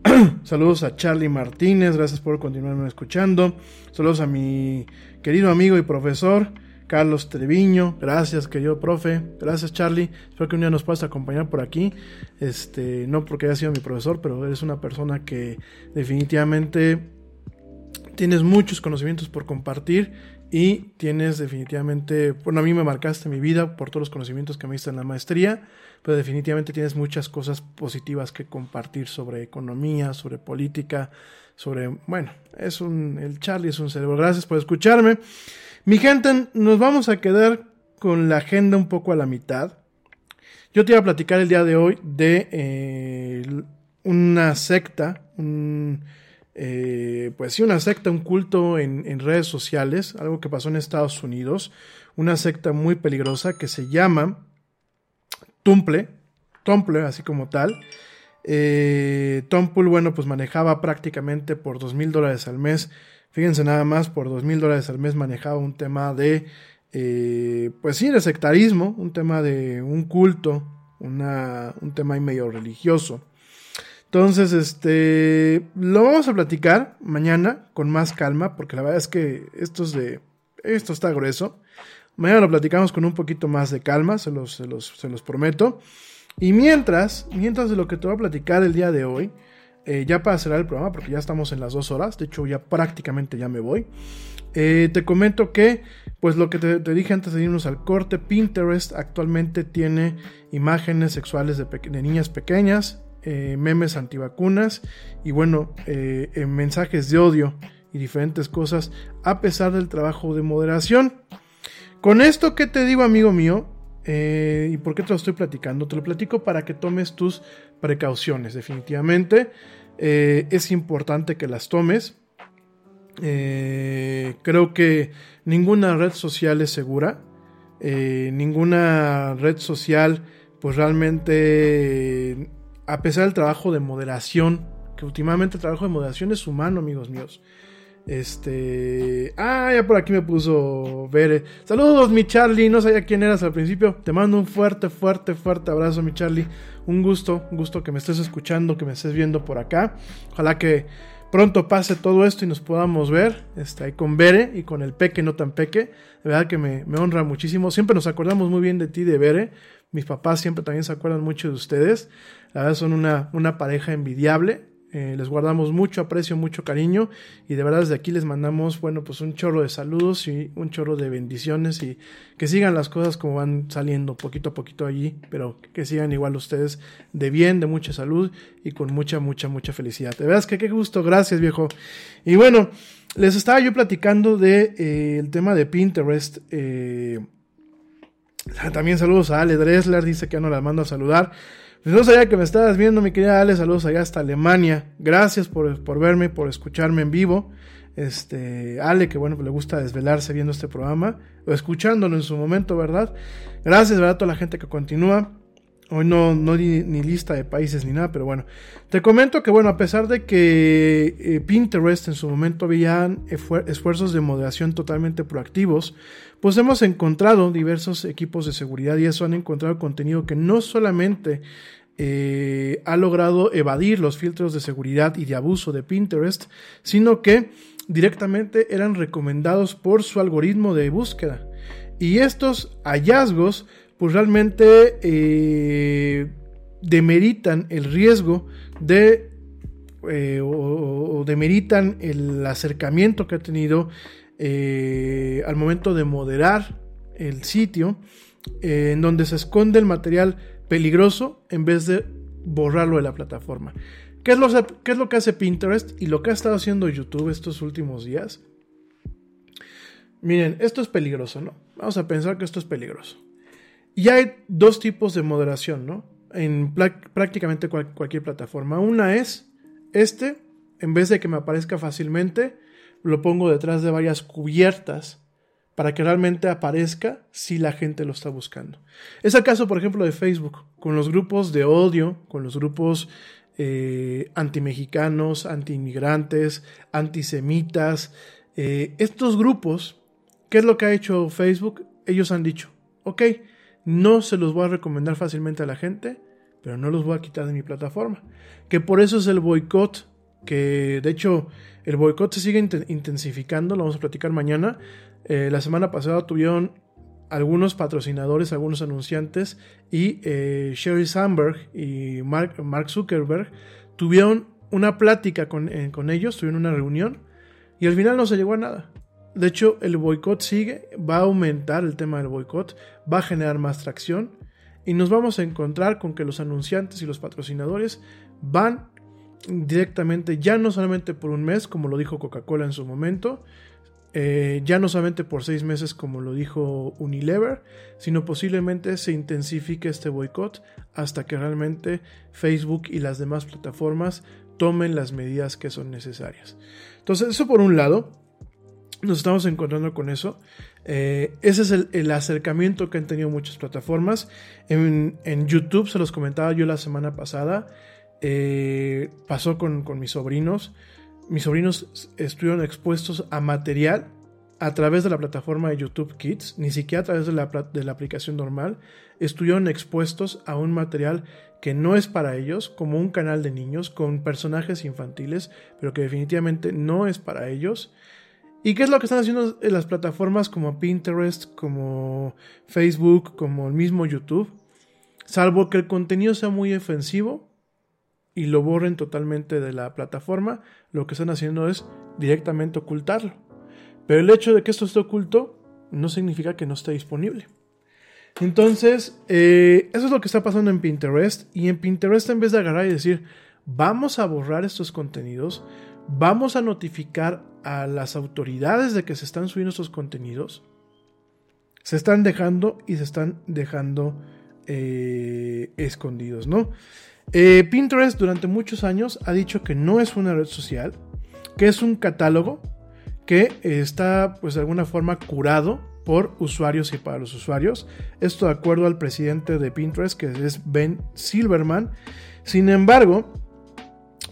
(clears throat) saludos a Charlie Martínez, gracias por continuarme escuchando. Saludos a mi querido amigo y profesor. Carlos Treviño, gracias querido profe, gracias Charlie, espero que un día nos puedas acompañar por aquí, este, no porque haya sido mi profesor, pero eres una persona que definitivamente tienes muchos conocimientos por compartir y tienes definitivamente, bueno, a mí me marcaste mi vida por todos los conocimientos que me diste en la maestría, pero definitivamente tienes muchas cosas positivas que compartir sobre economía, sobre política, sobre, bueno, es un, el Charlie es un cerebro, gracias por escucharme. Mi gente, nos vamos a quedar con la agenda un poco a la mitad. Yo te iba a platicar el día de hoy de eh, una secta, un, eh, pues sí, una secta, un culto en, redes sociales, algo que pasó en Estados Unidos, una secta muy peligrosa que se llama Tumple, Tumple, así como tal. Eh, bueno, pues manejaba prácticamente por dos mil dólares al mes Fíjense nada más, por dos mil dólares al mes manejaba un tema de, eh, pues sí, de sectarismo, un tema de un culto, una, un tema medio religioso. Entonces, este, lo vamos a platicar mañana con más calma, porque la verdad es que esto es de, esto está grueso. Mañana lo platicamos con un poquito más de calma, se los, se los, se los prometo. Y mientras, mientras de lo que te voy a platicar el día de hoy, eh, ya para cerrar el programa, porque ya estamos en las dos horas, de hecho ya prácticamente ya me voy. Eh, te comento que, pues lo que te, dije antes de irnos al corte, Pinterest actualmente tiene imágenes sexuales de, niñas pequeñas, eh, memes antivacunas y bueno, mensajes de odio y diferentes cosas, a pesar del trabajo de moderación. Con esto, ¿qué te digo, amigo mío? ¿Y por qué te lo estoy platicando? Te lo platico para que tomes tus precauciones, definitivamente. Eh, es importante que las tomes. Eh, creo que ninguna red social es segura. Eh, ninguna red social, pues realmente, a pesar del trabajo de moderación, que últimamente el trabajo de moderación es humano, amigos míos. Este. Ah, ya por aquí me puso Bere. Saludos, mi Charlie. No sabía quién eras al principio. Te mando un fuerte, fuerte, fuerte abrazo, mi Charlie. Un gusto, un gusto que me estés escuchando, que me estés viendo por acá. Ojalá que pronto pase todo esto y nos podamos ver. Este, ahí con Bere y con el Peque, no tan Peque. De verdad que me, honra muchísimo. Siempre nos acordamos muy bien de ti, de Bere. Mis papás siempre también se acuerdan mucho de ustedes. La verdad son una pareja envidiable. Eh, les guardamos mucho aprecio, mucho cariño y de verdad desde aquí les mandamos, bueno, pues un chorro de saludos y un chorro de bendiciones y que sigan las cosas como van saliendo poquito a poquito allí, pero que sigan igual ustedes de bien, de mucha salud y con mucha, mucha, mucha felicidad. De verdad que qué gusto, gracias viejo. Y bueno, les estaba yo platicando de eh, el tema de Pinterest. Eh, también saludos a Ale Dressler, dice que ya no la mando a saludar. Pues no sabía que me estabas viendo, mi querida Ale. Saludos allá hasta Alemania. Gracias por, por verme, por escucharme en vivo. Este, Ale, que bueno, pues le gusta desvelarse viendo este programa, o escuchándolo en su momento, ¿verdad? Gracias, ¿verdad? A toda la gente que continúa. Hoy no, no di ni lista de países ni nada, pero bueno. Te comento que, bueno, a pesar de que eh, Pinterest en su momento habían esfuerzos de moderación totalmente proactivos, pues hemos encontrado diversos equipos de seguridad y eso han encontrado contenido que no solamente eh, ha logrado evadir los filtros de seguridad y de abuso de Pinterest, sino que directamente eran recomendados por su algoritmo de búsqueda. Y estos hallazgos, pues realmente eh, demeritan el riesgo de eh, o, demeritan el acercamiento que ha tenido eh, al momento de moderar el sitio, en donde se esconde el material peligroso en vez de borrarlo de la plataforma. ¿Qué es, lo, ¿Qué es lo que hace Pinterest y lo que ha estado haciendo YouTube estos últimos días? Miren, esto es peligroso, ¿no? Vamos a pensar que esto es peligroso. Y hay dos tipos de moderación, ¿no? En prácticamente cual cualquier plataforma. Una es este, en vez de que me aparezca fácilmente, lo pongo detrás de varias cubiertas para que realmente aparezca si la gente lo está buscando. Es el caso, por ejemplo, de Facebook, con los grupos de odio, con los grupos eh, antimexicanos, antiinmigrantes, antisemitas. Eh, estos grupos, ¿qué es lo que ha hecho Facebook? Ellos han dicho, ok, no se los voy a recomendar fácilmente a la gente, pero no los voy a quitar de mi plataforma. Que por eso es el boicot, que de hecho el boicot se sigue intensificando, lo vamos a platicar mañana. Eh, la semana pasada tuvieron algunos patrocinadores, algunos anunciantes y eh, Sherry Sandberg y Mark, Zuckerberg tuvieron una plática con, eh, con, ellos, tuvieron una reunión y al final no se llegó a nada. De hecho, el boicot sigue, va a aumentar el tema del boicot, va a generar más tracción y nos vamos a encontrar con que los anunciantes y los patrocinadores van directamente, ya no solamente por un mes, como lo dijo Coca-Cola en su momento, eh, ya no solamente por seis meses como lo dijo Unilever, sino posiblemente se intensifique este boicot hasta que realmente Facebook y las demás plataformas tomen las medidas que son necesarias. Entonces, eso por un lado, nos estamos encontrando con eso. Eh, ese es el, acercamiento que han tenido muchas plataformas. En, YouTube, se los comentaba yo la semana pasada, eh, pasó con, con mis sobrinos mis sobrinos estuvieron expuestos a material a través de la plataforma de YouTube Kids, ni siquiera a través de la, de la, aplicación normal, estuvieron expuestos a un material que no es para ellos, como un canal de niños con personajes infantiles, pero que definitivamente no es para ellos. ¿Y qué es lo que están haciendo en las plataformas como Pinterest, como Facebook, como el mismo YouTube? Salvo que el contenido sea muy ofensivo, y lo borren totalmente de la plataforma, lo que están haciendo es directamente ocultarlo. Pero el hecho de que esto esté oculto no significa que no esté disponible. Entonces, eh, eso es lo que está pasando en Pinterest. Y en Pinterest, en vez de agarrar y decir, vamos a borrar estos contenidos, vamos a notificar a las autoridades de que se están subiendo estos contenidos, se están dejando y se están dejando eh, escondidos, ¿no? Eh, Pinterest durante muchos años ha dicho que no es una red social, que es un catálogo que está pues de alguna forma curado por usuarios y para los usuarios. Esto de acuerdo al presidente de Pinterest que es Ben Silverman. Sin embargo,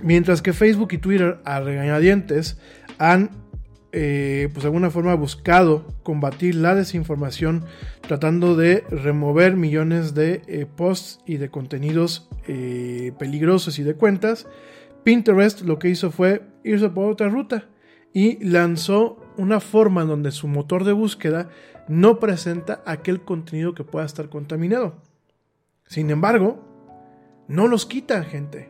mientras que Facebook y Twitter a regañadientes han eh, pues de alguna forma buscado combatir la desinformación tratando de remover millones de eh, posts y de contenidos eh, peligrosos y de cuentas, Pinterest lo que hizo fue irse por otra ruta y lanzó una forma en donde su motor de búsqueda no presenta aquel contenido que pueda estar contaminado. Sin embargo, no los quita, gente.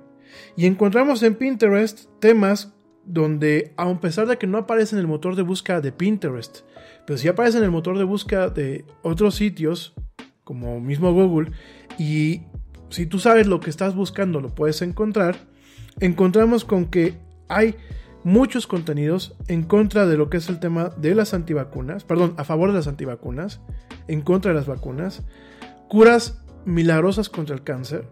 Y encontramos en Pinterest temas donde, a pesar de que no aparece en el motor de búsqueda de Pinterest, pero sí aparece en el motor de búsqueda de otros sitios, como mismo Google, y si tú sabes lo que estás buscando, lo puedes encontrar, encontramos con que hay muchos contenidos en contra de lo que es el tema de las antivacunas, perdón, a favor de las antivacunas, en contra de las vacunas, curas milagrosas contra el cáncer,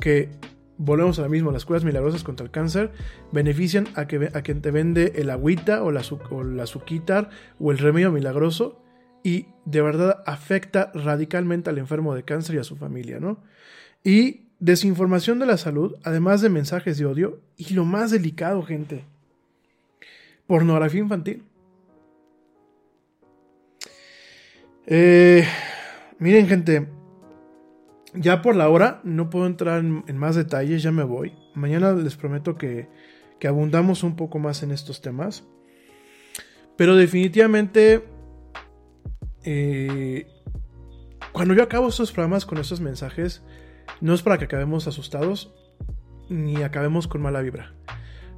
que volvemos a lo mismo, las curas milagrosas contra el cáncer benefician a, que, a quien te vende el agüita o la, o la suquitar o el remedio milagroso y de verdad afecta radicalmente al enfermo de cáncer y a su familia, ¿no? Y desinformación de la salud, además de mensajes de odio y lo más delicado, gente, pornografía infantil. Eh, miren, gente, ya por la hora no puedo entrar en, más detalles, ya me voy. Mañana les prometo que, que abundamos un poco más en estos temas. Pero definitivamente eh, cuando yo acabo estos programas con estos mensajes, no es para que acabemos asustados ni acabemos con mala vibra.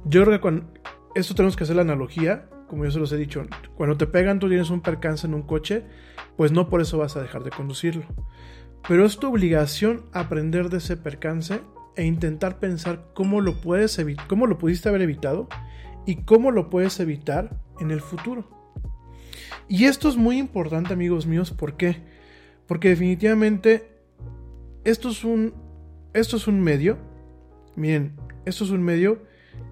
Yo creo que cuando esto tenemos que hacer la analogía, como yo se los he dicho, cuando te pegan, tú tienes un percance en un coche, pues no por eso vas a dejar de conducirlo. Pero es tu obligación aprender de ese percance e intentar pensar cómo lo puedes cómo lo pudiste haber evitado y cómo lo puedes evitar en el futuro. Y esto es muy importante, amigos míos, ¿por qué? Porque definitivamente esto es un esto es un medio. Miren, esto es un medio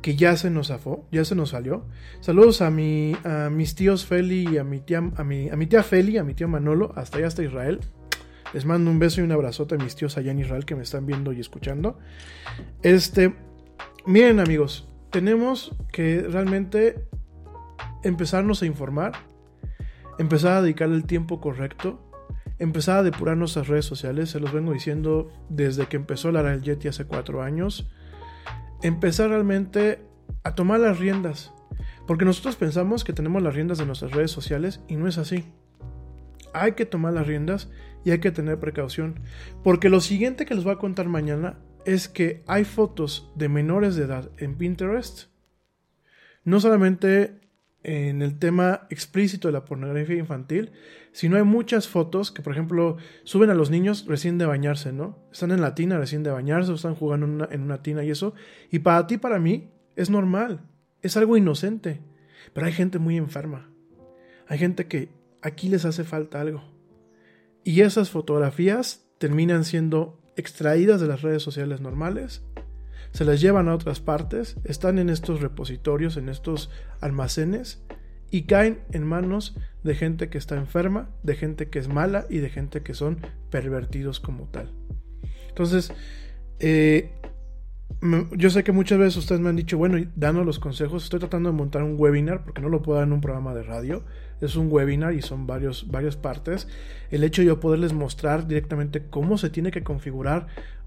que ya se nos zafó, ya se nos salió. Saludos a mi a mis tíos Feli y a mi tía a mi, a mi tía a mi tío Manolo, hasta allá hasta Israel. Les mando un beso y un abrazote a mis tíos allá en Israel que me están viendo y escuchando. Este, miren amigos, tenemos que realmente empezarnos a informar, empezar a dedicar el tiempo correcto, empezar a depurar nuestras redes sociales, se los vengo diciendo desde que empezó la del Yeti hace cuatro años, empezar realmente a tomar las riendas, porque nosotros pensamos que tenemos las riendas de nuestras redes sociales y no es así. Hay que tomar las riendas y hay que tener precaución, porque lo siguiente que les voy a contar mañana es que hay fotos de menores de edad en Pinterest, no solamente en el tema explícito de la pornografía infantil, sino hay muchas fotos que, por ejemplo, suben a los niños recién de bañarse, ¿no? Están en la tina recién de bañarse o están jugando en una, en una tina y eso. Y para ti, para mí, es normal, es algo inocente. Pero hay gente muy enferma. Hay gente que aquí les hace falta algo. Y esas fotografías terminan siendo extraídas de las redes sociales normales se las llevan a otras partes, están en estos repositorios, en estos almacenes y caen en manos de gente que está enferma, de gente que es mala y de gente que son pervertidos como tal. Entonces, eh, yo sé que muchas veces ustedes me han dicho, bueno, danos los consejos, estoy tratando de montar un webinar porque no lo puedo dar en un programa de radio, es un webinar y son varios, varias partes. El hecho de yo poderles mostrar directamente cómo se tiene que configurar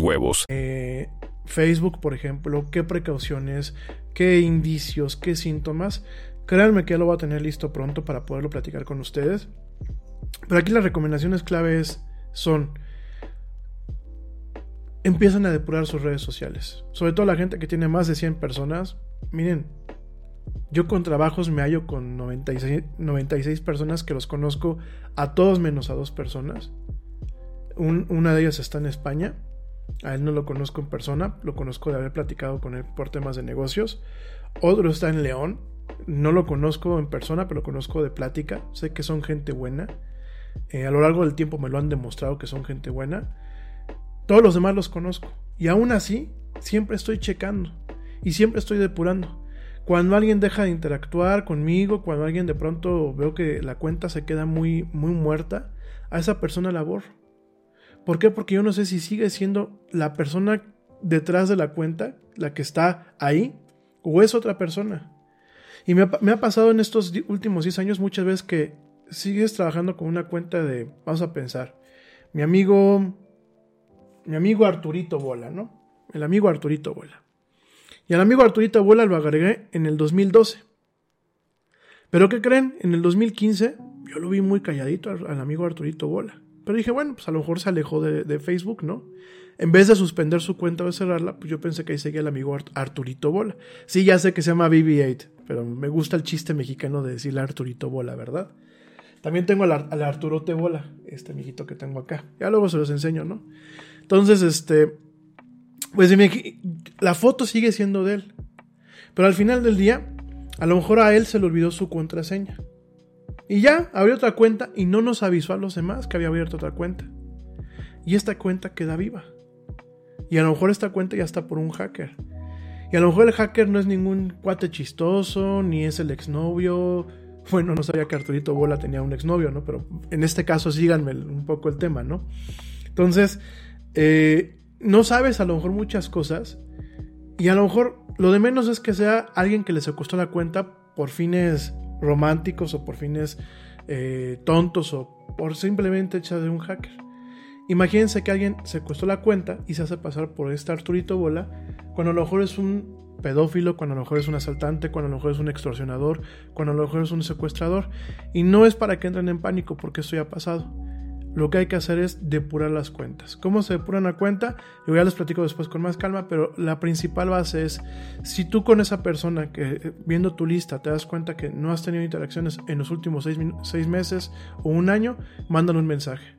huevos. Eh, Facebook, por ejemplo, qué precauciones, qué indicios, qué síntomas. Créanme que ya lo voy a tener listo pronto para poderlo platicar con ustedes. Pero aquí las recomendaciones claves son empiezan a depurar sus redes sociales. Sobre todo la gente que tiene más de 100 personas. Miren, yo con trabajos me hallo con 96, 96 personas que los conozco a todos menos a dos personas. una de ellas está en España. A él no lo conozco en persona, lo conozco de haber platicado con él por temas de negocios. Otro está en León, no lo conozco en persona, pero lo conozco de plática. Sé que son gente buena. Eh, a lo largo del tiempo me lo han demostrado que son gente buena. Todos los demás los conozco. Y aún así, siempre estoy checando. Y siempre estoy depurando. Cuando alguien deja de interactuar conmigo, cuando alguien de pronto veo que la cuenta se queda muy, muy muerta, a esa persona la borro. ¿Por qué? Porque yo no sé si sigue siendo la persona detrás de la cuenta, la que está ahí, o es otra persona. Y me ha, pasado en estos últimos 10 años muchas veces que sigues trabajando con una cuenta de, vamos a pensar, mi amigo, mi amigo Arturito Bola, ¿no? El amigo Arturito Bola. Y al amigo Arturito Bola lo agregué en el 2012. Pero ¿qué creen? En el 2015 yo lo vi muy calladito al amigo Arturito Bola. Pero dije, bueno, pues a lo mejor se alejó de, Facebook, ¿no? En vez de suspender su cuenta o cerrarla, pues yo pensé que ahí seguía el amigo Arturito Bola. Sí, ya sé que se llama BB-8, pero me gusta el chiste mexicano de decirle Arturito Bola, ¿verdad? También tengo al, al Arturo Tebola, este amiguito que tengo acá. Ya luego se los enseño, ¿no? Entonces, este, pues la foto sigue siendo de él. Pero al final del día, a lo mejor a él se le olvidó su contraseña. Y ya, abrió otra cuenta y no nos avisó a los demás que había abierto otra cuenta. Y esta cuenta queda viva. Y a lo mejor esta cuenta ya está por un hacker. Y a lo mejor el hacker no es ningún cuate chistoso, ni es el exnovio. Bueno, no sabía que Arturito Bola tenía un exnovio, ¿no? Pero en este caso síganme un poco el tema, ¿no? Entonces, eh, no sabes a lo mejor muchas cosas. Y a lo mejor lo de menos es que sea alguien que le secuestró la cuenta por fines románticos o por fines eh, tontos o por simplemente hecha de un hacker. Imagínense que alguien secuestró la cuenta y se hace pasar por este Arturito Bola cuando a lo mejor es un pedófilo, cuando a lo mejor es un asaltante, cuando a lo mejor es un extorsionador, cuando a lo mejor es un secuestrador. Y no es para que entren en pánico porque esto ya ha pasado. Lo que hay que hacer es depurar las cuentas. ¿Cómo se depura una cuenta? Yo ya les platico después con más calma, pero la principal base es, si tú con esa persona que eh, viendo tu lista te das cuenta que no has tenido interacciones en los últimos seis, seis meses o un año, mándale un mensaje.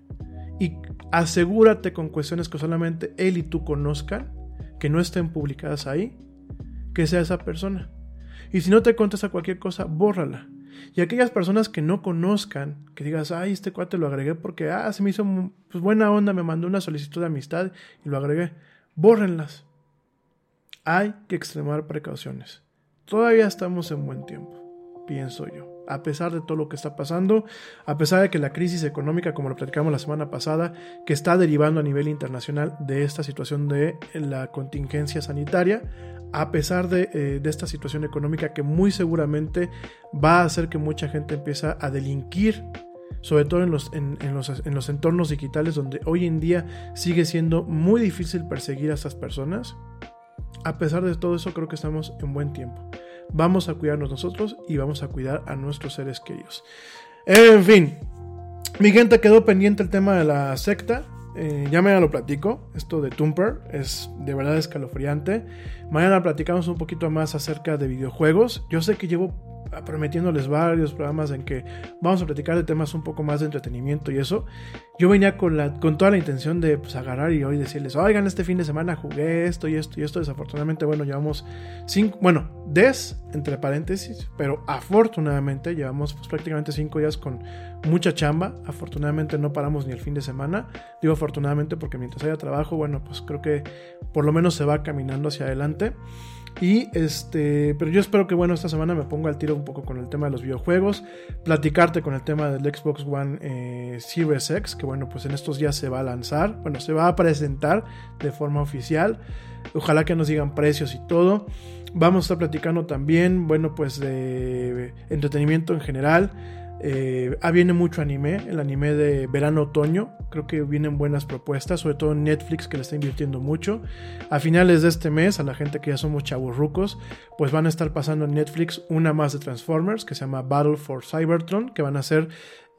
Y asegúrate con cuestiones que solamente él y tú conozcan, que no estén publicadas ahí, que sea esa persona. Y si no te contesta cualquier cosa, bórrala. Y aquellas personas que no conozcan, que digas, ay, este cuate lo agregué porque, ah, se me hizo pues, buena onda, me mandó una solicitud de amistad y lo agregué, bórrenlas. Hay que extremar precauciones. Todavía estamos en buen tiempo, pienso yo. A pesar de todo lo que está pasando, a pesar de que la crisis económica, como lo platicamos la semana pasada, que está derivando a nivel internacional de esta situación de la contingencia sanitaria, a pesar de, eh, de esta situación económica que muy seguramente va a hacer que mucha gente empiece a delinquir, sobre todo en los entornos digitales donde hoy en día sigue siendo muy difícil perseguir a estas personas. A pesar de todo eso, creo que estamos en buen tiempo. Vamos a cuidarnos nosotros y vamos a cuidar a nuestros seres queridos. En fin, mi gente quedó pendiente el tema de la secta. Eh, ya mañana lo platico. Esto de Tumper es de verdad escalofriante. Mañana platicamos un poquito más acerca de videojuegos. Yo sé que llevo prometiéndoles varios programas en que vamos a platicar de temas un poco más de entretenimiento y eso. Yo venía con, la, con toda la intención de pues, agarrar y hoy decirles, oigan, este fin de semana jugué esto y esto y esto. Desafortunadamente, bueno, llevamos cinco, bueno, des entre paréntesis, pero afortunadamente llevamos pues, prácticamente cinco días con mucha chamba. Afortunadamente no paramos ni el fin de semana. Digo afortunadamente porque mientras haya trabajo, bueno, pues creo que por lo menos se va caminando hacia adelante. Y este, pero yo espero que bueno, esta semana me ponga al tiro un poco con el tema de los videojuegos, platicarte con el tema del Xbox One eh, Series X, que bueno, pues en estos días se va a lanzar, bueno, se va a presentar de forma oficial. Ojalá que nos digan precios y todo. Vamos a estar platicando también, bueno, pues de entretenimiento en general. Eh, ah, viene mucho anime, el anime de verano-otoño. Creo que vienen buenas propuestas, sobre todo Netflix que le está invirtiendo mucho. A finales de este mes, a la gente que ya somos chavos pues van a estar pasando en Netflix una más de Transformers que se llama Battle for Cybertron, que van a ser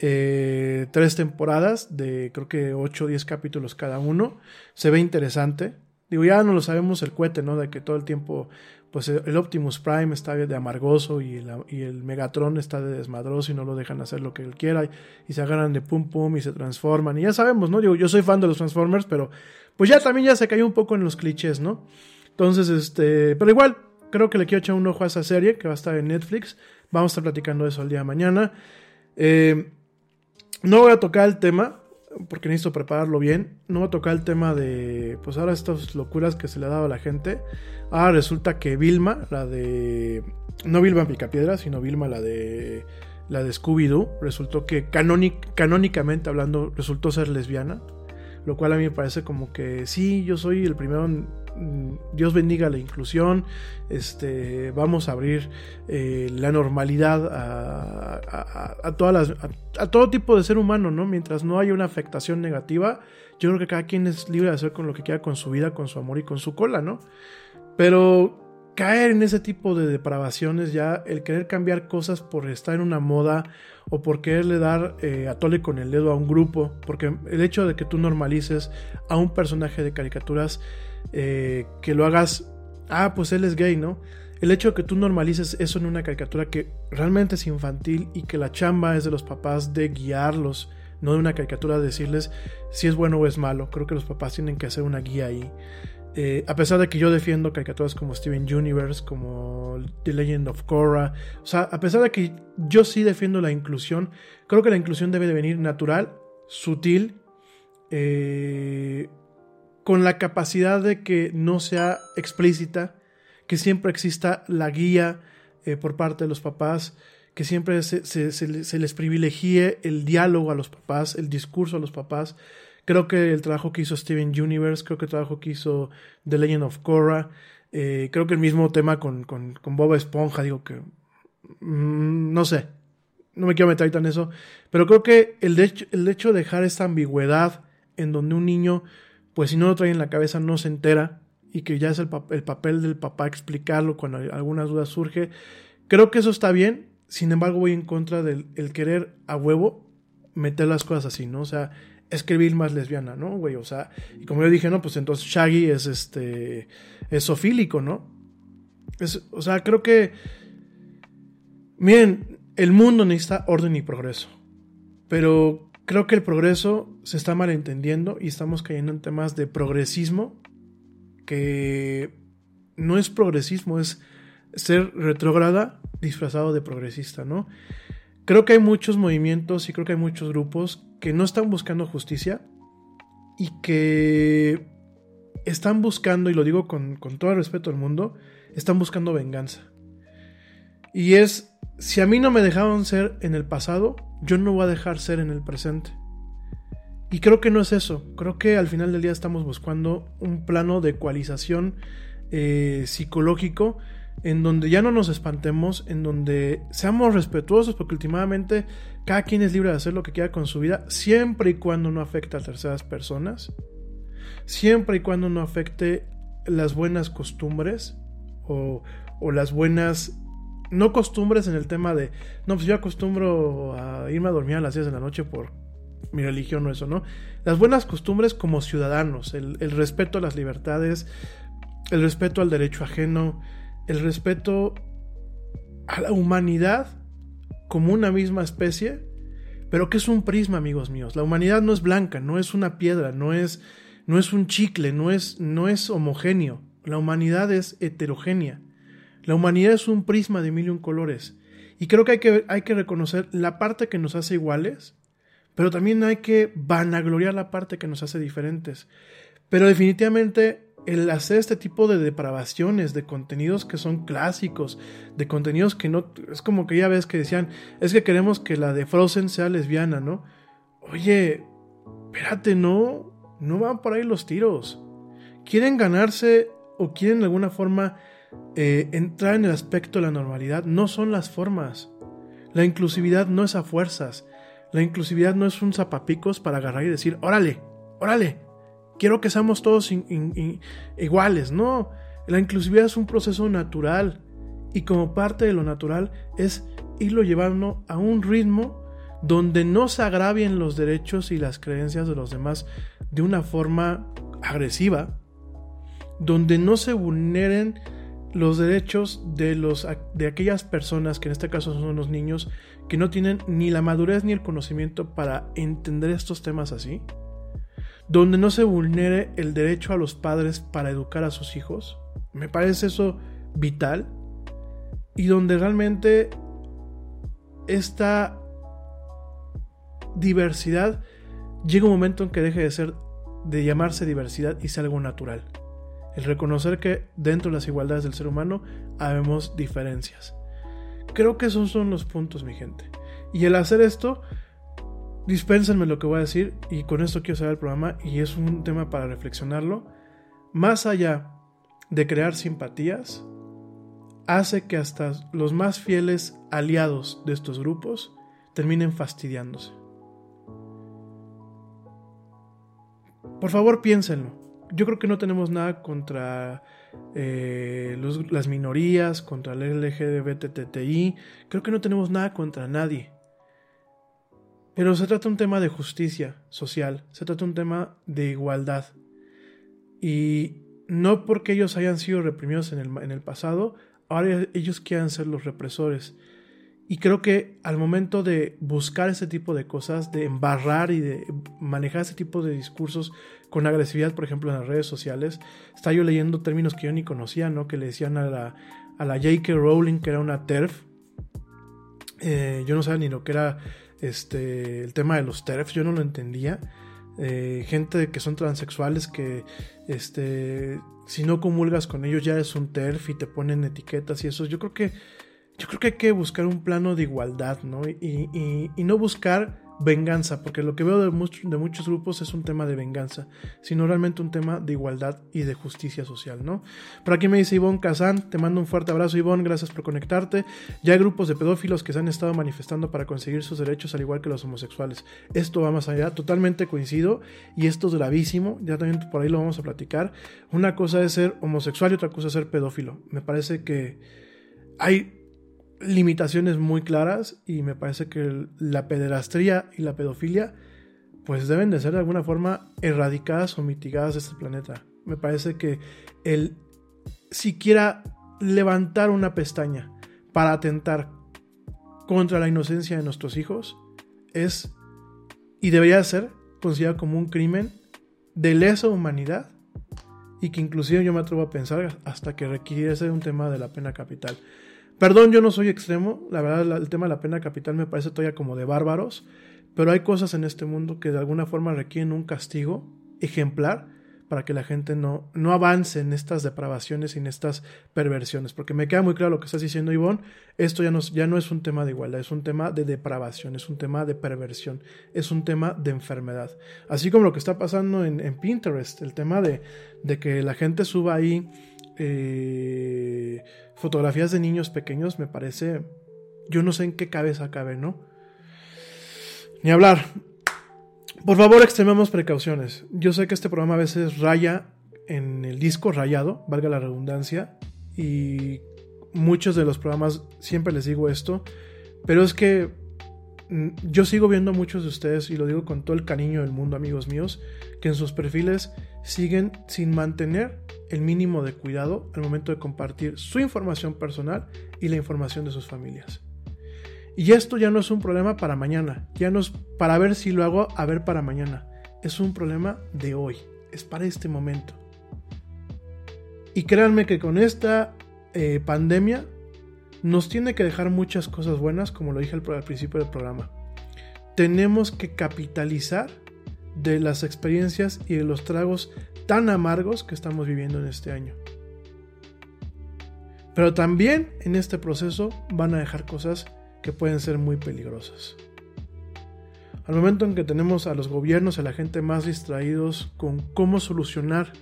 eh, tres temporadas de creo que 8 o 10 capítulos cada uno. Se ve interesante. Digo, ya no lo sabemos el cohete, ¿no? De que todo el tiempo pues el Optimus Prime está de amargoso y el, y el, Megatron está de desmadroso y no lo dejan hacer lo que él quiera y, se agarran de pum pum y se transforman y ya sabemos, ¿no? Yo soy fan de los Transformers, pero pues ya también ya se cayó un poco en los clichés, ¿no? Entonces, este, pero igual, creo que le quiero echar un ojo a esa serie que va a estar en Netflix. Vamos a estar platicando eso el día de mañana. Eh, no voy a tocar el tema, porque necesito prepararlo bien. No voy a tocar el tema de, pues ahora estas locuras que se le dado a la gente. Ahora resulta que Vilma, la de, no Vilma Picapiedra, sino Vilma, la de, la de Scooby-Doo, resultó que canónic, canónicamente hablando, resultó ser lesbiana. Lo cual a mí me parece como que sí, yo soy el primero en, Dios bendiga la inclusión, este, vamos a abrir eh, la normalidad a, todas las, a, todo tipo de ser humano, ¿no? Mientras no haya una afectación negativa, yo creo que cada quien es libre de hacer con lo que quiera con su vida, con su amor y con su cola, ¿no? Pero caer en ese tipo de depravaciones ya, el querer cambiar cosas por estar en una moda o por quererle dar eh, a tole con el dedo a un grupo, porque el hecho de que tú normalices a un personaje de caricaturas, eh, que lo hagas, ah, pues él es gay, ¿no? el hecho de que tú normalices eso en una caricatura que realmente es infantil y que la chamba es de los papás de guiarlos, no de una caricatura de decirles si es bueno o es malo. Creo que los papás tienen que hacer una guía ahí. Eh, a pesar de que yo defiendo caricaturas como Steven Universe, como The Legend of Korra, o sea, a pesar de que yo sí defiendo la inclusión, creo que la inclusión debe de venir natural, sutil, eh, con la capacidad de que no sea explícita, que siempre exista la guía eh, por parte de los papás, que siempre se, les privilegie el diálogo a los papás, el discurso a los papás. Creo que el trabajo que hizo Steven Universe, creo que el trabajo que hizo The Legend of Korra, eh, creo que el mismo tema con, con, con Bob Esponja, digo que... Mm, no sé, no me quiero meter ahorita en eso, pero creo que el, de el hecho de dejar esta ambigüedad en donde un niño, pues si no lo trae en la cabeza, no se entera y que ya es el, el papel del papá explicarlo cuando alguna duda surge, creo que eso está bien, sin embargo voy en contra del el querer a huevo meter las cosas así, ¿no? O sea, escribir más lesbiana, ¿no, güey? O sea, y como yo dije, no, pues entonces Shaggy es este, es sofílico, ¿no? Es, o sea, creo que, miren, el mundo necesita orden y progreso, pero creo que el progreso se está malentendiendo y estamos cayendo en temas de progresismo que no es progresismo, es ser retrógrada disfrazado de progresista, ¿no? Creo que hay muchos movimientos y creo que hay muchos grupos que no están buscando justicia y que están buscando, y lo digo con, con todo el respeto del mundo, están buscando venganza. Y es, si a mí no me dejaron ser en el pasado, yo no voy a dejar ser en el presente. Y creo que no es eso. Creo que al final del día estamos buscando un plano de ecualización eh, psicológico en donde ya no nos espantemos, en donde seamos respetuosos, porque últimamente cada quien es libre de hacer lo que quiera con su vida, siempre y cuando no afecte a terceras personas, siempre y cuando no afecte las buenas costumbres o, o las buenas no costumbres en el tema de, no, pues yo acostumbro a irme a dormir a las 10 de la noche por mi religión o eso, ¿no? Las buenas costumbres como ciudadanos, el, respeto a las libertades, el respeto al derecho ajeno, el respeto a la humanidad como una misma especie, pero que es un prisma, amigos míos. La humanidad no es blanca, no es una piedra, no es, no es un chicle, no es, no es homogéneo. La humanidad es heterogénea. La humanidad es un prisma de mil y un colores. Y creo que hay, que hay que reconocer la parte que nos hace iguales, pero también hay que vanagloriar la parte que nos hace diferentes. Pero definitivamente el hacer este tipo de depravaciones, de contenidos que son clásicos, de contenidos que no... Es como que ya ves que decían, es que queremos que la de Frozen sea lesbiana, ¿no? Oye, espérate, no, no van por ahí los tiros. Quieren ganarse o quieren de alguna forma eh, entrar en el aspecto de la normalidad. No son las formas. La inclusividad no es a fuerzas. La inclusividad no es un zapapicos para agarrar y decir, órale, órale, quiero que seamos todos iguales. No, la inclusividad es un proceso natural y como parte de lo natural es irlo llevando a un ritmo donde no se agravien los derechos y las creencias de los demás de una forma agresiva, donde no se vulneren los derechos de, los, de aquellas personas, que en este caso son los niños, que no tienen ni la madurez ni el conocimiento para entender estos temas así donde no se vulnere el derecho a los padres para educar a sus hijos. Me parece eso vital. Y donde realmente esta diversidad llega un momento en que deje de ser de llamarse diversidad y sea algo natural. El reconocer que dentro de las igualdades del ser humano habemos diferencias. Creo que esos son los puntos, mi gente. Y el hacer esto Dispénsenme lo que voy a decir y con esto quiero cerrar el programa y es un tema para reflexionarlo. Más allá de crear simpatías, hace que hasta los más fieles aliados de estos grupos terminen fastidiándose. Por favor, piénsenlo. Yo creo que no tenemos nada contra eh, las minorías, contra el LGBTTI. Creo que no tenemos nada contra nadie. Pero se trata un tema de justicia social, se trata un tema de igualdad. Y no porque ellos hayan sido reprimidos en el, en el pasado, ahora ellos quieren ser los represores. Y creo que al momento de buscar ese tipo de cosas, de embarrar y de manejar ese tipo de discursos con agresividad, por ejemplo, en las redes sociales, estaba yo leyendo términos que yo ni conocía, ¿no? Que le decían a la, a la J.K. Rowling que era una TERF. Eh, yo no sabía ni lo que era este, el tema de los TERFs, yo no lo entendía. Eh, gente que son transexuales que este, si no comulgas con ellos ya es un TERF y te ponen etiquetas y eso. Yo creo que yo creo que hay que buscar un plano de igualdad, ¿no? Y, y, no buscar venganza, porque lo que veo de, de, muchos grupos es un tema de venganza, sino realmente un tema de igualdad y de justicia social, ¿no? Por aquí me dice Ivonne Kazán, te mando un fuerte abrazo Ivonne, gracias por conectarte. Ya hay grupos de pedófilos que se han estado manifestando para conseguir sus derechos al igual que los homosexuales. Esto va más allá, totalmente coincido, y esto es gravísimo, ya también por ahí lo vamos a platicar. Una cosa es ser homosexual y otra cosa es ser pedófilo. Me parece que hay limitaciones muy claras y me parece que la pederastría y la pedofilia pues deben de ser de alguna forma erradicadas o mitigadas de este planeta. Me parece que el siquiera levantar una pestaña para atentar contra la inocencia de nuestros hijos es y debería ser considerado como un crimen de lesa humanidad y que inclusive yo me atrevo a pensar hasta que requiriese un tema de la pena capital. Perdón, yo no soy extremo, la verdad el tema de la pena capital me parece todavía como de bárbaros, pero hay cosas en este mundo que de alguna forma requieren un castigo ejemplar para que la gente no, no avance en estas depravaciones y en estas perversiones. Porque me queda muy claro lo que estás diciendo, Ivonne, esto ya no, ya no es un tema de igualdad, es un tema de depravación, es un tema de perversión, es un tema de enfermedad. Así como lo que está pasando en, en Pinterest, el tema de, de que la gente suba ahí eh, fotografías de niños pequeños me parece, yo no sé en qué cabeza cabe, ¿no? Ni hablar. Por favor, extrememos precauciones. Yo sé que este programa a veces raya en el disco rayado, valga la redundancia, y muchos de los programas siempre les digo esto, pero es que yo sigo viendo a muchos de ustedes, y lo digo con todo el cariño del mundo, amigos míos, que en sus perfiles siguen sin mantener el mínimo de cuidado al momento de compartir su información personal y la información de sus familias. Y esto ya no es un problema para mañana, ya no es para ver si lo hago a ver para mañana, es un problema de hoy, es para este momento. Y créanme que con esta eh, pandemia nos tiene que dejar muchas cosas buenas, como lo dije al, principio del programa. Tenemos que capitalizar de las experiencias y de los tragos tan amargos que estamos viviendo en este año. Pero también en este proceso van a dejar cosas que pueden ser muy peligrosas. Al momento en que tenemos a los gobiernos a la gente más distraídos con cómo solucionar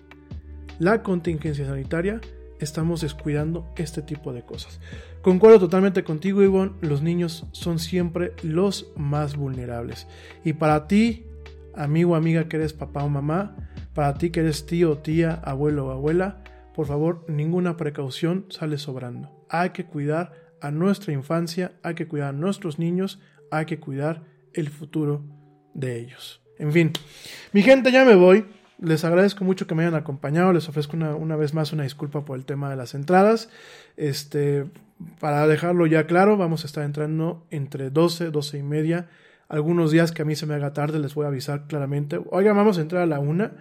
la contingencia sanitaria, estamos descuidando este tipo de cosas. Concuerdo totalmente contigo, Ivonne, los niños son siempre los más vulnerables. Y para ti, amigo o amiga que eres papá o mamá, para ti que eres tío, tía, abuelo o abuela, por favor, ninguna precaución sale sobrando. Hay que cuidar a nuestra infancia, hay que cuidar a nuestros niños, hay que cuidar el futuro de ellos. En fin, mi gente, ya me voy. Les agradezco mucho que me hayan acompañado. Les ofrezco una, una, vez más una disculpa por el tema de las entradas. Este, para dejarlo ya claro, vamos a estar entrando entre 12, 12 y media algunos días que a mí se me haga tarde les voy a avisar claramente. Oiga, vamos a entrar a la una.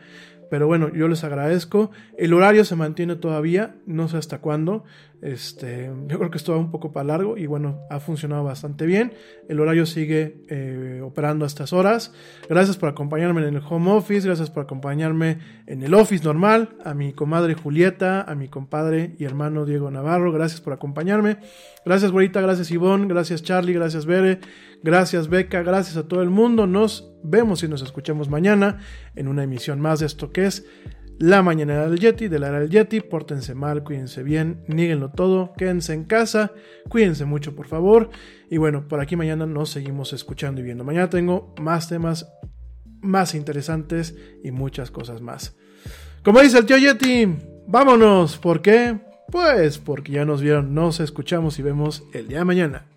Pero bueno, yo les agradezco. El horario se mantiene todavía, no sé hasta cuándo. Este, yo creo que esto va un poco para largo y bueno, ha funcionado bastante bien. El horario sigue eh, operando a estas horas. Gracias por acompañarme en el home office, gracias por acompañarme en el office normal. A mi comadre Julieta, a mi compadre y hermano Diego Navarro, gracias por acompañarme. Gracias, güerita, gracias, Ivonne, gracias, Charlie, gracias, Bere, gracias, Beca, gracias a todo el mundo. Nos vemos y nos escuchamos mañana en una emisión más de esto que es la mañana del Yeti, de la era del Yeti. Pórtense mal, cuídense bien, níguenlo todo, quédense en casa, cuídense mucho, por favor. Y bueno, por aquí mañana nos seguimos escuchando y viendo. Mañana tengo más temas más interesantes y muchas cosas más. Como dice el tío Yeti, vámonos. ¿Por qué? Pues porque ya nos vieron, nos escuchamos y vemos el día de mañana.